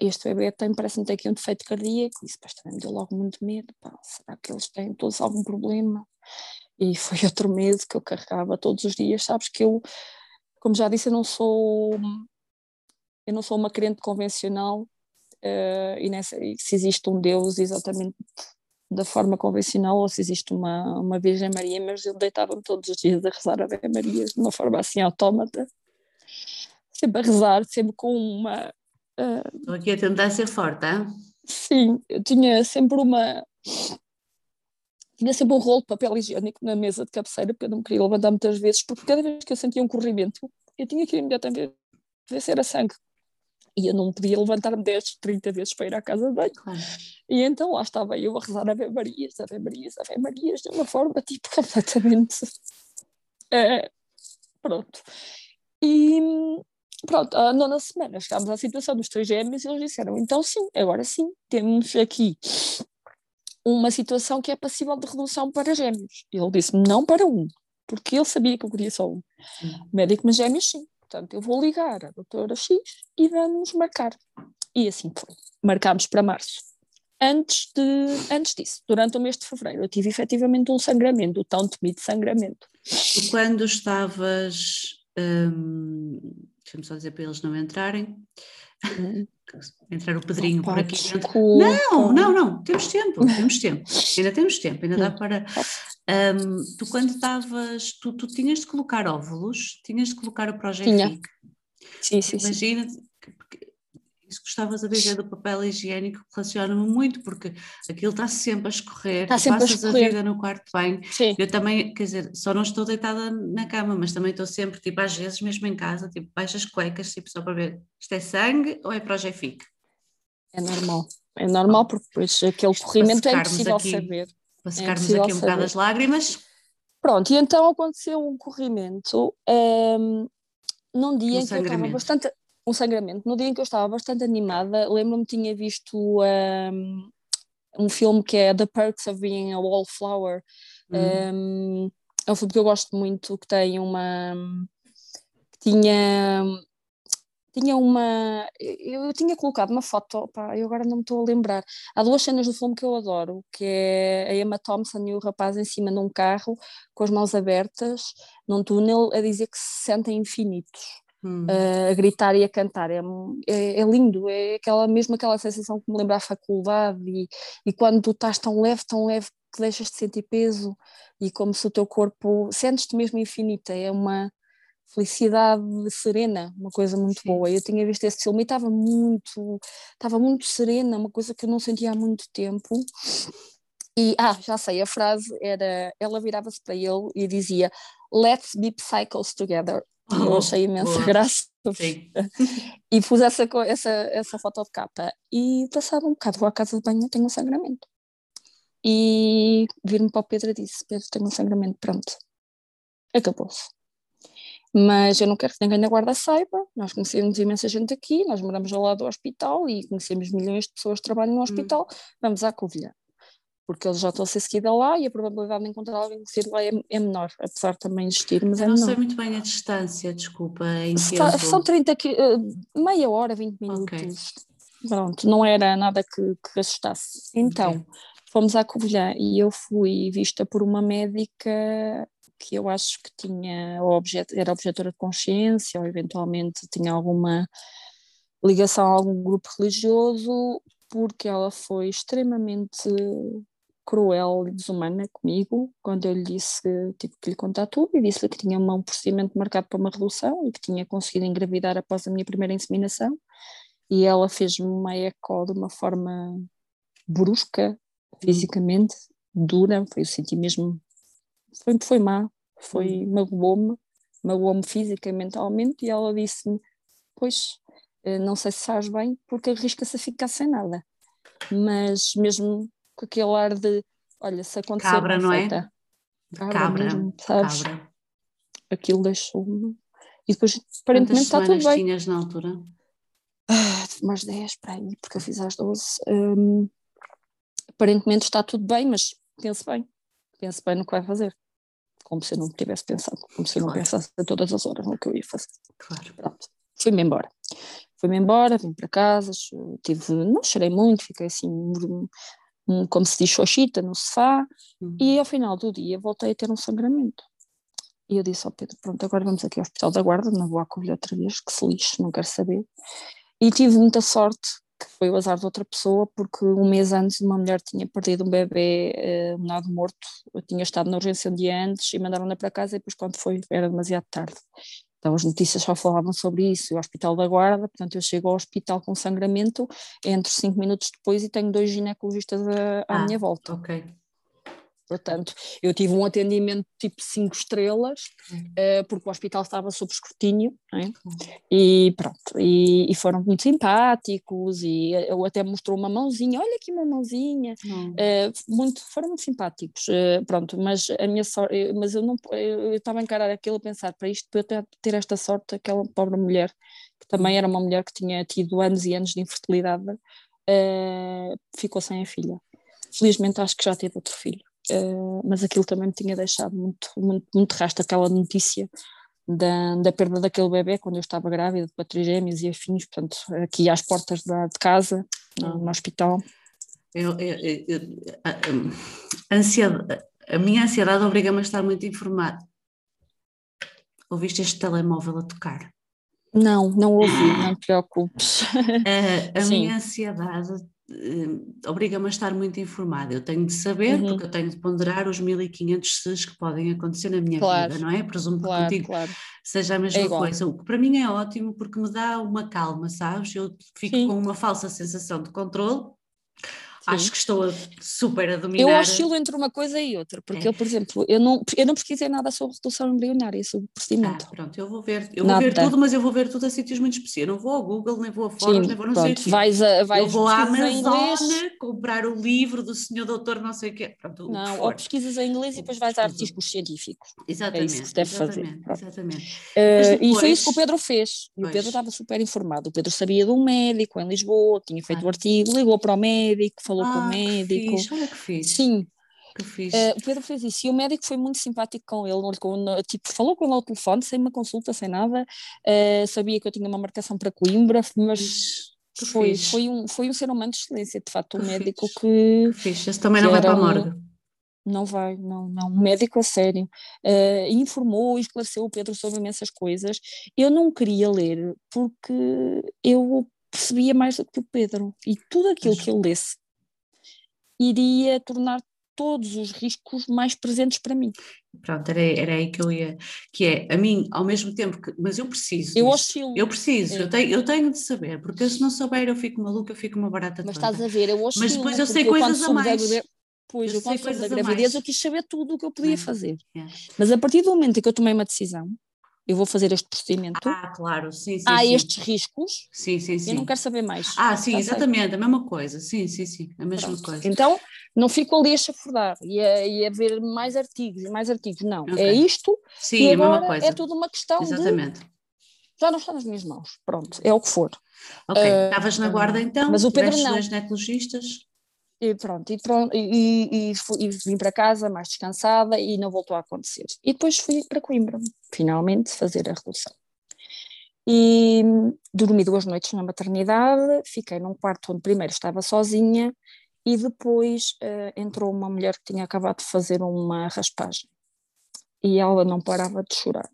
este bebê tem, parece-me ter aqui um defeito cardíaco, isso depois também me deu logo muito medo, pá, será que eles têm todos algum problema? E [laughs] foi outro medo que eu carregava todos os dias, sabes que eu, como já disse, eu não sou, eu não sou uma crente convencional, uh, e, nessa, se existe um Deus exatamente da forma convencional ou se existe uma, uma Virgem Maria, mas eu deitava-me todos os dias a rezar a Virgem Maria de uma forma assim autómata, sempre a rezar, sempre com uma Estou aqui a tentar ser forte, hein? Sim, eu tinha sempre uma. Tinha sempre um rolo de papel higiênico na mesa de cabeceira, porque eu não me queria levantar muitas vezes, porque cada vez que eu sentia um corrimento, eu tinha que ir imediatamente ver se era sangue. E eu não podia levantar-me 10, 30 vezes para ir à casa de banho. Claro. E então lá estava eu a rezar Ave Marias, Ave Marias, Ave Marias, de uma forma tipo [laughs] completamente. É, pronto. E, Pronto, a nona semana chegámos à situação dos três gêmeos e eles disseram: então sim, agora sim, temos aqui uma situação que é passível de redução para gêmeos. Ele disse: não para um, porque ele sabia que eu queria só um. Hum. Médico, mas gêmeos sim. Portanto, eu vou ligar à doutora X e vamos marcar. E assim foi. Marcámos para março. Antes, de, antes disso, durante o mês de fevereiro, eu tive efetivamente um sangramento, o tão temido sangramento. Quando estavas. Hum deixa-me só dizer para eles não entrarem. Hum. Entrar o Pedrinho por aqui dentro. Não, não, não, temos tempo, temos tempo, ainda temos tempo, ainda dá hum. para. Um, tu quando estavas, tu, tu tinhas de colocar óvulos, tinhas de colocar o projeto Tinha. Sim, sim, Imagina, sim isso que estavas a dizer do papel higiênico relaciona-me muito, porque aquilo está sempre a escorrer, está sempre passas a, escorrer. a vida no quarto. Sim. Eu também, quer dizer, só não estou deitada na cama, mas também estou sempre, tipo, às vezes mesmo em casa, tipo, baixo as cuecas, tipo, só para ver, isto é sangue ou é projefic? É normal, é normal, porque depois aquele corrimento é impossível aqui, saber. Para é secarmos é aqui um bocado as lágrimas. Pronto, e então aconteceu um corrimento um, num dia um em que eu estava bastante um sangramento. No dia em que eu estava bastante animada, lembro-me tinha visto um, um filme que é The Perks of Being a Wallflower. Hum. Um, é um filme que eu gosto muito, que tem uma. que tinha tinha uma. Eu, eu tinha colocado uma foto, pá, eu agora não me estou a lembrar. Há duas cenas do filme que eu adoro, que é a Emma Thompson e o rapaz em cima de um carro, com as mãos abertas, num túnel, a dizer que se sentem infinitos. Hum. a gritar e a cantar, é, é, é, lindo, é aquela, mesmo aquela sensação que me lembra a faculdade e, e quando tu estás tão leve, tão leve que deixas de sentir peso e como se o teu corpo sentes-te mesmo infinita, é uma, felicidade serena, uma coisa muito Sim. boa. Eu tinha visto esse filme e estava muito, estava muito serena, uma coisa que eu não sentia há muito tempo. E, ah, já sei, a frase era, ela virava-se para ele e dizia Let's be psychos together. Oh, eu achei imensa boa. graça. e pus essa, essa, essa foto de capa. E passava um bocado, vou à casa de banho, tenho um sangramento. E vir-me para o Pedro e disse: Pedro, tenho um sangramento, pronto. Acabou-se mas eu não quero que ninguém da guarda saiba. Nós conhecemos imensa gente aqui, nós moramos ao lado do hospital e conhecemos milhões de pessoas que trabalham no hum. hospital. Hum. Vamos à Covilhã, porque eles já estão a ser seguida lá e a probabilidade de encontrar alguém que lá é, é, menor, apesar de também existir, mas eu é não menor. sei muito bem a distância, desculpa. Em Está, são 30 eh, meia hora, 20 minutos. Okay. Pronto, não era nada que, que assustasse. Então, okay. fomos à Covilhã e eu fui vista por uma médica que eu acho que tinha objeto, era objetora de consciência ou eventualmente tinha alguma ligação a algum grupo religioso, porque ela foi extremamente cruel e desumana comigo quando eu lhe disse tive que lhe contar tudo e disse-lhe que tinha um procedimento marcado para uma redução e que tinha conseguido engravidar após a minha primeira inseminação e ela fez-me uma eco de uma forma brusca, fisicamente, dura, foi, eu senti mesmo foi, foi má, foi, hum. magoou-me, magoou-me física e mentalmente, e ela disse-me, pois, eh, não sei se sabes bem, porque arrisca-se a ficar sem nada. Mas mesmo com aquele ar de, olha, se acontecer... Cabra, não é? Cabra, cabra, mesmo, sabes? Cabra. Aquilo deixou-me... E depois, aparentemente, está tudo bem. tinhas na altura? Ah, mais 10, para aí, porque eu fiz às 12. Um, aparentemente está tudo bem, mas pense bem. Pense bem no que vai fazer como se eu não tivesse pensado, como se eu não claro. pensasse a todas as horas no que eu ia fazer. Claro. Pronto, fui-me embora. Fui-me embora, vim para casa, tive, não chorei muito, fiquei assim, como se diz, xoxita no sofá, uhum. e ao final do dia voltei a ter um sangramento. E eu disse ao Pedro, pronto, agora vamos aqui ao Hospital da Guarda, não vou acolher outra vez, que se lixe, não quero saber. E tive muita sorte, que foi o azar de outra pessoa, porque um mês antes uma mulher tinha perdido um bebê eh, um nado morto, eu tinha estado na urgência um dia antes e mandaram-na para casa e depois quando foi era demasiado tarde. Então as notícias só falavam sobre isso, o Hospital da Guarda, portanto eu chego ao hospital com sangramento, entro cinco minutos depois e tenho dois ginecologistas à, à ah, minha volta. Ok. Portanto, eu tive um atendimento tipo 5 estrelas, uh, porque o hospital estava sob escrutínio, é? e pronto, e, e, foram muito simpáticos, e eu até mostrou uma mãozinha, olha aqui uma mãozinha, uh, muito, foram muito simpáticos, uh, pronto, mas a minha sorte, mas eu não, eu estava a encarar aquilo a pensar, para isto, para eu ter, ter esta sorte, aquela pobre mulher, que também era uma mulher que tinha tido anos e anos de infertilidade, ficou sem a filha. Felizmente acho que já teve outro filho. Uh, mas aquilo também me tinha deixado muito, muito, muito rastro, aquela notícia da, da perda daquele bebê quando eu estava grávida de patrigêmeos e afins, portanto, aqui às portas da, de casa, no, no hospital. Eu, eu, eu, a, a, ansiedade, a minha ansiedade obriga-me a estar muito informada. Ouviste este telemóvel a tocar? Não, não ouvi, não te preocupes. A, [laughs] a minha ansiedade uh, obriga-me a estar muito informada. Eu tenho de saber, uhum. porque eu tenho de ponderar os 1500 Cs que podem acontecer na minha claro. vida, não é? Presumo que claro, contigo claro. seja a mesma é coisa. O que para mim é ótimo porque me dá uma calma, sabes? Eu fico Sim. com uma falsa sensação de controle Acho que estou a, super a dominar. Eu oscilo entre uma coisa e outra, porque é. eu, por exemplo, eu não, eu não pesquisei nada sobre redução embrionária, sobre o procedimento. Ah, pronto, eu vou ver, eu vou ver tudo, mas eu vou ver tudo a sítios muito específicos. Não vou ao Google, nem vou a fóruns, nem vou não pronto, sei vais a, vais Eu vou à Amazon comprar o livro do senhor doutor não sei o quê. Pronto, não, ou pesquisas em inglês e depois vais a artigos científicos. Exatamente. É isso que se deve exatamente, fazer. Exatamente. Uh, depois... E foi isso que o Pedro fez. E pois. o Pedro estava super informado. O Pedro sabia de um médico em Lisboa, tinha feito o ah. artigo, ligou para o médico, falou ah, com o médico. Fixe. Olha que fixe. Sim, que fixe. Uh, o Pedro fez isso e o médico foi muito simpático com ele, tipo, falou com ele ao telefone, sem uma consulta, sem nada, uh, sabia que eu tinha uma marcação para Coimbra, mas foi, foi, um, foi um ser humano de excelência, de facto, um médico fixe. que... Que fixe, esse também não vai para a morgue. não vai, não, não, um médico a sério, uh, informou e esclareceu o Pedro sobre imensas coisas, eu não queria ler porque eu percebia mais do que o Pedro, e tudo aquilo que eu lesse iria tornar todos os riscos mais presentes para mim. Pronto, era, era aí que eu ia, que é, a mim, ao mesmo tempo que, mas eu preciso. Eu oscilo. Eu preciso, é. eu, tenho, eu tenho de saber, porque se não souber eu fico maluca, eu fico uma barata Mas estás a ver, eu oscilo. Mas depois eu sei coisas a mais. pois, eu, eu quando soube da gravidez eu quis saber tudo o que eu podia é. fazer. É. Mas a partir do momento em que eu tomei uma decisão, eu vou fazer este procedimento. Ah, claro, sim, sim. Há sim. estes riscos. Sim, sim, sim. Eu não quero saber mais. Ah, sim, exatamente, a mesma coisa. Sim, sim, sim, a mesma Pronto. coisa. Então, não fico ali a chafurdar e a, e a ver mais artigos e mais artigos. Não, okay. é isto. Sim, é a mesma coisa. É tudo uma questão exatamente. de. Já não está nas minhas mãos. Pronto, é o que for. Ok, uh, estavas na guarda então? Mas o Pedro não. dois ginecologistas? E pronto, e, e, e, e, vim para casa mais descansada e não voltou a acontecer. E depois fui para Coimbra, finalmente, fazer a redução. E dormi duas noites na maternidade, fiquei num quarto onde primeiro estava sozinha e depois uh, entrou uma mulher que tinha acabado de fazer uma raspagem e ela não parava de chorar.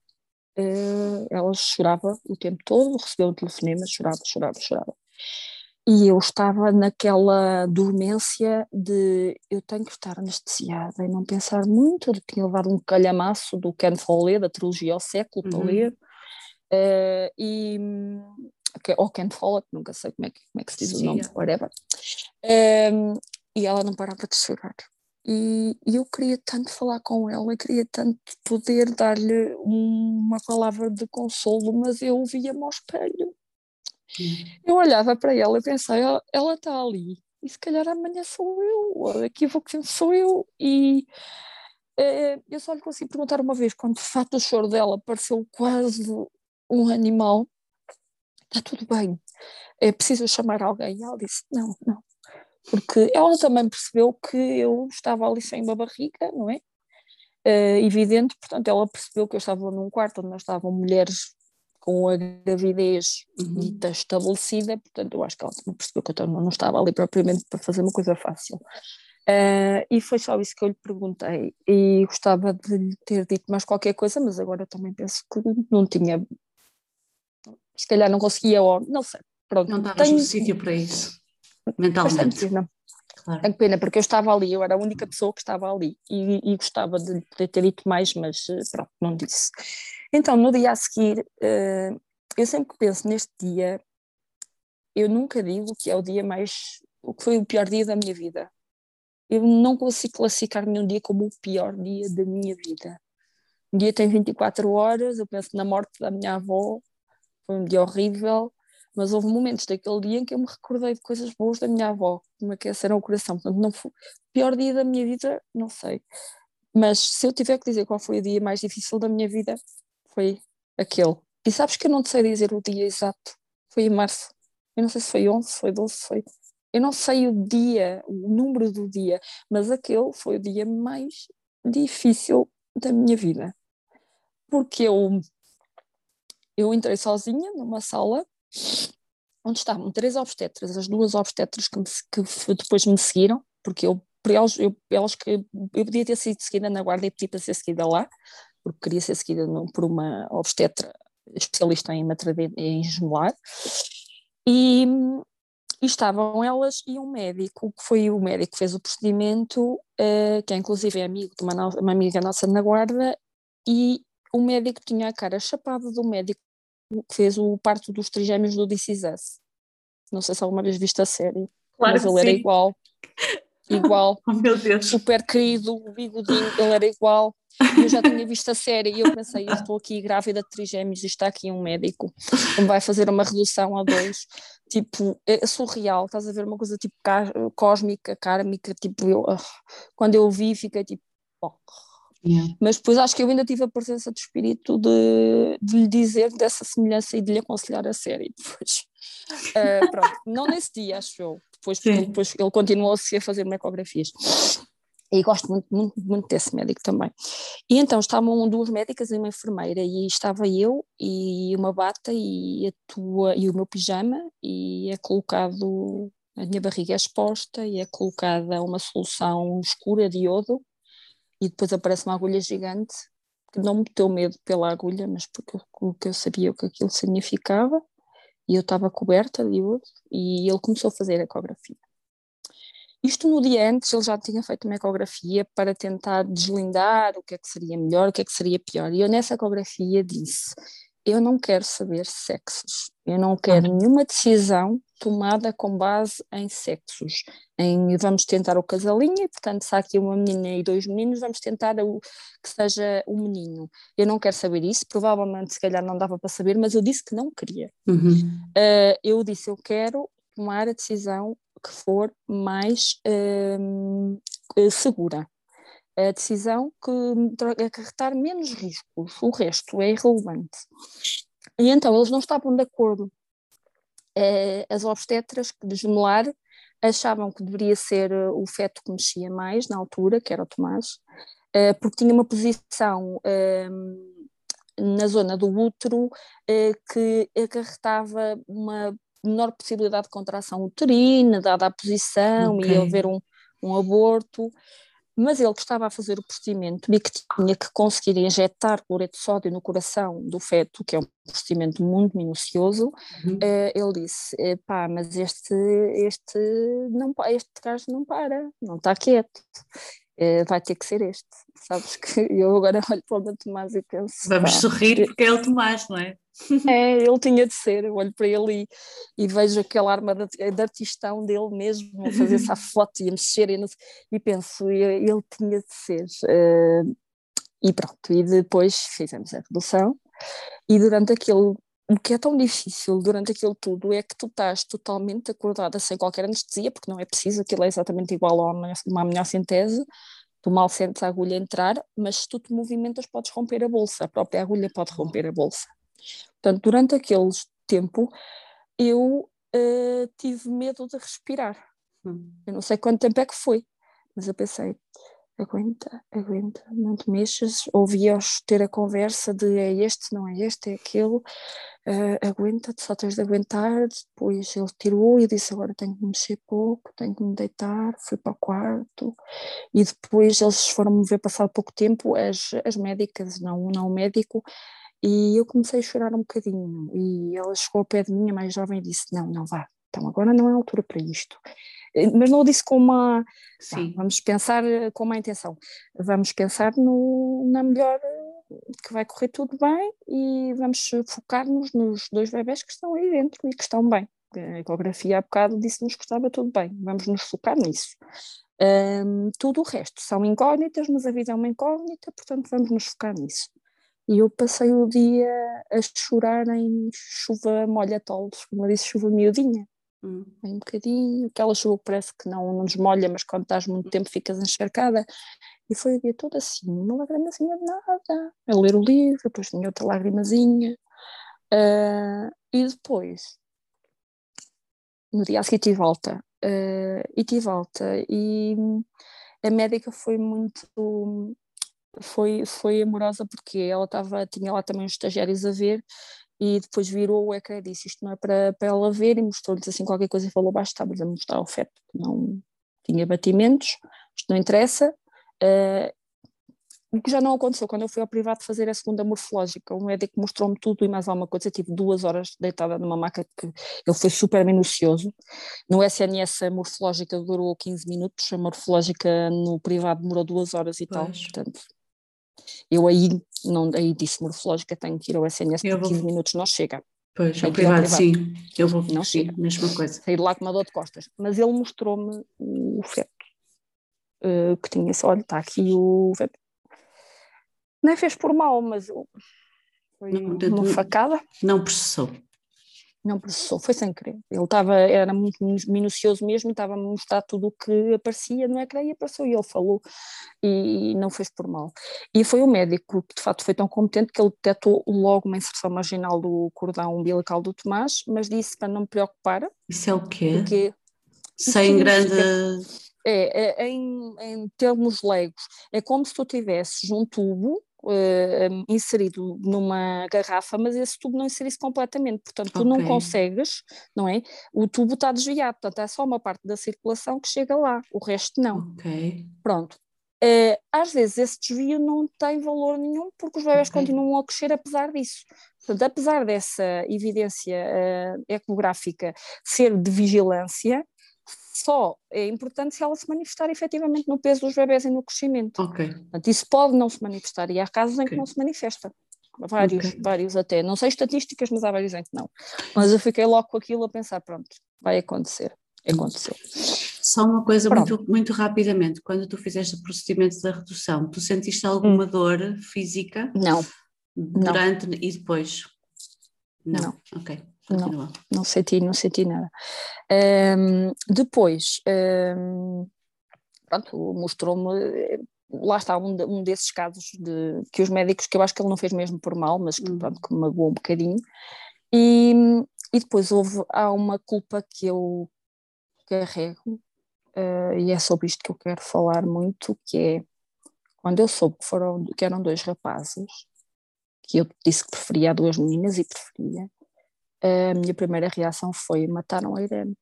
Uh, ela chorava o tempo todo, recebeu um telefonema, chorava, chorava, chorava. E eu estava naquela dormência de eu tenho que estar anestesiada e não pensar muito. Eu tinha levado um calhamaço do Ken Follett, da trilogia ao século, uhum. para ler. Uh, e, ou Ken Follett, nunca sei como é que, como é que se diz Sim, o nome, é. whatever. Um, e ela não parava de chorar. E, e, eu queria tanto falar com ela, eu queria tanto poder dar-lhe uma palavra de consolo, mas eu via-me ao espelho eu olhava para ela e pensei, ela está ali, e se calhar amanhã sou eu, ou daqui a pouco tempo sou eu, e é, eu só lhe consegui perguntar uma vez, quando de fato o choro dela pareceu quase um animal, está tudo bem, é preciso chamar alguém, e ela disse, não, não, porque ela também percebeu que eu estava ali sem uma barriga, não é? É evidente, portanto, ela percebeu que eu estava num quarto onde não estavam mulheres com a gravidez uhum. dita estabelecida, portanto eu acho que ela também percebeu que eu não estava ali propriamente para fazer uma coisa fácil. Uh, e foi só isso que eu lhe perguntei e gostava de lhe ter dito mais qualquer coisa, mas agora também penso que não tinha, se calhar não conseguia, ou não sei. Pronto, não estavas tenho... no sítio para isso, mentalmente. Pena. Claro. Tenho pena, porque eu estava ali, eu era a única pessoa que estava ali e, e gostava de poder ter dito mais, mas eh, pronto, não disse. Então, no dia a seguir, uh, eu sempre que penso neste dia, eu nunca digo que é o dia mais, o que foi o pior dia da minha vida. Eu não consigo classificar nenhum dia como o pior dia da minha vida. Um dia tem 24 horas, eu penso na morte da minha avó, foi um dia horrível, mas houve momentos daquele dia em que eu me recordei de coisas boas da minha avó, que me aqueceram o coração. Portanto, não foi pior dia da minha vida, não sei. Mas se eu tiver que dizer qual foi o dia mais difícil da minha vida, foi aquele. E sabes que eu não te sei dizer o dia exato. Foi em março. Eu não sei se foi 11, foi 12, foi. Eu não sei o dia, o número do dia, mas aquele foi o dia mais difícil da minha vida. Porque eu, eu entrei sozinha numa sala onde estavam três obstetras, as duas obstetras que, me, que depois me seguiram, porque eu, elas, eu, elas que eu podia ter sido seguida na guarda e pedi para ser seguida lá, porque queria ser seguida por uma obstetra especialista em maternidade em gemelar, e, e, estavam elas e um médico, que foi o médico que fez o procedimento, uh, que é inclusive é amigo de uma, uma amiga nossa na guarda, e o médico tinha a cara chapada do médico fez o parto dos trigêmeos do This Is Us. Não sei se alguma vez viste a série, claro mas ele sim. era igual. Igual, [laughs] oh, meu Deus. super querido, o bigodinho, ele era igual. Eu já tinha visto a série e eu pensei, eu estou aqui grávida de trigêmeos e está aqui um médico que vai fazer uma redução a dois. Tipo, é surreal, estás a ver uma coisa tipo cósmica, kármica, tipo, eu, uh, quando eu vi fiquei tipo, oh. Yeah. Mas depois acho que eu ainda tive a presença de espírito de, de lhe dizer dessa semelhança e de lhe aconselhar a série depois. Uh, [laughs] pronto, não nesse dia, acho eu. depois, porque ele, depois ele continuou-se a fazer ecografias. E gosto muito, muito, muito desse médico também. E então estavam duas médicas e uma enfermeira, e estava eu e uma bata e, a tua, e o meu pijama, e é colocado, a minha barriga é exposta, e é colocada uma solução escura de iodo, e depois aparece uma agulha gigante, que não me deu medo pela agulha, mas porque eu, eu sabia o que aquilo significava, e eu estava coberta de iodo, e ele começou a fazer a ecografia. Isto no dia antes ele já tinha feito uma ecografia para tentar deslindar o que é que seria melhor, o que é que seria pior. E eu nessa ecografia disse: eu não quero saber sexos, eu não quero uhum. nenhuma decisão tomada com base em sexos, em vamos tentar o casalinho, e, portanto, se há aqui uma menina e dois meninos, vamos tentar o, que seja o menino. Eu não quero saber isso, provavelmente se calhar não dava para saber, mas eu disse que não queria. Uhum. Uh, eu disse, eu quero tomar a decisão que for mais uh, segura. A decisão que acarretar menos riscos, o resto é irrelevante. E então eles não estavam de acordo. Uh, as obstetras que desmolar achavam que deveria ser eh, o feto que mexia mais na altura, que era o Tomás, uh, porque tinha uma posição na zona do útero que acarretava uma menor possibilidade de contração uterina, dada a posição, okay. ia haver um, um aborto, mas ele que estava a fazer o procedimento e que tinha que conseguir injetar cloreto de sódio no coração do feto, que é um procedimento muito minucioso, uhum. uh, ele disse, pá, mas este, este, não, este gajo não para, não está quieto. Uh, vai ter que ser este, sabes que [laughs] eu agora olho para o Tomás e penso vamos pá, sorrir porque é o Tomás, não é? É, [laughs] ele tinha de ser. Eu olho para ele e, e vejo aquela arma de, de, artistão dele mesmo, a fazer essa [laughs] foto e a mexer, e, e penso, ele tinha de ser. Uh, e pronto, e depois fizemos a redução, e durante aquele. O que é tão difícil durante aquilo tudo é que tu estás totalmente acordada sem qualquer anestesia, porque não é preciso, aquilo é exatamente igual a uma, amniocentese, tu mal sentes a agulha entrar, mas se tu te movimentas podes romper a bolsa, a própria agulha pode romper a bolsa. Portanto, durante aquele tempo, eu uh, tive medo de respirar. Hum. Eu não sei quanto tempo é que foi, mas eu pensei, aguenta, aguenta, não te mexas. Ouvi-os ter a conversa de é este, não é este, é aquele, uh, aguenta-te, só tens de aguentar. Depois ele tirou e disse: Agora tenho que me mexer pouco, tenho que me deitar. Fui para o quarto e depois eles foram me ver passar pouco tempo. As, as médicas, não, não o médico, e eu comecei a chorar um bocadinho. E ela chegou ao pé de mim, a mais jovem, e disse: Não, não vá, então agora não é a altura para isto. Eh, mas não o disse com uma. Sim. vamos pensar eh, com uma intenção. Vamos pensar no, na melhor. que vai correr tudo bem e vamos focar-nos nos dois bebés que estão aí dentro e que estão bem. A ecografia há bocado disse-nos que estava tudo bem, vamos nos focar nisso. Um, tudo o resto são incógnitas, mas a vida é uma incógnita, portanto vamos nos focar nisso. E eu passei o dia a chorar em chuva molha-tolos, como eu disse, chuva miudinha. Hum. Um bocadinho, aquela chuva parece que não, não desmolha, mas quando estás muito tempo ficas encharcada. E foi o dia todo assim, uma lagrimazinha de nada, a ler o livro, depois tinha outra lagrimazinha. Uh, e depois, no dia a seguir tive volta, uh, e tive volta, e a médica foi muito foi, foi amorosa porque ela estava, tinha lá também os estagiários a ver e depois virou o ecrã e disse isto não é para, para ela ver e mostrou-lhes assim qualquer coisa e falou baixo, estava a mostrar o feto que não tinha batimentos, isto não interessa. Uh, o que já não aconteceu quando eu fui ao privado fazer a segunda morfológica, o médico mostrou-me tudo e mais alguma coisa, eu tive duas horas deitada numa maca que ele foi super minucioso. No SNS a morfológica durou 15 minutos, a morfológica no privado demorou duas horas e pois. tal, portanto eu aí, não, aí disse morfológica, tenho que ir ao SNS por 15 minutos não chega. Pois, ao privado, privado, sim. Eu vou não chega. mesma coisa. Sair lá com uma dor de costas. Mas ele mostrou-me o feto. Uh, que tinha esse, olha, está aqui o feto. Nem fez por mal, mas foi não, uma facada. Não processou não processou, foi sem querer. Ele estava, era muito minucioso mesmo, estava a mostrar tudo o que aparecia no ecrã e apareceu e ele falou e não fez por mal. E foi o médico que de facto foi tão competente que ele detectou logo uma inserção marginal do cordão umbilical do Tomás, mas disse para não me preocupar. Isso é o quê? Porque Sem grande. É, é, em, em termos leigos, é como se tu tivesses um tubo uh, inserido numa garrafa, mas esse tubo não inserisse completamente, portanto tu okay. não consegues, não é? O tubo está desviado, portanto é só uma parte da circulação que chega lá, o resto não. Ok. Pronto. Uh, às vezes esse desvio não tem valor nenhum porque os bebés okay. continuam a crescer apesar disso. Portanto, apesar dessa evidência uh, ecográfica ser de vigilância, só é importante se ela se manifestar efetivamente no peso dos bebés e no crescimento. Ok. Portanto, isso pode não se manifestar e há casos em okay. que não se manifesta. Vários, okay. vários até. Não sei estatísticas, mas há vários em que não. Mas eu fiquei logo com aquilo a pensar, pronto, vai acontecer. Aconteceu. Só uma coisa muito, muito rapidamente, quando tu fizeste o procedimento da redução, tu sentiste alguma hum. dor física? Não. Durante não. e depois? Não. não. Ok. Não, não senti, não senti nada. Um, depois, um, pronto, mostrou-me, lá está um, um desses casos de, que os médicos, que eu acho que ele não fez mesmo por mal, mas que, uhum. pronto, que me magoou um bocadinho. E, e depois houve, há uma culpa que eu carrego, uh, e é sobre isto que eu quero falar muito, que é quando eu soube que, foram, que eram dois rapazes, que eu disse que preferia duas meninas e preferia, a minha primeira reação foi: mataram a Irene.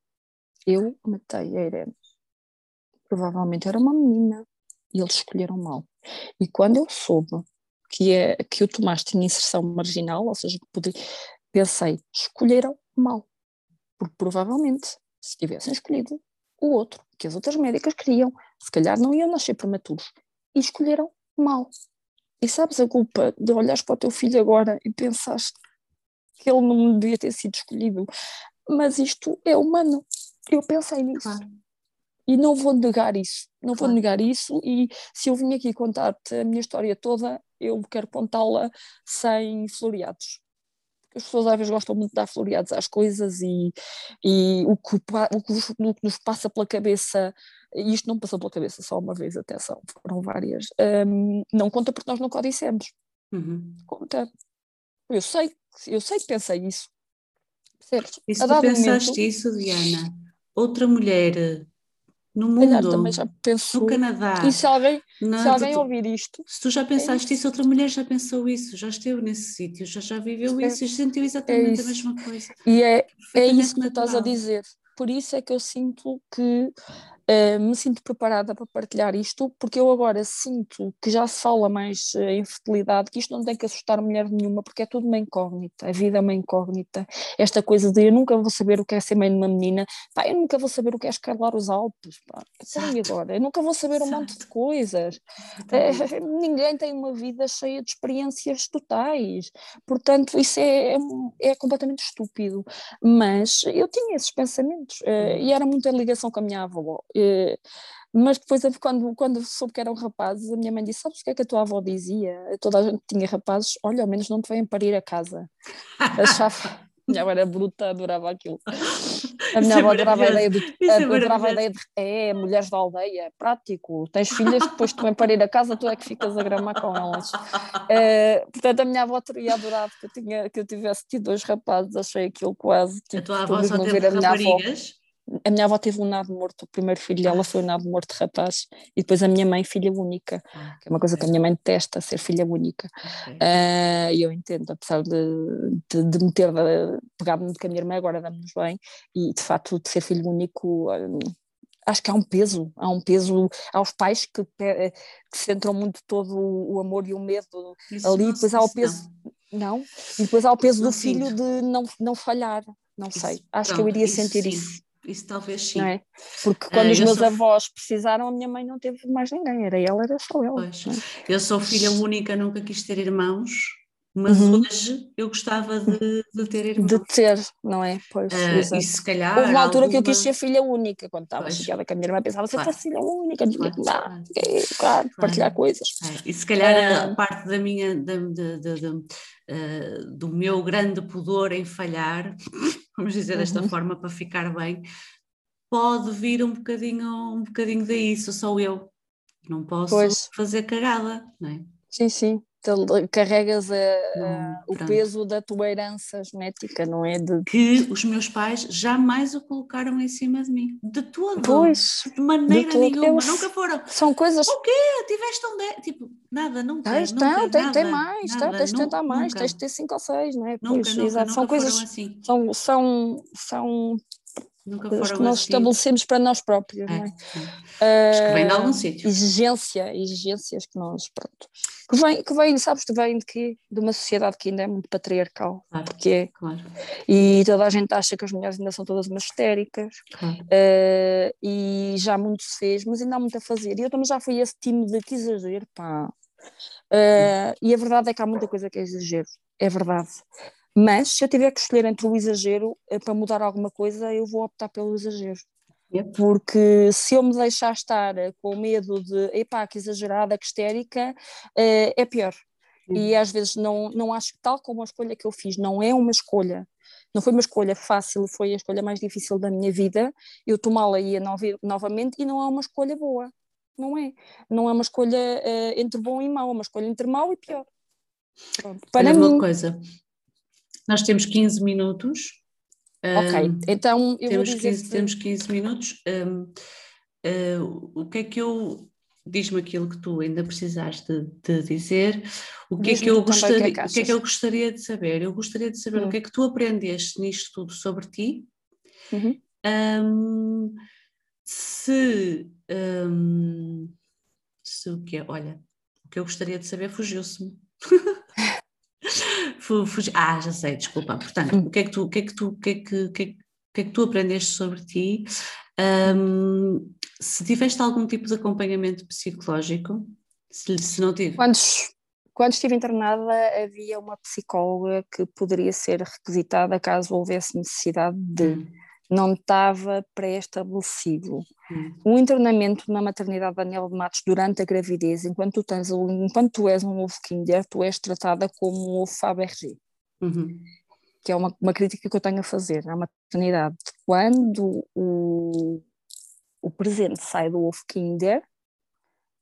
Eu matei a Irene. Provavelmente era uma menina e eles escolheram mal. E quando eu soube que, é, que o Tomás tinha inserção marginal, ou seja, poder, pensei: escolheram mal. Porque provavelmente, se tivessem escolhido o outro, que as outras médicas queriam, se calhar não iam nascer prematuros. E escolheram mal. E sabes a culpa de olhares para o teu filho agora e pensaste que ele não devia ter sido escolhido. Mas isto é humano. Eu pensei nisso. Claro. E não vou negar isso. Não claro. vou negar isso. E se eu vim aqui contar-te a minha história toda, eu quero contá-la sem floreados. As pessoas às vezes gostam muito de dar floreados às coisas e, e o, que, o, que, o que nos passa pela cabeça, e isto não passou pela cabeça só uma vez, atenção, foram várias, um, não conta porque nós nunca o dissemos. Uhum. Conta. Eu sei eu sei que pensei isso. E se tu pensaste momento, isso, Diana, outra mulher no mundo, também já pensou, no Canadá. E se alguém, na, se alguém tu, ouvir isto. Se tu já é pensaste é isso. outra mulher já pensou isso, já esteve nesse sítio, já, já viveu é, isso e sentiu exatamente é a mesma coisa. E é, é isso que tu estás a dizer. Por isso é que eu sinto que Uh, me sinto preparada para partilhar isto, porque eu agora sinto que já se fala mais uh, em fertilidade, que isto não tem que assustar mulher nenhuma, porque é tudo uma incógnita, a vida é uma incógnita. Esta coisa de eu nunca vou saber o que é ser mãe de uma menina, pá, eu nunca vou saber o que é escalar os Alpes, pá, e agora? Eu nunca vou saber um monte de coisas. É, [laughs] ninguém tem uma vida cheia de experiências totais, portanto, isso é, é, é completamente estúpido. Mas eu tinha esses pensamentos, uh, e era muita ligação com a minha avó mas depois, quando, quando soube que eram rapazes, a minha mãe disse: Sabes o que é que a tua avó dizia? Toda a gente tinha rapazes, olha, ao menos não te vêm parir a casa. [laughs] Achava. minha avó era bruta, adorava aquilo. A minha é avó adorava a ideia de. É adorava a ideia de. É, mulheres da aldeia, prático. Tens filhas, depois te vêm parir a casa, tu é que ficas a gramar com elas. É, portanto, a minha avó teria adorado que eu, tinha, que eu tivesse tido dois rapazes, achei aquilo quase. Tipo, a tua avó só teve raparigas? A minha avó teve um nado morto, o primeiro filho dela foi um nado morto de rapaz, e depois a minha mãe, filha única, ah, que é uma coisa que a minha mãe detesta, ser filha única. Ah, e uh, eu entendo, apesar de, de, de me ter pegado muito com a minha irmã, agora damos bem, e de facto de ser filho único. Um, acho que há um peso, há um peso aos pais que, que centram muito todo o amor e o medo isso ali, depois há o peso, não. não, e depois há o peso do filho de não, não falhar, não isso, sei, acho pronto, que eu iria sentir isso. Isso talvez sim. É? Porque quando uh, os meus sou... avós precisaram, a minha mãe não teve mais ninguém, era ela, era só ela. É? Eu sou filha única, nunca quis ter irmãos, mas uhum. hoje eu gostava de, de, ter irmãos. De ter, não é? Pois, uh, e se calhar. Houve uma altura alguma... que eu quis ser filha única, quando estava chegada com a minha irmã, pensava, se claro. fosse filha única, não claro, claro, claro, partilhar coisas. É. E se calhar a parte da minha, da, da, da, uh, do meu grande pudor em falhar vamos dizer desta uhum. forma para ficar bem, pode vir um bocadinho, um bocadinho daí, sou só eu. Não posso pois. fazer cagada, não é? Sim, sim. Carregas a, a, o peso da tua herança genética, não é? De... Que os meus pais jamais o colocaram em cima de mim, de todo, pois, de maneira de nenhuma, Eles nunca foram. São coisas. O quê? Tiveste um de... tipo, nada, nunca. Tens, nunca, não, tem, nada, tem mais, tá, nada, tens de tentar mais, nunca. tens de ter cinco ou seis, não é? Nunca, pois, nunca, nunca são coisas. Assim. São, são, são Nunca foram que nós assim. estabelecemos para nós próprios, é, não é? Acho que vem de algum sítio. Exigência, exigências que nós, pronto. Que vem, que vem, sabes, que vem de? De uma sociedade que ainda é muito patriarcal. Claro, porque é. Claro. E toda a gente acha que as mulheres ainda são todas umas histéricas. Claro. Uh, e já muito se fez, mas ainda há muito a fazer. E eu também já fui esse time de que exagero, pá. Uh, e a verdade é que há muita coisa que é exagero. É verdade. Mas se eu tiver que escolher entre o exagero uh, para mudar alguma coisa, eu vou optar pelo exagero. Porque se eu me deixar estar eh, com medo de, epá, que exagerada, que histérica, uh, é pior. E às vezes não, não acho que tal como a escolha que eu fiz não é uma escolha, não foi uma escolha fácil, foi a escolha mais difícil da minha vida, eu tomá-la ia novamente e não é uma escolha boa, não é. Não é uma escolha uh, entre bom e mau, é uma escolha entre mau e pior. Pronto. Para Olha mim, uma coisa, nós temos 15 minutos Ok, um, então eu temos, 15, que... temos 15 minutos. Um, uh, eh, o que é que eu. Diz-me aquilo que tu ainda precisaste de, de dizer. O que, é que eu gostaria, que é que, o que é que eu gostaria de saber? Eu gostaria de saber o hum. que é que tu aprendeste nisto tudo sobre ti. Uhum. Um, se, se o que é? Olha, o que eu gostaria de saber fugiu-se-me. [laughs] Fugi... Ah, já sei, desculpa. Portanto, o que é que tu, o que é que tu, o que é que, o que, é que, que, é que tu aprendeste sobre ti? Um, se tiveste algum tipo de acompanhamento psicológico, se, se não tive. Quando, quando estive internada, havia uma psicóloga que poderia ser requisitada caso houvesse necessidade de. Hum não estava pré-estabelecido. Hum. O internamento na maternidade Daniel de Matos durante a gravidez, enquanto tu, tens, enquanto tu és um ovo Kinder, tu és tratada como um ovo Fabergé. Uhum. Que é uma, uma crítica que eu tenho a fazer na maternidade. Quando o, o presente sai do ovo Kinder,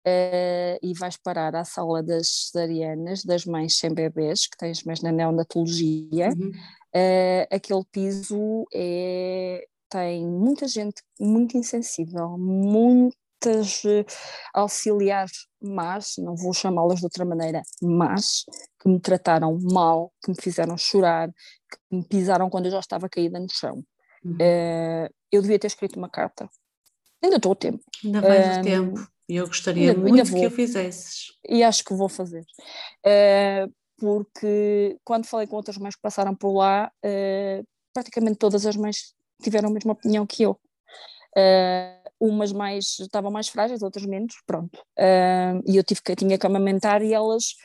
Uh, e vais parar à sala das cesarianas, das mães sem bebês, que tens mais na neonatologia, uhum uh, aquele piso é, tem muita gente muito insensível, muitas uh, auxiliares más, não vou chamá-las de outra maneira, más, que me trataram mal, que me fizeram chorar, que me pisaram quando eu já estava caída no chão. Uhum. Uh, eu devia ter escrito uma carta. Ainda estou a tempo. Ainda vais uh, tempo. E eu gostaria ainda, muito ainda que o fizesses. E acho que vou fazer. Uh, porque quando falei com outras mães que passaram por lá, uh, praticamente todas as mães tiveram a mesma opinião que eu. Uh, umas mais estavam mais frágeis, outras menos, pronto. Uh, e eu tive que tinha que amamentar e elas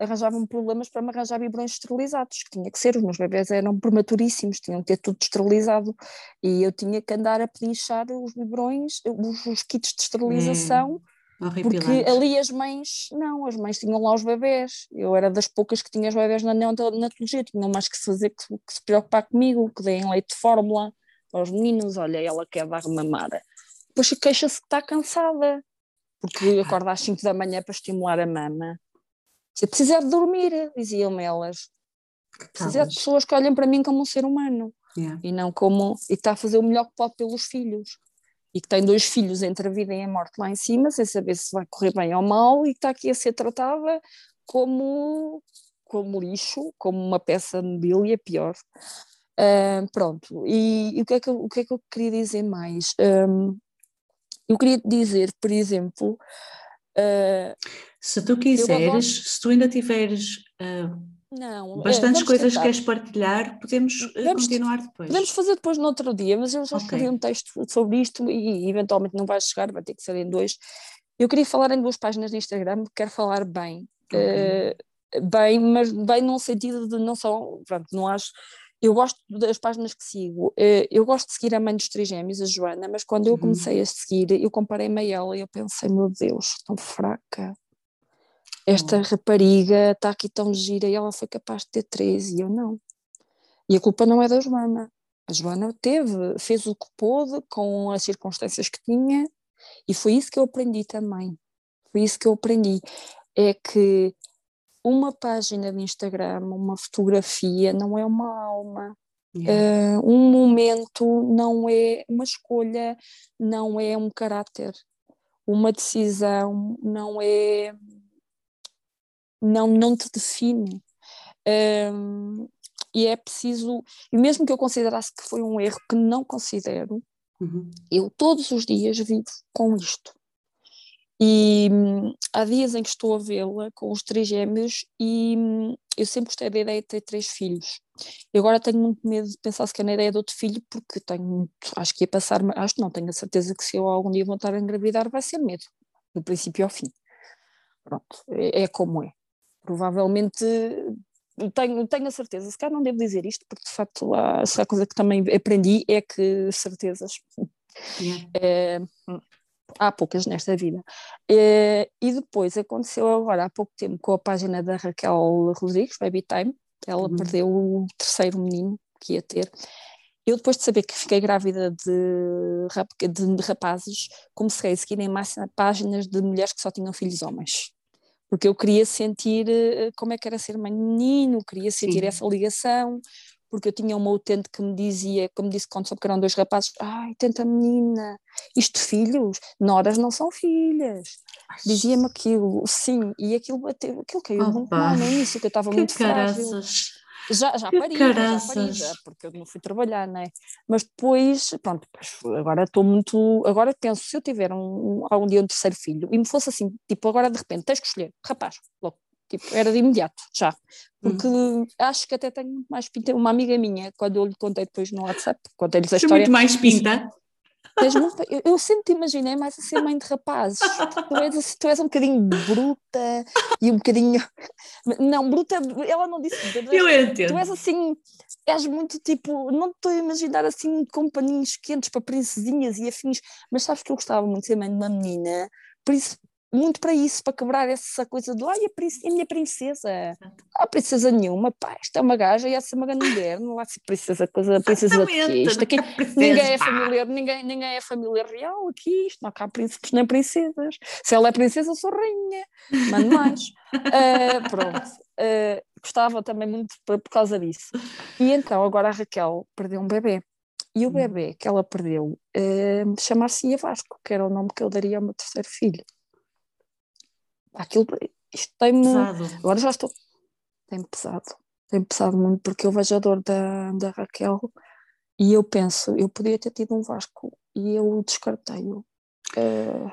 arranjavam problemas para me arranjar biberões esterilizados, que tinha que ser, os meus bebés eram prematuríssimos, tinham que ter tudo esterilizado e eu tinha que andar a pedinchar os biberões, os, os kits de esterilização hum. Porque ali as mães, não, as mães tinham lá os bebés. Eu era das poucas que tinha os bebés na neonatologia, tinham mais que se fazer que, que, se preocupar comigo, que deem leite de fórmula aos meninos. Olha, ela quer dar mamar. Depois queixa-se que está cansada, porque acorda às 5 da manhã para estimular a mama. Se precisar de dormir, diziam-me elas. Precisa de pessoas que olhem para mim como um ser humano yeah. e não como. e está a fazer o melhor que pode pelos filhos e que tem dois filhos entre a vida e a morte lá em cima, sem saber se vai correr bem ou mal, e que está aqui a ser tratada como, como lixo, como uma peça de mobília, pior. Uh, pronto, e, e, o, que é que eu, o que é que eu queria dizer mais? Um, eu queria dizer, por exemplo. Uh, se tu quiseres, se tu ainda tiveres. Uh não, é, Bastantes coisas tentar. que queres partilhar, podemos eh, vamos, continuar depois. Podemos fazer depois no outro dia, mas eu já okay. escrevi um texto sobre isto e eventualmente não vai chegar, vai ter que ser em dois. Eu queria falar em duas páginas de Instagram, quero falar bem. Okay. Uh, bem, mas bem num sentido de não só, pronto, não acho. Eu gosto das páginas que sigo. Uh, eu gosto de seguir a mãe dos trigêmeos, a Joana, mas quando eu uhum. comecei a seguir, eu comparei-me a ela e eu pensei, meu Deus, tão fraca esta hum. rapariga está aqui tão gira e ela foi capaz de ter três e eu não. E a culpa não é da Joana. A Joana teve, fez o que pôde com as circunstâncias que tinha e foi isso que eu aprendi também. Foi isso que eu aprendi. É que uma página de Instagram, uma fotografia, não é uma alma. Yeah. Uh, um momento não é uma escolha, não é um caráter. Uma decisão não é. Não, não te define. Um, e é preciso, e mesmo que eu considerasse que foi um erro, que não considero, uhum. eu todos os dias vivo com isto. E hum, há dias em que estou a vê-la com os três gêmeos e hum, eu sempre gostei da ideia de ter três filhos. E agora tenho muito medo de pensar se é na ideia de outro filho, porque tenho muito, acho que ia passar, acho que não, tenho a certeza que se eu algum dia voltar a engravidar vai ser medo, do princípio ao fim. Pronto, é, é como é. Provavelmente tenho, tenho a certeza, se calhar não devo dizer isto, porque de facto a, a coisa que também aprendi é que certezas yeah. é, há poucas nesta vida. É, e depois aconteceu agora há pouco tempo com a página da Raquel Rodrigues, Baby Time, ela uhum. perdeu o terceiro menino que ia ter. Eu, depois de saber que fiquei grávida de, rap, de rapazes, comecei a seguir em massa páginas de mulheres que só tinham filhos homens porque eu queria sentir eh, como é que era ser menino, queria sentir Sim. essa ligação, porque eu tinha uma utente que me dizia, como disse quando soube que eram dois rapazes, ai, tenta menina, isto filhos, noras não são filhas. Dizia-me aquilo, sim, e aquilo bateu, aquilo caiu Opa. muito mal no início, que eu estava muito frágil. Já, já pari, já pari, já, porque eu não fui trabalhar, né? Mas depois, pronto, agora estou muito. Agora penso, se eu tiver um, algum dia um terceiro filho e me fosse assim, tipo, agora de repente tens que escolher, rapaz, logo, tipo, era de imediato, já. Porque hum. acho que até tenho mais pinta. Uma amiga minha, quando eu lhe contei depois no WhatsApp, contei-lhes a história. muito mais pinta. Muito, eu, eu, sempre te imaginei mais a ser mãe de rapazes. Tu és, tu és um bocadinho bruta e um bocadinho. [laughs] Não, bruta, ela não disse. Eu entendo. Tu és assim, és muito tipo. Não estou a imaginar assim com paninhos quentes para princesinhas e afins, mas sabes que eu gostava muito de ser mãe de uma menina, por isso muito para isso, para quebrar essa coisa do ai, a, a minha princesa. Não há princesa nenhuma, pá, isto é uma gaja e essa é uma grande mulher, não há ser princesa, coisa, princesa de quê? Isto aqui, [laughs] ninguém é família, ninguém, ninguém é família real aqui, isto não há príncipes nem princesas. Se ela é princesa, eu sou rainha, mando mais. uh, [laughs] pronto. Uh, gostava também muito por, por, causa disso. E então, agora a Raquel perdeu um bebê. E o hum. bebê que ela perdeu uh, chamar-se Vasco, que era o nome que eu daria ao meu terceiro filho aquilo, isto tem-me. Agora já estou. Tem pesado. Tem pesado muito porque eu vejo a dor da, da Raquel e eu penso, eu podia ter tido um Vasco e eu descartei-o. Uh,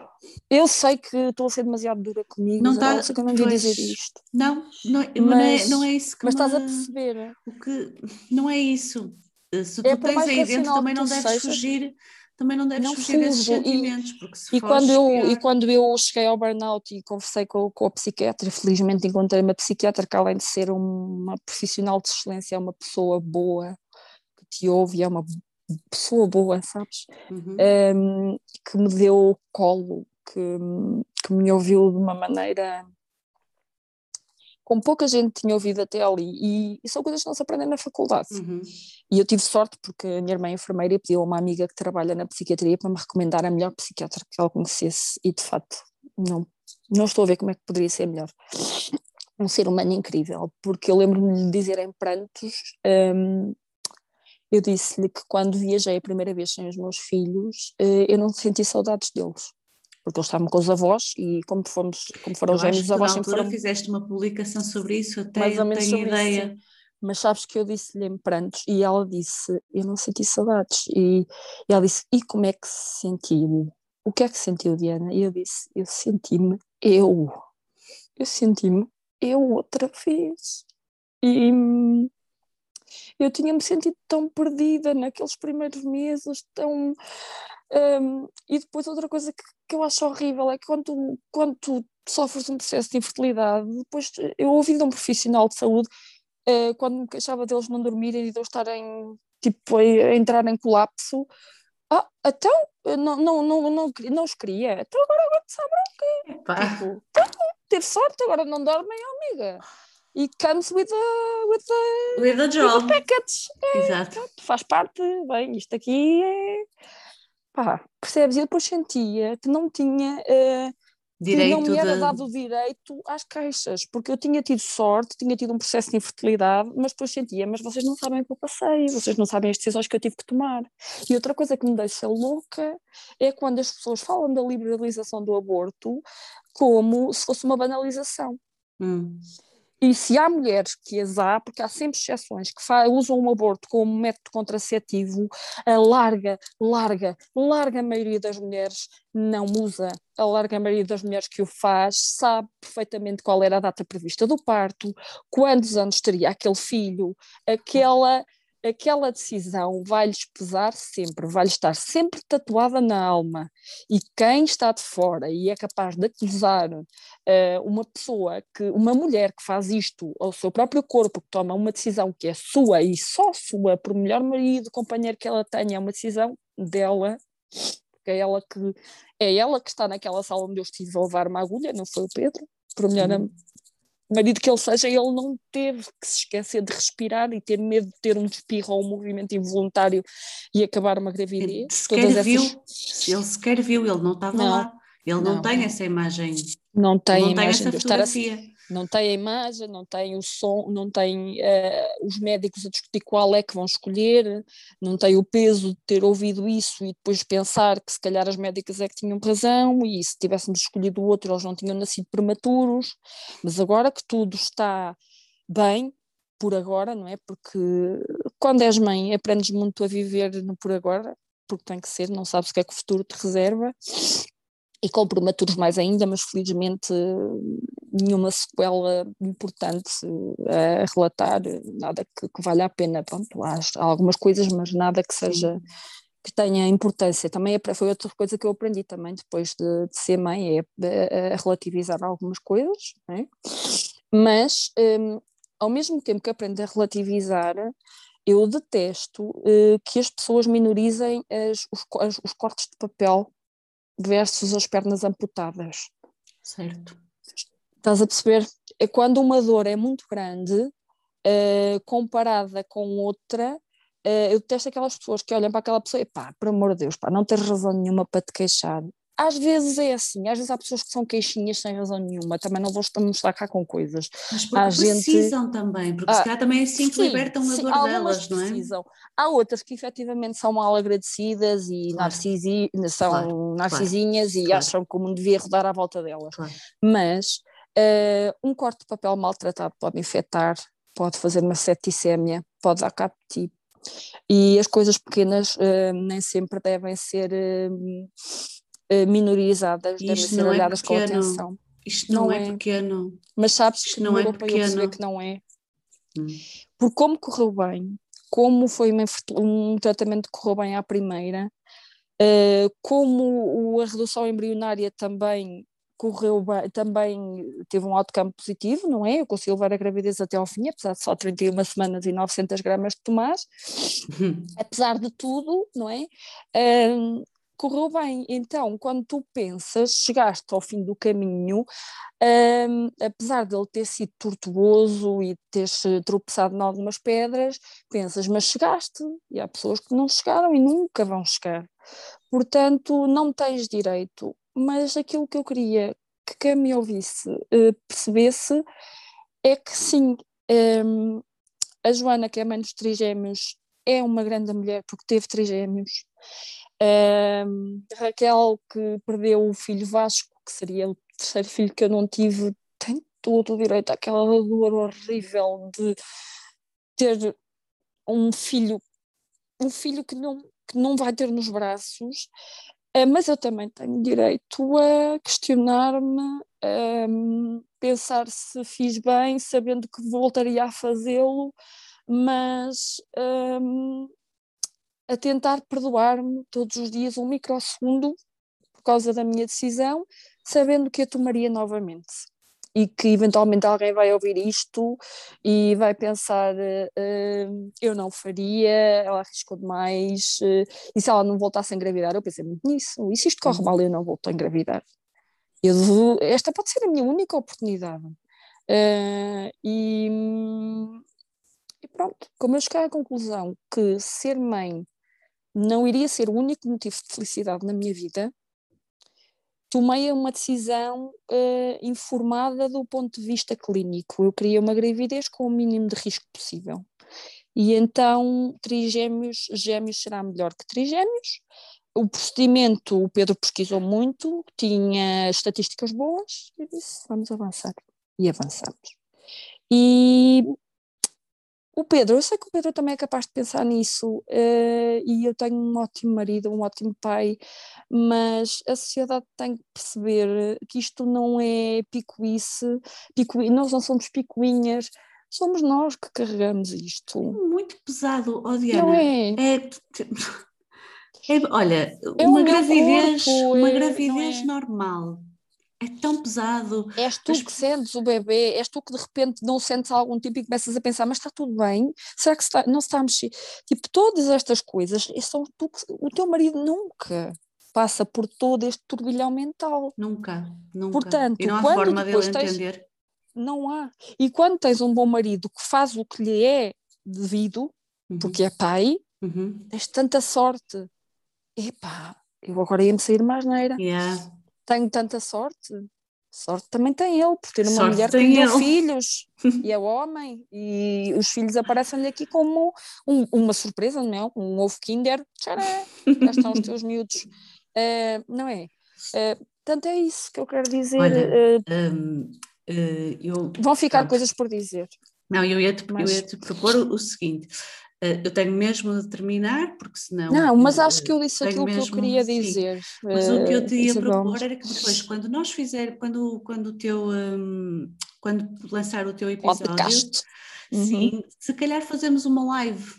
eu sei que estou a ser demasiado dura comigo, não tá, que eu não devia dizer isto. Não, não, mas, não, é, não é isso que Mas estás a perceber. O que, não é isso. Se tu é tens aí dentro, também não deves seja, fugir também não deves não fugir desses sentimentos, porque se e quando eu E quando eu cheguei ao burnout e conversei com, com a psiquiatra, felizmente encontrei uma psiquiatra que além de ser uma profissional de excelência, é uma pessoa boa, que te ouve, é uma pessoa boa, sabes? Uhum. Um, que me deu colo, que, que me ouviu de uma maneira como pouca gente tinha ouvido até ali, e, e são coisas que não se aprendem na faculdade. Uhum. E eu tive sorte porque a minha irmã é enfermeira e pediu a uma amiga que trabalha na psiquiatria para me recomendar a melhor psiquiatra que ela conhecesse, e de facto, não, não estou a ver como é que poderia ser melhor. Um ser humano incrível, porque eu lembro-me de dizer em prantos. Um, eu disse-lhe que quando viajei a primeira vez sem os meus filhos, uh, eu não senti saudades deles porque eles estavam com os avós e como, fomos, como foram eu gêmeos, os avós sempre foram... fizeste uma publicação sobre isso, até Mais ou menos tenho ideia. Isso. Mas sabes que eu disse-lhe em prantos e ela disse, eu não senti saudades. E, e ela disse, e como é que se sentiu? O que é que sentiu, Diana? E eu disse, eu senti-me eu. Eu senti-me eu outra vez. E eu tinha-me sentido tão perdida naqueles primeiros meses, tão um, e depois outra coisa que, que, eu acho horrível é que quando tu, quando tu sofres um processo de infertilidade, depois eu ouvi de um profissional de saúde uh, quando me queixava deles não dormirem e de eu estarem tipo, a, a entrar em colapso. Ah, então não, não, não, não, não os queria, então agora agora sabe o quê? Tipo, então, teve sorte, agora não dormem, amiga. E comes with the, with the, with the job. With the package. É, Exato. Faz parte, bem, isto aqui é pá, percebes? Eu depois sentia que não tinha uh, direito que não me era de... dado o direito às queixas, porque eu tinha tido sorte, tinha tido um processo de infertilidade, mas depois sentia, mas vocês não sabem o que eu passei, vocês não sabem as decisões que eu tive que tomar. E outra coisa que me deixa louca é quando as pessoas falam da liberalização do aborto como se fosse uma banalização. Hum. E se há mulheres que as há, porque há sempre exceções, que usam o aborto como método contraceptivo, a larga, larga, larga maioria das mulheres não usa. A larga maioria das mulheres que o faz sabe perfeitamente qual era a data prevista do parto, quantos anos teria aquele filho, aquela aquela decisão vai-lhes pesar sempre, vai-lhes estar sempre tatuada na alma. E quem está de fora e é capaz de acusar uh, uma pessoa, que uma mulher que faz isto ao seu próprio corpo, que toma uma decisão que é sua e só sua, por melhor marido, companheiro que ela tenha, é uma decisão dela, porque é ela que é ela que está naquela sala onde eu estive a levar uma agulha, não foi o Pedro, por melhor uhum marido que ele seja, ele não teve que se esquecer de respirar e ter medo de ter um espirro ou um movimento involuntário e acabar uma gravidez. Ele sequer essas... viu, ele sequer viu, ele não estava não, lá. Ele não, não, tem essa imagem. Não tem, não tem essa fotografia. Assim, não tem a imagem, não tem o som, não tem uh, os médicos a discutir qual é que vão escolher, não tem o peso de ter ouvido isso e depois pensar que se calhar as médicas é que tinham razão e se tivéssemos escolhido o outro eles não tinham nascido prematuros, mas agora que tudo está bem, por agora, não é? Porque quando és mãe aprendes muito a viver no por agora, porque tem que ser, não sabes o que é que o futuro te reserva e com prematuros mais ainda, mas felizmente nenhuma sequela importante a relatar, nada que, que valha a pena. Pronto, há, há, algumas coisas, mas nada que seja que tenha importância. Também é, foi outra coisa que eu aprendi também depois de, de ser mãe, é a, relativizar algumas coisas, é? mas um, ao mesmo tempo que aprendo a relativizar, eu detesto uh, que as pessoas minorizem as, os, as, os cortes de papel versus as pernas amputadas. Certo. Estás a perceber? É quando uma dor é muito grande, uh, comparada com outra, uh, eu detesto aquelas pessoas que olham para aquela pessoa e pá, por amor de Deus, pá, não tens razão nenhuma para te queixar. Às vezes é assim, às vezes há pessoas que são queixinhas sem razão nenhuma, também não vou estar cá com coisas. Mas porque há precisam gente... também, porque ah, se calhar também é assim que sim, libertam a dor delas, não é? Precisam. Há outras que efetivamente são mal agradecidas e claro. narcisi... são claro, narcisinhas claro, e acham que o mundo devia rodar à volta delas. Mas uh, um corte de papel maltratado pode infectar, pode fazer uma septicémia, pode dar cabo de e as coisas pequenas uh, nem sempre devem ser uh, minorizadas devem ser é olhadas é com atenção. Isto não, não é, é, pequeno. Mas sabes Isto que não é pequeno. que não é. Hum. Por como correu bem, como foi um tratamento que correu bem à primeira, uh, como a redução embrionária também correu bem, também teve um outcome positivo, não é? Eu consegui levar a gravidez até ao fim, apesar de só 31 semanas e 900 gramas de tomar. apesar de tudo, não é? Correu bem. Então, quando tu pensas, chegaste ao fim do caminho, um, apesar de ele ter sido tortuoso e teres tropeçado em algumas pedras, pensas, mas chegaste. E há pessoas que não chegaram e nunca vão chegar. Portanto, não tens direito. Mas aquilo que eu queria que quem me ouvisse uh, percebesse é que sim, um, a Joana, que é mãe dos trigêmeos, é uma grande mulher porque teve trigêmeos. Um, Raquel, que perdeu o filho Vasco, que seria o terceiro filho que eu não tive, tem todo o direito àquela dor horrível de ter um filho, um filho que não, que não vai ter nos braços, uh, mas eu também tenho direito a questionar-me, um, pensar se fiz bem, sabendo que voltaria a fazê-lo, mas um, a tentar perdoar-me todos os dias um microsegundo por causa da minha decisão, sabendo que a tomaria novamente. E que eventualmente alguém vai ouvir isto e vai pensar: uh, eu não faria, ela arriscou demais, uh, e se ela não voltasse a engravidar? Eu pensei muito nisso. E se isto corre mal, eu não volto a engravidar. Eu, esta pode ser a minha única oportunidade. Uh, e, e pronto, como eu cheguei à conclusão que ser mãe não iria ser o único motivo de felicidade na minha vida, tomei uma decisão uh, informada do ponto de vista clínico. Eu queria uma gravidez com o mínimo de risco possível. E então, trigêmeos, gêmeos será melhor que trigêmeos. O procedimento, o Pedro pesquisou muito, tinha estatísticas boas e disse: vamos avançar. E avançamos. E o Pedro, eu sei que o Pedro também é capaz de pensar nisso, uh, e eu tenho um ótimo marido, um ótimo pai, mas a sociedade tem que perceber que isto não é picuice, picu... nós não somos picuinhas, somos nós que carregamos isto. Muito pesado, oh Diana. Não é? é... [laughs] é olha, é uma gravidez, corpo, uma é, gravidez é? normal é tão pesado. És tu As... que sentes o bebê, és tu que de repente não sentes algum tipo e começas a pensar, mas está tudo bem? Será que está, não se está a mexer? Tipo, todas estas coisas, são tu que, o teu marido nunca passa por todo este turbilhão mental. Nunca, nunca. Portanto, e não há quando forma dele tens, entender. Não há. E quando tens um bom marido que faz o que lhe é devido, uhum. porque é pai, uhum. tens tanta sorte. Epá, eu agora ia-me sair mais neira. Yeah tenho tanta sorte. Sorte também tem ele, por ter uma sorte mulher que tem deu filhos [laughs] e é homem, e os filhos aparecem-lhe aqui como um, uma surpresa, não é? Um ovo Kinder, tchará, já estão os teus miúdos, uh, não é? Uh, portanto, é isso que eu quero dizer. Olha, uh, um, eu, vão ficar pronto. coisas por dizer. Não, eu ia-te Mas... ia -te propor o, o seguinte: eu tenho mesmo de terminar, porque senão. Não, mas acho que eu disse aquilo mesmo, que eu queria dizer. Sim. Mas uh, o que eu te ia Isabel. propor era que depois, quando nós fizer, quando, quando o teu. Um, quando lançar o teu episódio. Podcast. Sim, uhum. se calhar fazemos uma live,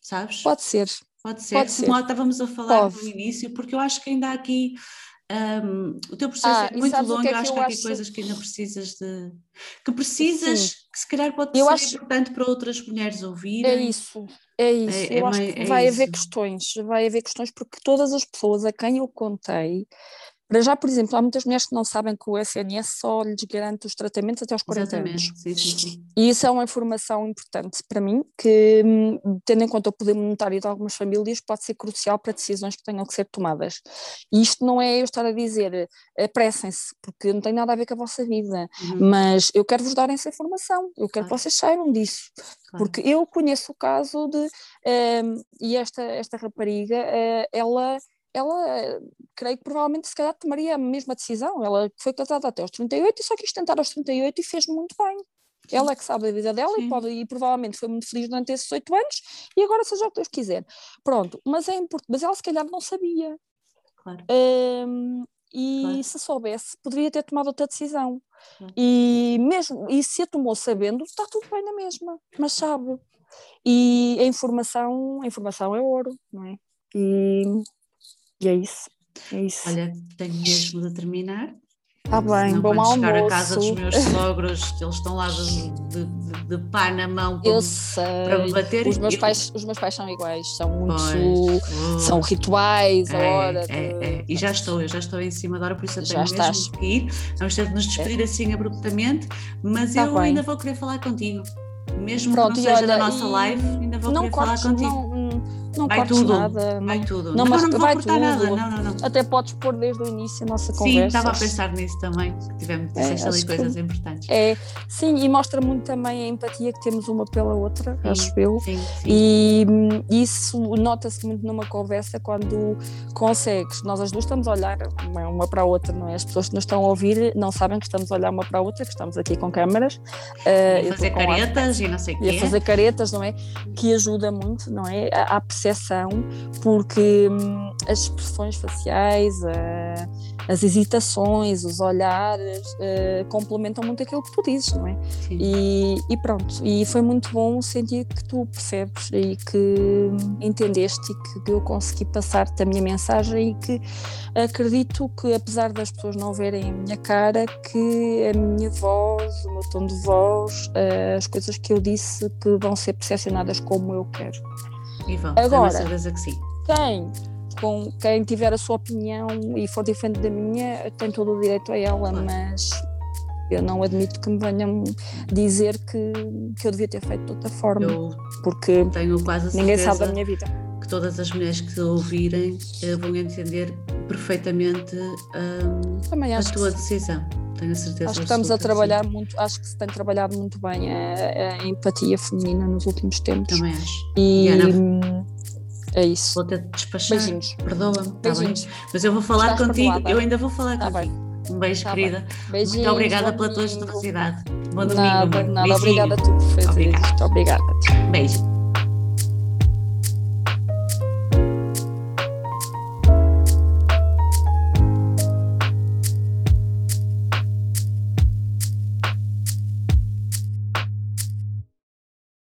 sabes? Pode ser. Pode ser, Pode como ser. estávamos a falar Pode. no início, porque eu acho que ainda há aqui um, o teu processo ah, é muito longo, é eu acho que há aqui acho... coisas que ainda precisas de. que precisas, Sim. que se calhar pode eu ser acho... importante para outras mulheres ouvirem. É isso, é isso. É, eu é acho que é vai isso. haver questões, vai haver questões, porque todas as pessoas a quem eu contei para já, por exemplo, há muitas mulheres que não sabem que o SNS só lhes garante os tratamentos até aos 40 Exatamente. anos. Sim, sim, sim. E isso é uma informação importante para mim, que, hum, tendo em conta o poder monetário de algumas famílias, pode ser crucial para decisões que tenham que ser tomadas. E isto não é eu estar a dizer apressem-se, porque não tem nada a ver com a vossa vida, uhum. mas eu quero vos dar essa informação, eu quero claro. que vocês saibam disso. Claro. Porque eu conheço o caso de, um, e esta, esta rapariga, uh, ela ela, creio que provavelmente se calhar tomaria a mesma decisão. Ela foi casada até aos 38 e só quis tentar aos 38 e fez muito bem. Sim. Ela é que sabe a vida dela e, pode, e provavelmente foi muito feliz durante esses oito anos e agora seja o que Deus quiser. Pronto, mas é importante, mas ela se calhar não sabia. Claro. Um, e claro. se soubesse, poderia ter tomado outra decisão. Claro. E mesmo e se a tomou sabendo, está tudo bem na mesma, mas sabe. E a informação, a informação é ouro, não é? E e é isso. É isso. Olha, tenho mesmo de terminar. Está bem, Senão, bom almoço. chegar a casa dos meus sogros, eles estão lá de, de, de, de pá na mão para, para me bater. Os meus, pais, os meus pais são iguais, são muito. Pois, são rituais, a é, hora. É, é. E já estou, eu já estou em cima da hora, por isso eu tenho já mesmo estás. que ir. Vamos ter de nos despedir é. assim abruptamente, mas tá eu bem. ainda vou querer falar contigo. Mesmo Pronto, que não seja olha, da nossa live, ainda vou querer falar contigo. Não, não vai tudo, nada. Vai não, tudo. Não, não mas não vai tudo. Nada. Não, não, não. Até podes pôr desde o início a nossa conversa. Sim, estava a pensar nisso também, tivemos é, ali coisas que, importantes. É, sim, e mostra muito também a empatia que temos uma pela outra, sim, acho eu. Sim, sim. E hum, isso nota-se muito numa conversa quando consegues. Nós as duas estamos a olhar uma para a outra, não é? As pessoas que nos estão a ouvir não sabem que estamos a olhar uma para a outra, que estamos aqui com câmaras. Uh, fazer caretas e não sei o quê. E a fazer caretas, não é? Que ajuda muito, não é? À percepção porque hum, as expressões faciais, as hesitações, os olhares uh, complementam muito aquilo que tu dizes, não é? E, e, pronto, e foi muito bom sentir que tu percebes e que entendeste e que eu consegui passar-te a minha mensagem e que acredito que apesar das pessoas não verem a minha cara, que a minha voz, o meu tom de voz, uh, as coisas que eu disse que vão ser percepcionadas como eu quero. E Agora, certeza que sim. Quem, com, quem tiver a sua opinião e for diferente da minha, tem todo o direito a ela, claro. mas eu não admito que me venham dizer que, que eu devia ter feito de outra forma, eu porque ninguém sabe da minha vida. Que todas as mulheres que ouvirem uh, vão entender perfeitamente um, a tua decisão. Tenho a certeza. Acho que estamos a trabalhar muito, acho que se tem trabalhado muito bem a, a empatia feminina nos últimos tempos. Também acho. E, Ana, é isso. Vou ter de despachar. Beijinhos. Perdoa-me. Tá Beijinhos. Mas eu vou falar Estás contigo. Eu ainda vou falar tá contigo. Bem. Um beijo, tá querida. Beijinhos, Muito obrigada pela tua generosidade. Bom domingo. Nada, nada. Obrigada a tu por fazer Obrigada. Obrigada. Beijo.